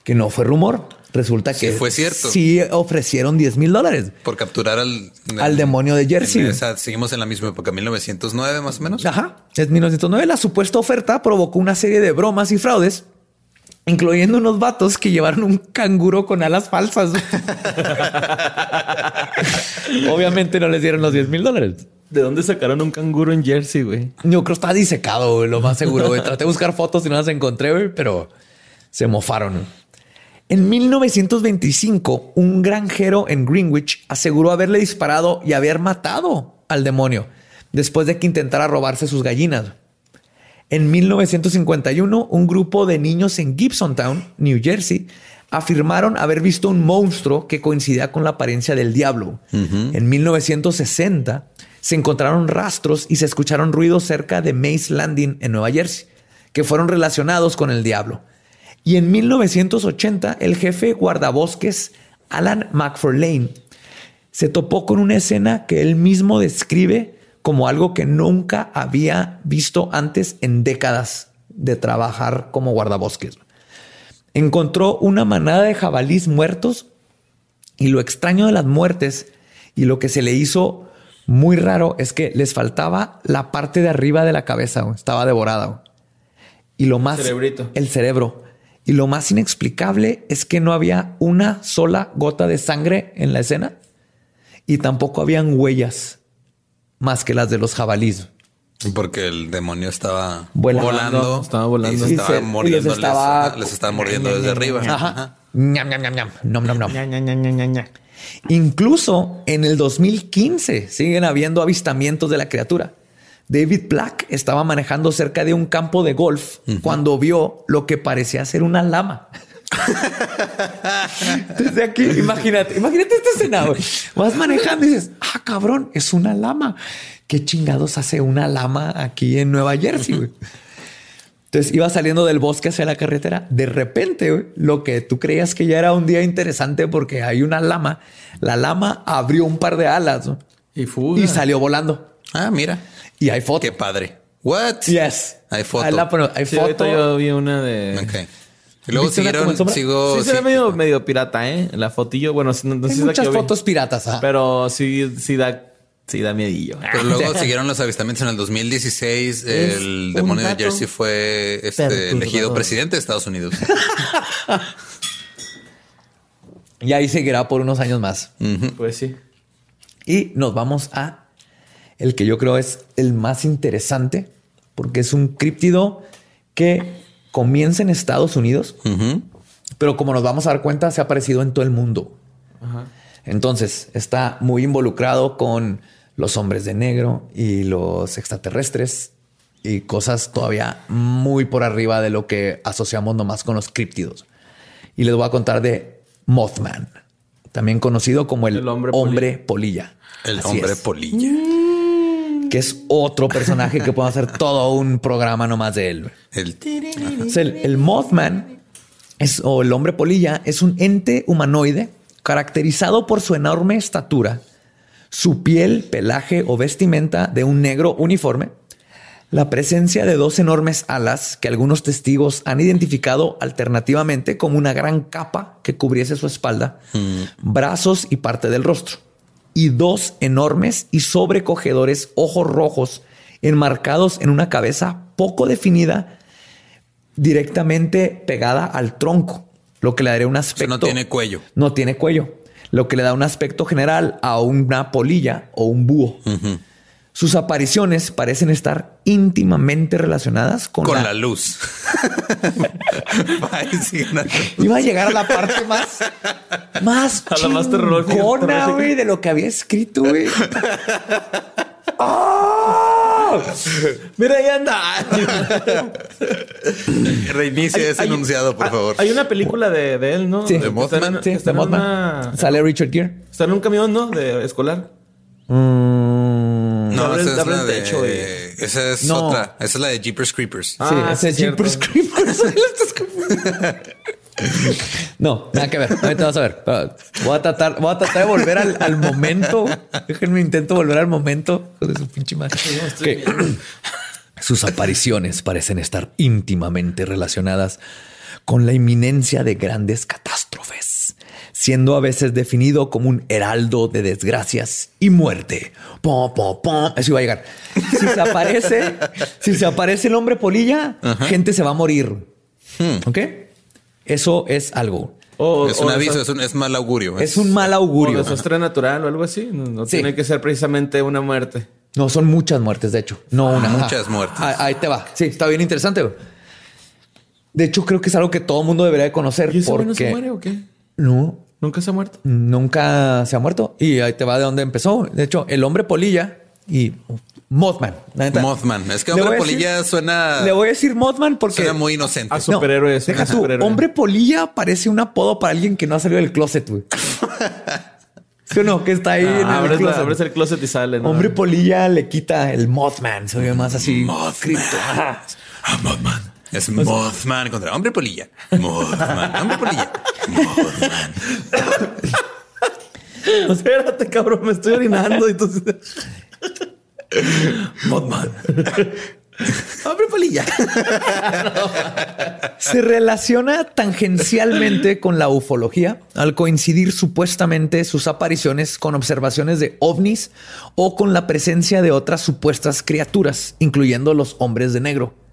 Speaker 1: Que no fue rumor. Resulta
Speaker 2: Sí
Speaker 1: que
Speaker 2: fue cierto.
Speaker 1: Sí ofrecieron 10 mil dólares
Speaker 2: Por capturar al...
Speaker 1: al demonio de Jersey.
Speaker 2: O sea, seguimos en la misma época, 1909 más o menos.
Speaker 1: Ajá. En 1909 la supuesta oferta provocó una serie de bromas y fraudes, incluyendo unos vatos que llevaron un canguro con alas falsas. [laughs] Obviamente no les dieron los 10 mil dólares.
Speaker 3: ¿De dónde sacaron un canguro en Jersey, güey?
Speaker 1: Yo creo que está disecado, güey, lo más seguro. güey. Traté de buscar fotos y no las encontré, güey, pero se mofaron. En 1925, un granjero en Greenwich aseguró haberle disparado y haber matado al demonio después de que intentara robarse sus gallinas. En 1951, un grupo de niños en Gibsontown, New Jersey, afirmaron haber visto un monstruo que coincidía con la apariencia del diablo. En 1960, se encontraron rastros y se escucharon ruidos cerca de Mace Landing en Nueva Jersey, que fueron relacionados con el diablo. Y en 1980, el jefe guardabosques Alan McFarlane se topó con una escena que él mismo describe como algo que nunca había visto antes en décadas de trabajar como guardabosques. Encontró una manada de jabalís muertos y lo extraño de las muertes y lo que se le hizo muy raro es que les faltaba la parte de arriba de la cabeza, estaba devorada. Y lo más...
Speaker 3: Cerebrito.
Speaker 1: El cerebro. Y lo más inexplicable es que no había una sola gota de sangre en la escena y tampoco habían huellas más que las de los jabalíes.
Speaker 2: Porque el demonio estaba
Speaker 1: Volando.
Speaker 2: volando.
Speaker 3: Estaba volando.
Speaker 2: Y se
Speaker 1: Y
Speaker 2: estaba
Speaker 1: se- y les
Speaker 2: mordiendo.
Speaker 1: estaba-
Speaker 2: Les, les estaba mordiendo desde arriba.
Speaker 1: Ajá. Ñam, ñam, ñam. Nom, nom, nom. Incluso en el 2015 siguen habiendo avistamientos de la criatura. David Black estaba manejando cerca de un campo de golf cuando vio lo que parecía ser una lama. Desde aquí, imagínate, imagínate esta escena. güey. Vas manejando y dices, ah, cabrón, es una lama. ¿Qué chingados hace una lama aquí en Nueva Jersey? güey? Entonces iba saliendo del bosque hacia la carretera. De repente, lo que tú creías que ya era un día interesante porque hay una lama, la lama abrió un par de alas ¿no?
Speaker 3: Y fuga.
Speaker 1: y salió volando.
Speaker 2: Ah, mira.
Speaker 1: Y hay foto.
Speaker 2: Qué padre. What?
Speaker 1: Yes.
Speaker 2: Hay foto.
Speaker 1: Ahí la pone- hay
Speaker 3: Sí,
Speaker 1: foto.
Speaker 3: ahorita yo vi una de.
Speaker 2: Ok. Y luego
Speaker 1: ¿Viste una como en
Speaker 2: siguieron, sigo.
Speaker 3: Sí, se ve
Speaker 2: sí.
Speaker 3: medio, medio pirata, ¿eh? La fotillo. Bueno, no, no
Speaker 1: Hay muchas
Speaker 3: vi.
Speaker 1: fotos piratas. ajá.
Speaker 3: Pero sí, sí da, sí da miedillo.
Speaker 2: Pero luego [laughs] siguieron los avistamientos en el 2016. El demonio de Jersey fue este, elegido presidente de Estados Unidos. [laughs]
Speaker 1: Y ahí seguirá por unos años más.
Speaker 3: Pues sí.
Speaker 1: Y nos vamos a el que yo creo es el más interesante, porque es un críptido que comienza en Estados Unidos, pero como nos vamos a dar cuenta, se ha aparecido en todo el mundo. Entonces, está muy involucrado con los hombres de negro y los extraterrestres y cosas todavía muy por arriba de lo que asociamos nomás con los críptidos. Y les voy a contar de Mothman, también conocido como el,
Speaker 3: El hombre
Speaker 1: hombre, polilla.
Speaker 2: El
Speaker 1: Así
Speaker 2: hombre
Speaker 1: es,
Speaker 2: polilla.
Speaker 1: Que es otro personaje que podemos hacer todo un programa nomás de él.
Speaker 2: El
Speaker 1: O sea, el, el Mothman es, o el hombre polilla es un ente humanoide caracterizado por su enorme estatura, su piel, pelaje o vestimenta de un negro uniforme, la presencia de dos enormes alas que algunos testigos han identificado alternativamente como una gran capa que cubriese su espalda, brazos y parte del rostro, y dos enormes y sobrecogedores ojos rojos enmarcados en una cabeza poco definida directamente pegada al tronco, lo que le daría un
Speaker 2: sea,
Speaker 1: aspecto.
Speaker 2: no tiene cuello.
Speaker 1: No tiene cuello, lo que le da un aspecto general a una polilla o un búho. Sus apariciones parecen estar íntimamente relacionadas con,
Speaker 2: Con
Speaker 1: la-
Speaker 2: la luz. [laughs]
Speaker 1: Iba a llegar a la parte más, más
Speaker 3: A la más terrorífica.
Speaker 1: güey, de lo que había escrito, güey. ¡Ah!
Speaker 3: Mira, ahí anda.
Speaker 2: Reinicia ese
Speaker 3: Hay-
Speaker 2: enunciado, por
Speaker 3: hay-
Speaker 2: favor.
Speaker 3: Hay una película de, de él, ¿no?
Speaker 1: Sí.
Speaker 2: ¿De Mothman?
Speaker 1: Sí, de Mothman.
Speaker 3: una-
Speaker 1: Sale Richard Gere.
Speaker 3: Está en un camión, ¿no? De escolar.
Speaker 2: No,
Speaker 3: Abre-
Speaker 2: esa es la de...
Speaker 3: techo y-
Speaker 2: Esa es
Speaker 1: No.
Speaker 2: otra. Esa es la de Jeepers Creepers.
Speaker 3: Ah,
Speaker 1: sí,
Speaker 3: sí,
Speaker 1: ese
Speaker 3: es.
Speaker 1: Jeepers Creepers. [laughs] No, nada que ver. Ahorita vas a ver. Voy a tratar, voy a tratar de volver al, al momento. Déjenme intento volver al momento de su pinche madre. Sus apariciones parecen estar íntimamente relacionadas con la inminencia de grandes catástrofes, siendo a veces definido como un heraldo de desgracias y muerte. Eso iba a llegar. Si se aparece, [laughs] si se aparece el hombre polilla, gente se va a morir. ¿Ok? Eso es algo.
Speaker 3: O-
Speaker 2: es
Speaker 3: o
Speaker 2: un aviso, es un, es mal augurio.
Speaker 1: Es un mal
Speaker 3: o
Speaker 1: augurio.
Speaker 3: desastre natural o algo así. No, no
Speaker 1: Sí.
Speaker 3: tiene que ser precisamente una muerte.
Speaker 1: No, son muchas muertes, de hecho. No una.
Speaker 2: muchas
Speaker 1: Ajá.
Speaker 2: muertes.
Speaker 1: Ah, Ahí te va. Sí, está bien interesante. De hecho, creo que es algo que todo el mundo debería de conocer.
Speaker 3: ¿Y ese
Speaker 1: porque
Speaker 3: no se muere o qué?
Speaker 1: No,
Speaker 3: ¿Nunca se ha muerto?
Speaker 1: nunca se ha muerto. Y ahí te va de dónde empezó. De hecho, el hombre polilla y Mothman.
Speaker 2: Mothman. Es que hombre
Speaker 1: decir-
Speaker 2: polilla suena,
Speaker 1: Le voy a decir Mothman porque
Speaker 2: suena muy inocente.
Speaker 3: A superhéroe. es
Speaker 1: Deja tú,
Speaker 3: superhéroe.
Speaker 1: hombre polilla parece un apodo para alguien que no ha salido del closet, güey. [laughs] ¿Sí o no? Que está ahí en
Speaker 3: Ah,
Speaker 1: el
Speaker 3: abres,
Speaker 1: closet.
Speaker 3: abres el closet y sale. ¿no?
Speaker 1: Hombre polilla le quita el Mothman. Se oye más así. cripto. Ajá.
Speaker 2: Es Mothman contra hombre polilla. Mothman, hombre polilla. Mothman. [laughs]
Speaker 3: Espérate, cabrón, me estoy orinando. y. [laughs]
Speaker 2: Mothman. Hombre polilla.
Speaker 1: Se relaciona tangencialmente con la ufología al coincidir supuestamente sus apariciones con observaciones de ovnis o con la presencia de otras supuestas criaturas, incluyendo los hombres de negro.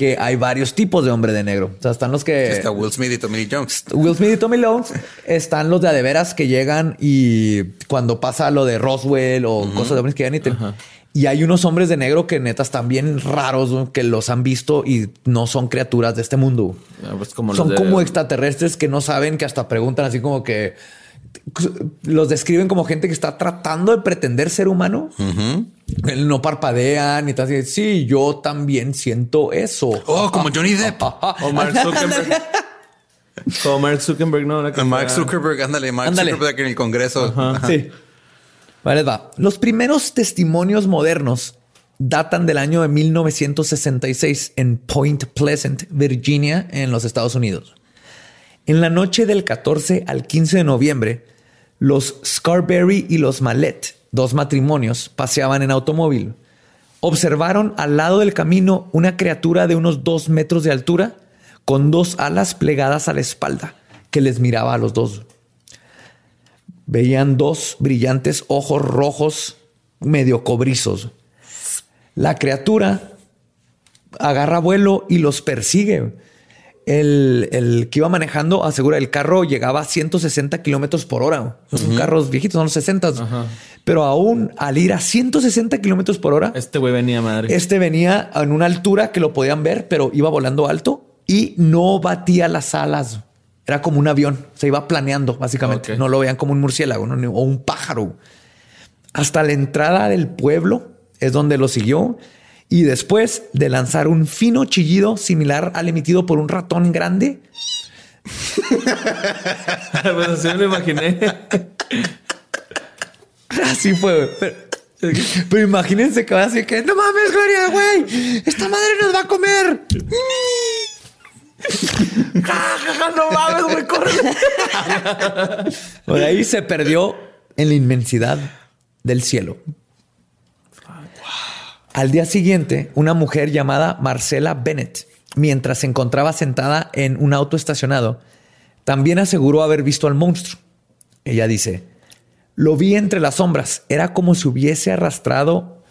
Speaker 1: Que hay varios tipos de hombre de negro. O sea, están los que...
Speaker 2: Está Will Smith y Tommy Jones.
Speaker 1: Will Smith y Tommy Jones [laughs] están los de a de veras que llegan y cuando pasa lo de Roswell o cosas de hombres que llegan y te- Y hay unos hombres de negro que neta están bien raros, que los han visto y no son criaturas de este mundo.
Speaker 3: Ah, pues como
Speaker 1: son
Speaker 3: de-
Speaker 1: como extraterrestres que no saben, que hasta preguntan así como que los describen como gente que está tratando de pretender ser humano. No parpadean y tal. así, Sí, yo también siento eso.
Speaker 2: Oh, como Johnny Depp.
Speaker 3: O Mark [laughs] Zuckerberg. Como Mark Zuckerberg, no.
Speaker 2: Mark Zuckerberg, ándale, Mark
Speaker 1: Ándale.
Speaker 2: Zuckerberg en el Congreso. Ajá.
Speaker 1: Sí. Vale, va. Los primeros testimonios modernos datan del año de 1966 en Point Pleasant, Virginia, en los Estados Unidos. En la noche del 14 al 15 de noviembre, los Scarberry y los Mallet, dos matrimonios, paseaban en automóvil. Observaron al lado del camino una criatura de unos dos metros de altura con dos alas plegadas a la espalda que les miraba a los dos. Veían dos brillantes ojos rojos medio cobrizos. La criatura agarra vuelo y los persigue. El, el que iba manejando asegura el carro llegaba a 160 kilómetros por hora. Son carros viejitos, son los 60. Pero aún al ir a 160 kilómetros por hora,
Speaker 3: Este güey venía madre.
Speaker 1: este venía en una altura que lo podían ver, pero iba volando alto y no batía las alas. Era como un avión, se iba planeando básicamente. No lo veían como un murciélago o un pájaro. Hasta la entrada del pueblo es donde lo siguió y después de lanzar un fino chillido similar al emitido por un ratón grande, [laughs]
Speaker 3: pues así me lo imaginé.
Speaker 1: así fue. Pero, pero imagínense que va así que no mames, Gloria, güey, esta madre nos va a comer. [laughs] no mames, güey, corre. [laughs] Por ahí se perdió en la inmensidad del cielo. Al día siguiente, una mujer llamada Marcela Bennett, mientras se encontraba sentada en un auto estacionado, también aseguró haber visto al monstruo. Ella dice, lo vi entre las sombras, era como si hubiese arrastrado,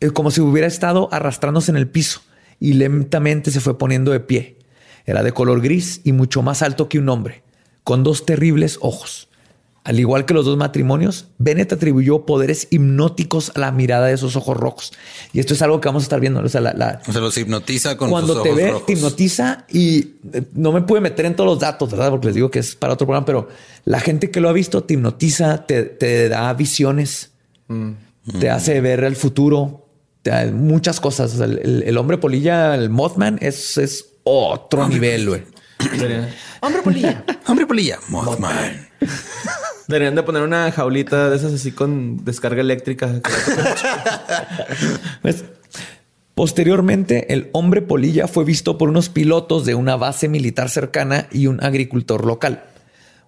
Speaker 1: eh, como si hubiera estado arrastrándose en el piso y lentamente se fue poniendo de pie. Era de color gris y mucho más alto que un hombre, con dos terribles ojos. Al igual que los dos matrimonios, Bennett atribuyó poderes hipnóticos a la mirada de esos ojos rojos. Y esto es algo que vamos a estar viendo. O sea, la- la,
Speaker 2: O sea, los hipnotiza con
Speaker 1: cuando
Speaker 2: sus
Speaker 1: te
Speaker 2: ojos
Speaker 1: ve,
Speaker 2: rojos.
Speaker 1: te hipnotiza y eh, no me pude meter en todos los datos, ¿verdad? Porque les digo que es para otro programa, pero la gente que lo ha visto te hipnotiza, te, te da visiones, te hace ver el futuro, te da muchas cosas. O sea, el, el- el hombre polilla, el Mothman, es, es otro nivel, güey.
Speaker 2: Hombre [clears throat] polilla. Hombre polilla. Mothman. [laughs]
Speaker 3: deberían de poner una jaulita de esas así con descarga eléctrica. [laughs]
Speaker 1: Pues, posteriormente, el hombre polilla fue visto por unos pilotos de una base militar cercana y un agricultor local.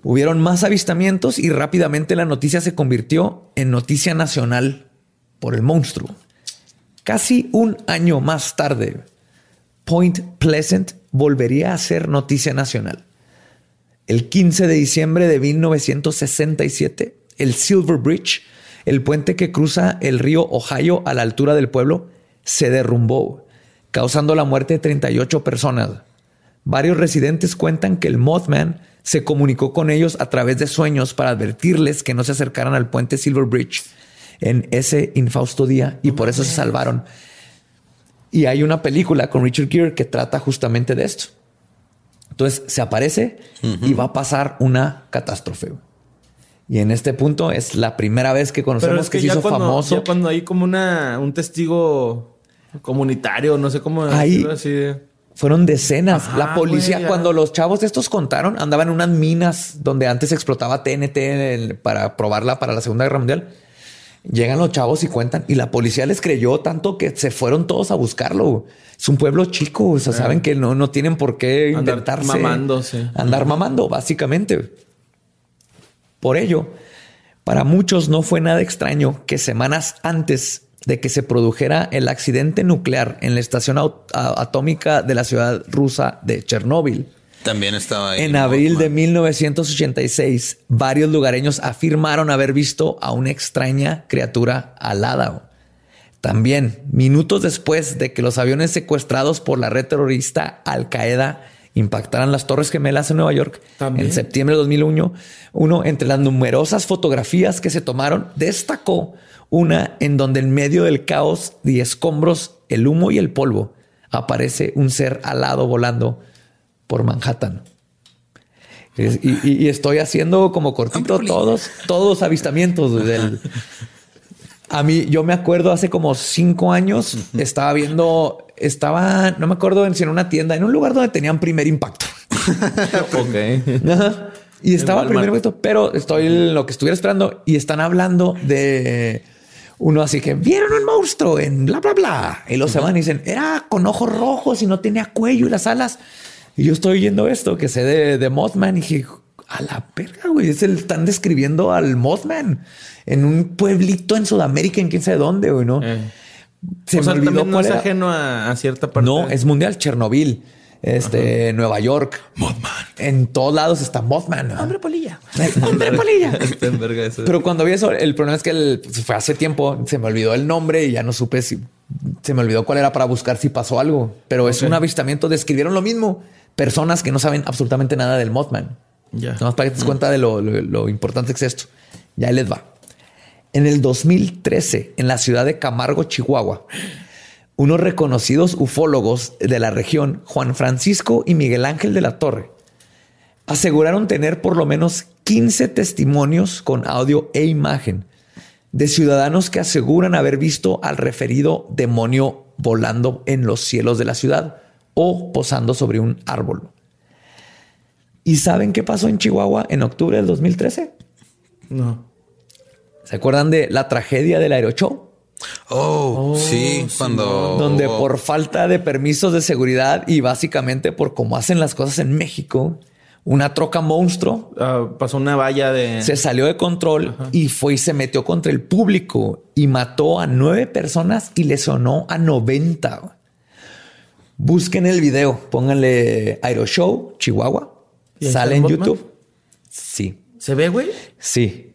Speaker 1: Hubieron más avistamientos y rápidamente la noticia se convirtió en noticia nacional por el monstruo. Casi un año más tarde, Point Pleasant volvería a ser noticia nacional. El 15 de diciembre de 1967, el Silver Bridge, el puente que cruza el río Ohio a la altura del pueblo, se derrumbó, causando la muerte de 38 personas. Varios residentes cuentan que el Mothman se comunicó con ellos a través de sueños para advertirles que no se acercaran al puente Silver Bridge en ese infausto día y por eso se salvaron. Y hay una película con Richard Gere que trata justamente de esto. Entonces se aparece y va a pasar una catástrofe. Y en este punto es la primera vez que conocemos que, se
Speaker 3: ya
Speaker 1: hizo
Speaker 3: cuando,
Speaker 1: famoso.
Speaker 3: ya cuando hay como una, un testigo comunitario, no sé cómo
Speaker 1: Ahí-
Speaker 3: así. de-
Speaker 1: Fueron decenas.
Speaker 3: Ajá,
Speaker 1: la policía,
Speaker 3: güey,
Speaker 1: cuando los chavos estos contaron, andaban en unas minas donde antes explotaba TNT para probarla para la Segunda Guerra Mundial. Llegan los chavos y cuentan y la policía les creyó tanto que se fueron todos a buscarlo. Es un pueblo chico, o sea, saben que no, no tienen por qué
Speaker 3: Andar
Speaker 1: intentarse
Speaker 3: mamando, sí.
Speaker 1: andar mamando, básicamente. Por ello, para muchos no fue nada extraño que semanas antes de que se produjera el accidente nuclear en la estación atómica de la ciudad rusa de Chernóbil,
Speaker 2: También estaba ahí.
Speaker 1: en abril de
Speaker 2: Mothman.
Speaker 1: 1986, varios lugareños afirmaron haber visto a una extraña criatura alada. También, minutos después de que los aviones secuestrados por la red terrorista Al Qaeda impactaran las Torres Gemelas en Nueva York
Speaker 3: También.
Speaker 1: en septiembre de 2001, uno entre las numerosas fotografías que se tomaron destacó una en donde en medio del caos y escombros, el humo y el polvo aparece un ser alado volando por Manhattan. Es- Y, estoy haciendo como cortito todos, todos avistamientos del. A mí, yo me acuerdo hace como cinco años, estaba viendo, estaba, no me acuerdo en si en una tienda, en un lugar donde tenían primer impacto. [laughs]
Speaker 3: Ok.
Speaker 1: Ajá. Y estaba primer impacto, pero estoy en lo que estuviera esperando y están hablando de uno así que vieron un monstruo en bla, bla, bla. Y los se van y dicen, era con ojos rojos y no tenía cuello y las alas. Y yo estoy oyendo esto que sé de, de Mothman y dije, a la verga, güey. Es el, están describiendo al Mothman en un pueblito en Sudamérica, en quién sabe dónde, güey, ¿no?
Speaker 3: Eh.
Speaker 1: Se
Speaker 3: o sea,
Speaker 1: me olvidó
Speaker 3: también no
Speaker 1: cuál
Speaker 3: es
Speaker 1: era.
Speaker 3: ajeno a, a cierta parte.
Speaker 1: No, es mundial. Chernobyl, este, Nueva York. Mothman. En todos lados está Mothman. Hombre polilla. [laughs] Hombre polilla. Pero cuando vi eso, el problema es que el- fue hace tiempo, se me olvidó el nombre y ya no supe si se me olvidó cuál era para buscar si pasó algo. Pero es un avistamiento. Describieron lo mismo. Personas que no saben absolutamente nada del Mothman.
Speaker 3: Ya.
Speaker 1: Para que te des cuenta de lo, lo- lo importante que es esto. Ya ahí les va. En el 2013, en la ciudad de Camargo, Chihuahua, unos reconocidos ufólogos de la región, Juan Francisco y Miguel Ángel de la Torre, aseguraron tener por lo menos 15 testimonios con audio e imagen de ciudadanos que aseguran haber visto al referido demonio volando en los cielos de la ciudad o posando sobre un árbol. ¿Y saben qué pasó en Chihuahua en octubre del 2013?
Speaker 3: No.
Speaker 1: ¿Se acuerdan de la tragedia del aeroshow?
Speaker 2: Oh, sí, cuando.
Speaker 1: donde por falta de permisos de seguridad y básicamente por cómo hacen las cosas en México, una troca monstruo
Speaker 3: Ah, pasó una valla de.
Speaker 1: se salió de control y fue y se metió contra el público y mató a nueve personas y lesionó a 90. Busquen el video, pónganle Aeroshow, Chihuahua.
Speaker 3: ¿Y ahí
Speaker 1: Sale en? YouTube. Sí.
Speaker 3: ¿Se ve, güey?
Speaker 1: Sí.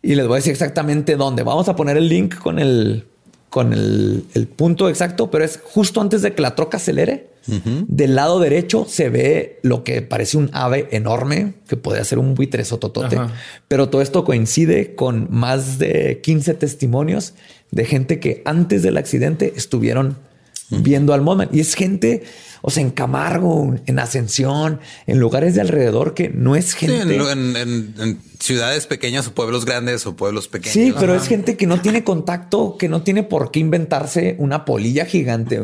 Speaker 1: Y les voy a decir exactamente dónde. Vamos a poner el link con el, con el, el punto exacto, pero es justo antes de que la troca acelere. Del lado derecho se ve lo que parece un ave enorme, que podría ser un buitre sototote.
Speaker 3: Ajá.
Speaker 1: Pero todo esto coincide con más de 15 testimonios de gente que antes del accidente estuvieron viendo al Mothman. Y es gente, o sea, en Camargo, en Ascensión, en lugares de alrededor que no es
Speaker 2: Sí,
Speaker 1: gente.
Speaker 2: en, en- en- en ciudades pequeñas o pueblos grandes o pueblos pequeños.
Speaker 1: Sí, pero es gente que no tiene contacto, que no tiene por qué inventarse una polilla gigante.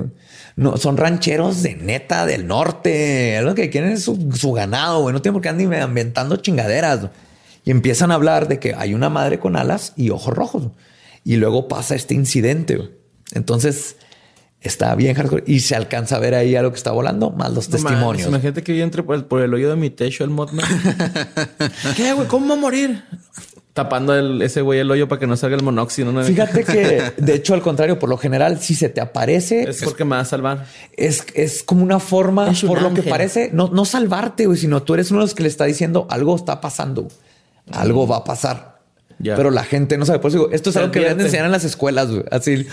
Speaker 1: No, son rancheros de neta del norte. Lo que quieren es su, su ganado, güey. No tienen por qué andar inventando chingaderas. Y empiezan a hablar de que hay una madre con alas y ojos rojos. Y luego pasa este incidente. Entonces está bien hardcore y se alcanza a ver ahí a lo que está volando, más los
Speaker 3: No
Speaker 1: testimonios.
Speaker 3: imagínate que yo entre por el, por el hoyo de mi techo el Mothman. [laughs] ¿Qué, güey? ¿Cómo va a morir? Tapando el- ese güey el hoyo para que no salga el monóxido. ¿no?
Speaker 1: Fíjate que, [laughs] de hecho, al contrario, por lo general, si se te aparece,
Speaker 3: Es porque me va a salvar.
Speaker 1: es, es como una forma,
Speaker 3: un
Speaker 1: por lo que parece, no, no salvarte, güey, sino tú eres uno de los que le está diciendo algo está pasando, algo va a pasar. Pero la gente no sabe. Por eso digo, esto es algo que deben enseñar en las escuelas, güey. Así,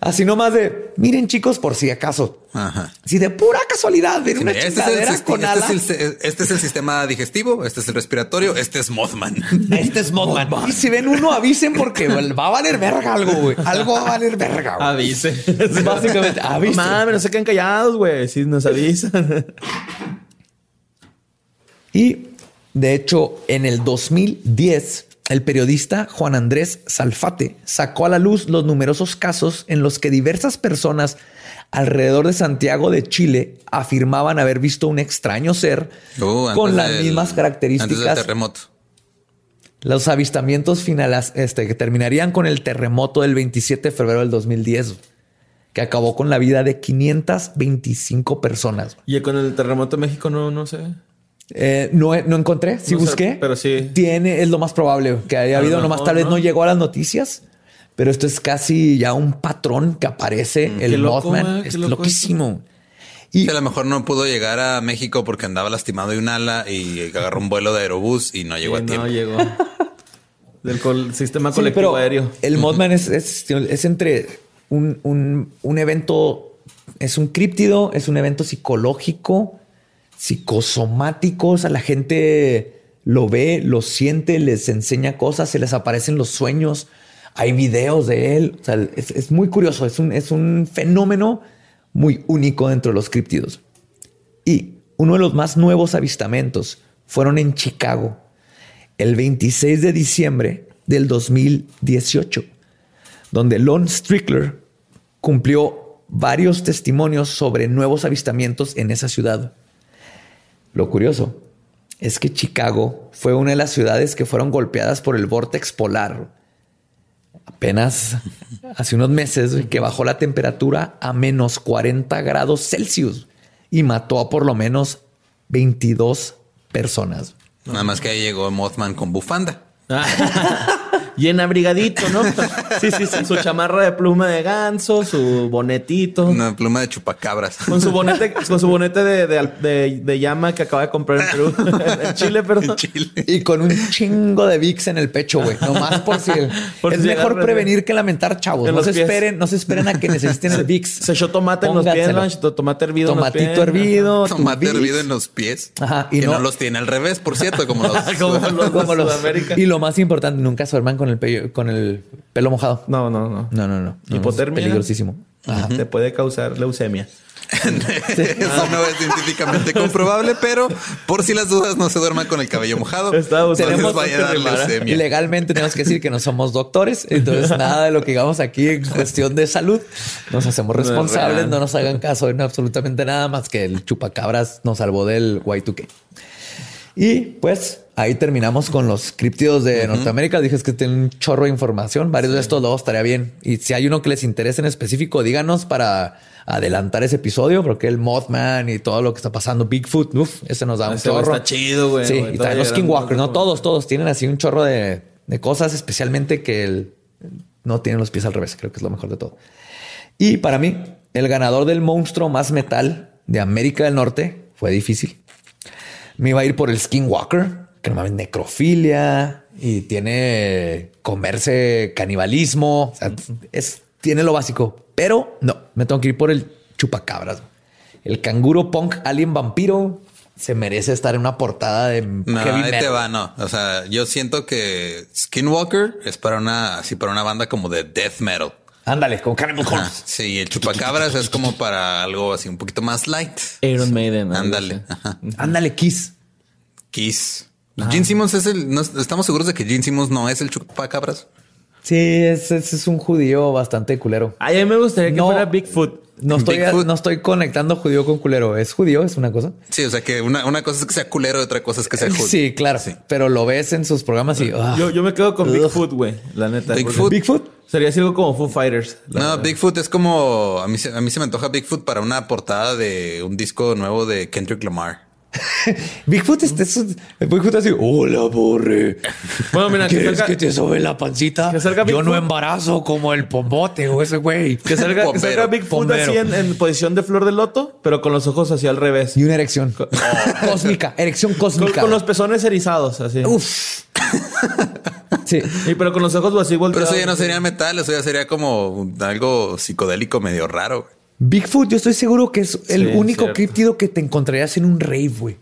Speaker 1: así nomás de miren, chicos, por si acaso.
Speaker 2: Ajá.
Speaker 1: Si de pura casualidad viene
Speaker 2: Sí,
Speaker 1: una
Speaker 2: este, es el,
Speaker 1: con
Speaker 2: este es
Speaker 1: alas.
Speaker 2: el- este es el sistema digestivo, este es el respiratorio, este es Mothman. [laughs]
Speaker 1: Este es Mothman. Y si ven uno, avisen porque [laughs] va a valer verga algo, güey. Algo va a valer verga, güey.
Speaker 3: Avise. [laughs]
Speaker 1: Básicamente,
Speaker 3: No
Speaker 1: avisen.
Speaker 3: mames, no se queden callados, güey. Si nos avisan.
Speaker 1: Y de hecho, en el 2010, el periodista Juan Andrés Salfate sacó a la luz los numerosos casos en los que diversas personas alrededor de Santiago de Chile afirmaban haber visto un extraño ser
Speaker 2: Uh,
Speaker 1: con las
Speaker 2: del-
Speaker 1: mismas
Speaker 2: Antes del
Speaker 1: características
Speaker 2: terremoto.
Speaker 1: Los avistamientos finales este, que terminarían con el terremoto del 27 de febrero del 2010, que acabó con la vida de 525 personas.
Speaker 3: Y con el terremoto de México no, no sé.
Speaker 1: Eh, no, no encontré, sí
Speaker 3: No sé,
Speaker 1: busqué.
Speaker 3: pero sí.
Speaker 1: Tiene, es lo más probable que haya habido, nomás
Speaker 3: mejor,
Speaker 1: tal vez
Speaker 3: ¿no?
Speaker 1: no llegó a las noticias, pero esto es casi ya un patrón que aparece.
Speaker 3: Mm,
Speaker 1: el Mothman es loquísimo. Y
Speaker 2: a lo mejor no pudo llegar a México porque andaba lastimado de un ala y agarró un vuelo de aerobús y no llegó
Speaker 3: Sí,
Speaker 2: a tiempo.
Speaker 3: no llegó. Del col- sistema
Speaker 1: Sí,
Speaker 3: colectivo
Speaker 1: pero
Speaker 3: aéreo.
Speaker 1: El Mothman es, es, es entre un, un- un evento, es un críptido, es un evento psicológico, psicosomático. O sea, la gente lo ve, lo siente, les enseña cosas, se les aparecen los sueños. Hay videos de él. O sea, es, es muy curioso. Es un, es un fenómeno muy único dentro de los críptidos. Y uno de los más nuevos avistamientos fueron en Chicago el 26 de diciembre del 2018, donde Lon Strickler cumplió varios testimonios sobre nuevos avistamientos en esa ciudad. Lo curioso es que Chicago fue una de las ciudades que fueron golpeadas por el vórtex polar. Apenas [laughs] hace unos meses que bajó la temperatura a menos 40 grados Celsius y mató a por lo menos 22 personas.
Speaker 2: Nada más que ahí llegó Mothman con bufanda. [laughs]
Speaker 3: Bien abrigadito, ¿no? [laughs] Sí, sí, sí. Su chamarra de pluma de ganso, su bonetito.
Speaker 2: Una pluma de chupacabras.
Speaker 3: Con su bonete, [laughs] con su bonete de, de, de- de llama que acaba de comprar en Perú. [laughs] en Chile, perdón.
Speaker 2: En Chile.
Speaker 1: Y con un chingo de VIX en el pecho, güey. Nomás por si...
Speaker 3: Por
Speaker 1: es
Speaker 3: si
Speaker 1: mejor prevenir que lamentar, chavos.
Speaker 3: En
Speaker 1: No
Speaker 3: los
Speaker 1: se
Speaker 3: pies.
Speaker 1: esperen, no se esperen a que necesiten el VIX.
Speaker 3: Se echó tomate en los pies, tomate hervido
Speaker 1: Tomatito
Speaker 3: en los pies.
Speaker 1: hervido.
Speaker 2: Tomate hervido en los pies.
Speaker 1: Ajá, y
Speaker 2: que no...
Speaker 1: no-
Speaker 2: los tiene al revés, por cierto, como los.
Speaker 3: Como los
Speaker 1: Como
Speaker 3: de
Speaker 1: los-
Speaker 3: Sudamérica.
Speaker 1: Y lo más importante, nunca se duerman con el, pello- con el pelo mojado.
Speaker 3: No, no, no.
Speaker 1: No, no, no. no.
Speaker 3: Hipotermia.
Speaker 1: Es peligrosísimo. Ajá.
Speaker 3: Te puede causar leucemia. [laughs]
Speaker 2: Eso no es científicamente [laughs] comprobable, pero por si las dudas no se duerman con el cabello mojado. No les
Speaker 3: antes
Speaker 2: vaya a dar leucemia.
Speaker 1: Legalmente tenemos que decir que no somos doctores, entonces [laughs] nada de lo que digamos aquí en cuestión de salud nos hacemos
Speaker 3: No es
Speaker 1: responsables,
Speaker 3: real.
Speaker 1: no nos hagan caso en absolutamente nada más que el chupacabras nos salvó del Y2K. Y pues ahí terminamos con los criptidos de Norteamérica. Dije es que tienen un chorro de información. Varios de estos luego estaría bien. Y si hay uno que les interese en específico, díganos para adelantar ese episodio, porque el Mothman y todo lo que está pasando, Bigfoot, uf, ese nos da un
Speaker 3: Ese
Speaker 1: chorro.
Speaker 3: está chido, güey,
Speaker 1: Sí, y también los
Speaker 3: Todavía
Speaker 1: Skinwalkers, no todos, todos tienen así un chorro de, de cosas, especialmente que el, no tienen los pies al revés. Creo que es lo mejor de todo. Y para mí, el ganador del monstruo más metal de América del Norte fue difícil. Me iba a ir por el Skinwalker, que normalmente necrofilia y tiene comerse canibalismo. O sea, es, tiene lo básico, pero no, me tengo que ir por el chupacabras. El canguro punk alien vampiro se merece estar en una portada de
Speaker 2: No,
Speaker 1: heavy
Speaker 2: ahí te
Speaker 1: metal.
Speaker 2: va, no. O sea, yo siento que Skinwalker es para una, así para una banda como de death metal.
Speaker 1: Ándale, como Cannibal. Corpse.
Speaker 2: Sí, el chupacabras es como para algo así un poquito más light.
Speaker 3: Iron Maiden.
Speaker 2: Ándale.
Speaker 1: Ándale, Kiss.
Speaker 2: Kiss. Gene Simmons es el. no- estamos seguros de que Gene Simmons no es el chupacabras.
Speaker 1: Sí, ese, es un judío bastante culero.
Speaker 3: Ay, a mí me gustaría que
Speaker 1: No.
Speaker 3: fuera Bigfoot.
Speaker 1: No estoy,
Speaker 2: Bigfoot.
Speaker 1: no estoy conectando judío con culero. ¿Es judío? ¿Es una cosa?
Speaker 2: Sí, o sea que una, una cosa es que sea culero y otra cosa es que sea judío.
Speaker 1: Sí, claro. Pero lo ves en sus programas y... ah.
Speaker 3: Yo, yo me quedo con. Bigfoot, güey. La neta.
Speaker 2: Bigfoot.
Speaker 1: ¿Bigfoot?
Speaker 3: Sería así algo como Foo Fighters.
Speaker 2: No,
Speaker 3: verdad.
Speaker 2: Bigfoot es como a mí, se- a mí se me antoja Bigfoot para una portada de un disco nuevo de Kendrick Lamar. [laughs]
Speaker 1: Bigfoot es, es un- Bigfoot así... Hola, borre.
Speaker 3: Bueno, mira, que
Speaker 1: ¿Quieres
Speaker 3: salga,
Speaker 1: que te sobe la pancita?
Speaker 3: que salga
Speaker 1: Yo no embarazo como el pombote o ese güey.
Speaker 3: que salga, que salga. Bigfoot así en, en posición de flor de loto, pero con los ojos así al revés.
Speaker 1: Y una erección. [laughs] cósmica. Erección
Speaker 3: Con,
Speaker 1: cósmica.
Speaker 3: con los pezones erizados, así.
Speaker 1: Uf. Sí.
Speaker 3: Y pero con los ojos así
Speaker 2: Pero
Speaker 3: volteados.
Speaker 2: eso ya no sería metal, eso ya sería como algo psicodélico medio raro. güey.
Speaker 1: Bigfoot, yo estoy seguro que es el
Speaker 3: Sí,
Speaker 1: único
Speaker 3: cierto.
Speaker 1: críptido que te encontrarías en un rave, güey.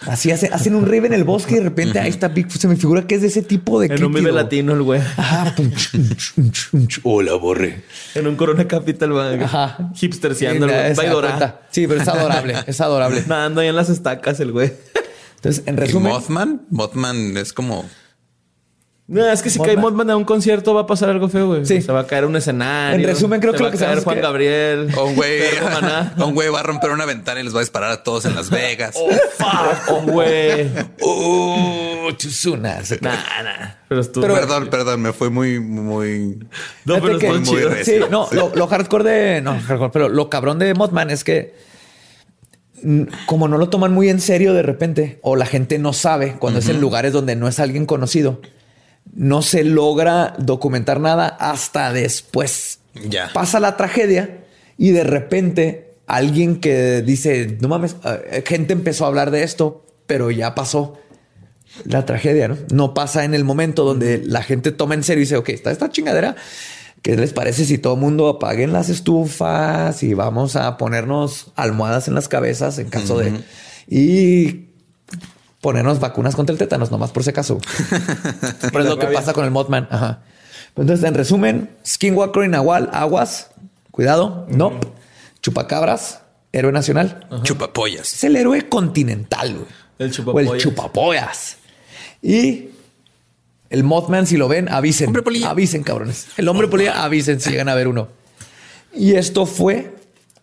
Speaker 1: Así hace- hacen un rave en el bosque y de repente ahí está Bigfoot. Se me figura que es de ese tipo de
Speaker 3: En un vive latino el güey.
Speaker 1: Ajá. pum, chum, chum, chum, chum. Hola, borre.
Speaker 3: En un Corona Capital, güey.
Speaker 1: Ajá.
Speaker 3: Hipsterseando el
Speaker 1: Sí,
Speaker 3: güey.
Speaker 1: cuenta. Sí, pero es adorable. Es adorable. [laughs]
Speaker 3: Nadando ahí en las estacas el güey.
Speaker 1: Entonces, en
Speaker 2: ¿Y
Speaker 1: resumen,
Speaker 2: Mothman? Mothman es como
Speaker 3: No, es que si cae Mothman a un concierto va a pasar algo feo, güey.
Speaker 1: Sí.
Speaker 3: Se va a caer un escenario.
Speaker 1: En resumen, creo
Speaker 3: se
Speaker 1: que
Speaker 3: va
Speaker 1: lo que
Speaker 3: a caer Juan
Speaker 1: que-
Speaker 3: Gabriel.
Speaker 2: O un güey, [laughs] o un güey va a romper una ventana y les va a disparar a todos en Las Vegas.
Speaker 3: Oh, güey.
Speaker 1: Uh, chuzunas.
Speaker 3: Nah, nah. Pero
Speaker 2: perdón, perdón, me fue muy, muy.
Speaker 3: no, pero
Speaker 1: que-
Speaker 2: muy
Speaker 3: chido.
Speaker 2: recio.
Speaker 1: Sí, no, lo, lo hardcore de. No, hardcore, pero lo cabrón de Mothman es que. Como no lo toman muy en serio de repente, o la gente no sabe cuando es en lugares donde no es alguien conocido, no se logra documentar nada hasta después.
Speaker 2: Ya.
Speaker 1: Pasa la tragedia y de repente alguien que dice, no mames, eh, gente empezó a hablar de esto, pero ya pasó la tragedia, ¿no? No pasa en el momento donde la gente toma en serio y dice, ok, está esta chingadera. ¿Qué les parece si todo el mundo apaguen las estufas y vamos a ponernos almohadas en las cabezas en caso de... Y ponernos vacunas contra el tétanos, nomás por si acaso. [laughs] Pero es lo que pasa con el Mothman. Ajá. Entonces, en resumen, Skinwalker y Nahual, aguas, cuidado, no. Chupacabras, héroe nacional.
Speaker 2: Chupapollas.
Speaker 1: Es el héroe continental, güey.
Speaker 3: El
Speaker 1: O el
Speaker 3: chupapollas.
Speaker 1: chupapollas. Y el Mothman, si lo ven, avisen.
Speaker 2: Hombre polilla.
Speaker 1: Avisen, cabrones. El hombre polilla, avisen si llegan a ver uno. Y esto fue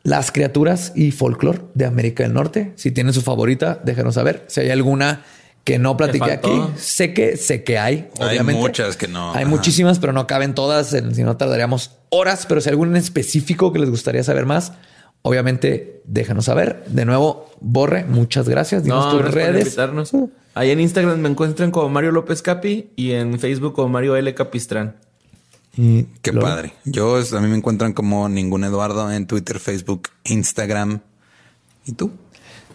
Speaker 1: las criaturas y folclore de América del Norte. Si tienen su favorita, déjenos saber. Si hay alguna que no platiqué aquí, sé que sé que hay.
Speaker 2: Hay
Speaker 1: Obviamente.
Speaker 2: muchas que no.
Speaker 1: Hay
Speaker 2: Ajá.
Speaker 1: muchísimas, pero no caben todas. Si no tardaríamos horas. Pero si hay algún en específico que les gustaría saber más, obviamente déjanos saber. De nuevo, Borre, muchas gracias. Dinos
Speaker 3: No,
Speaker 1: tus
Speaker 3: gracias por
Speaker 1: redes.
Speaker 3: invitarnos. Ahí en Instagram me encuentran como Mario López Capi y en Facebook como Mario L. Capistrán.
Speaker 1: Y
Speaker 2: Qué padre. Yo, a mí me encuentran como ningún Eduardo en Twitter, Facebook, Instagram. ¿Y tú?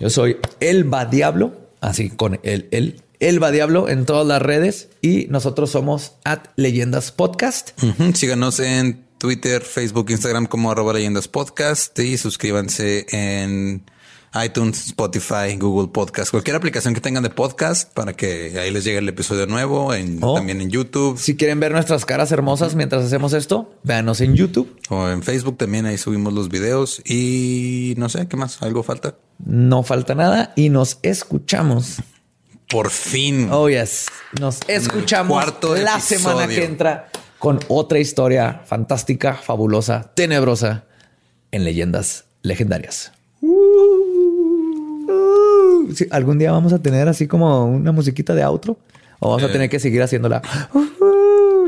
Speaker 1: Yo soy Elba Diablo, así con el, el Elba Diablo en todas las redes y nosotros somos at Leyendas Podcast.
Speaker 2: Ujú, Síganos en Twitter, Facebook, Instagram como arroba leyendas podcast y suscríbanse en iTunes, Spotify, Google Podcast, cualquier aplicación que tengan de podcast para que ahí les llegue el episodio nuevo, en,
Speaker 1: Oh.
Speaker 2: también en YouTube
Speaker 1: Si quieren ver nuestras caras hermosas mientras hacemos esto, véanos en YouTube.
Speaker 2: o en Facebook también ahí subimos los videos y no sé qué más, algo falta.
Speaker 1: No falta nada y nos escuchamos. [laughs]
Speaker 2: Por fin.
Speaker 1: Oh, yes. Nos escuchamos
Speaker 2: cuarto
Speaker 1: la
Speaker 2: episodio.
Speaker 1: semana que entra con otra historia fantástica, fabulosa, tenebrosa en leyendas legendarias. Sí, ¿Algún día vamos a tener así como una musiquita de outro? ¿O vamos a
Speaker 2: Eh.
Speaker 1: tener que seguir haciéndola?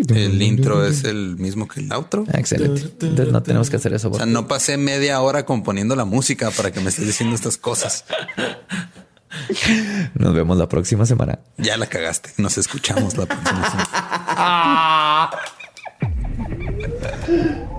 Speaker 2: El intro es el mismo que el outro.
Speaker 1: Excelente. Entonces no tenemos que hacer eso.
Speaker 2: O sea, no pasé media hora componiendo la música para que me estés diciendo estas cosas.
Speaker 1: Nos vemos la próxima semana.
Speaker 2: Ya la cagaste. Nos escuchamos la próxima semana. [laughs]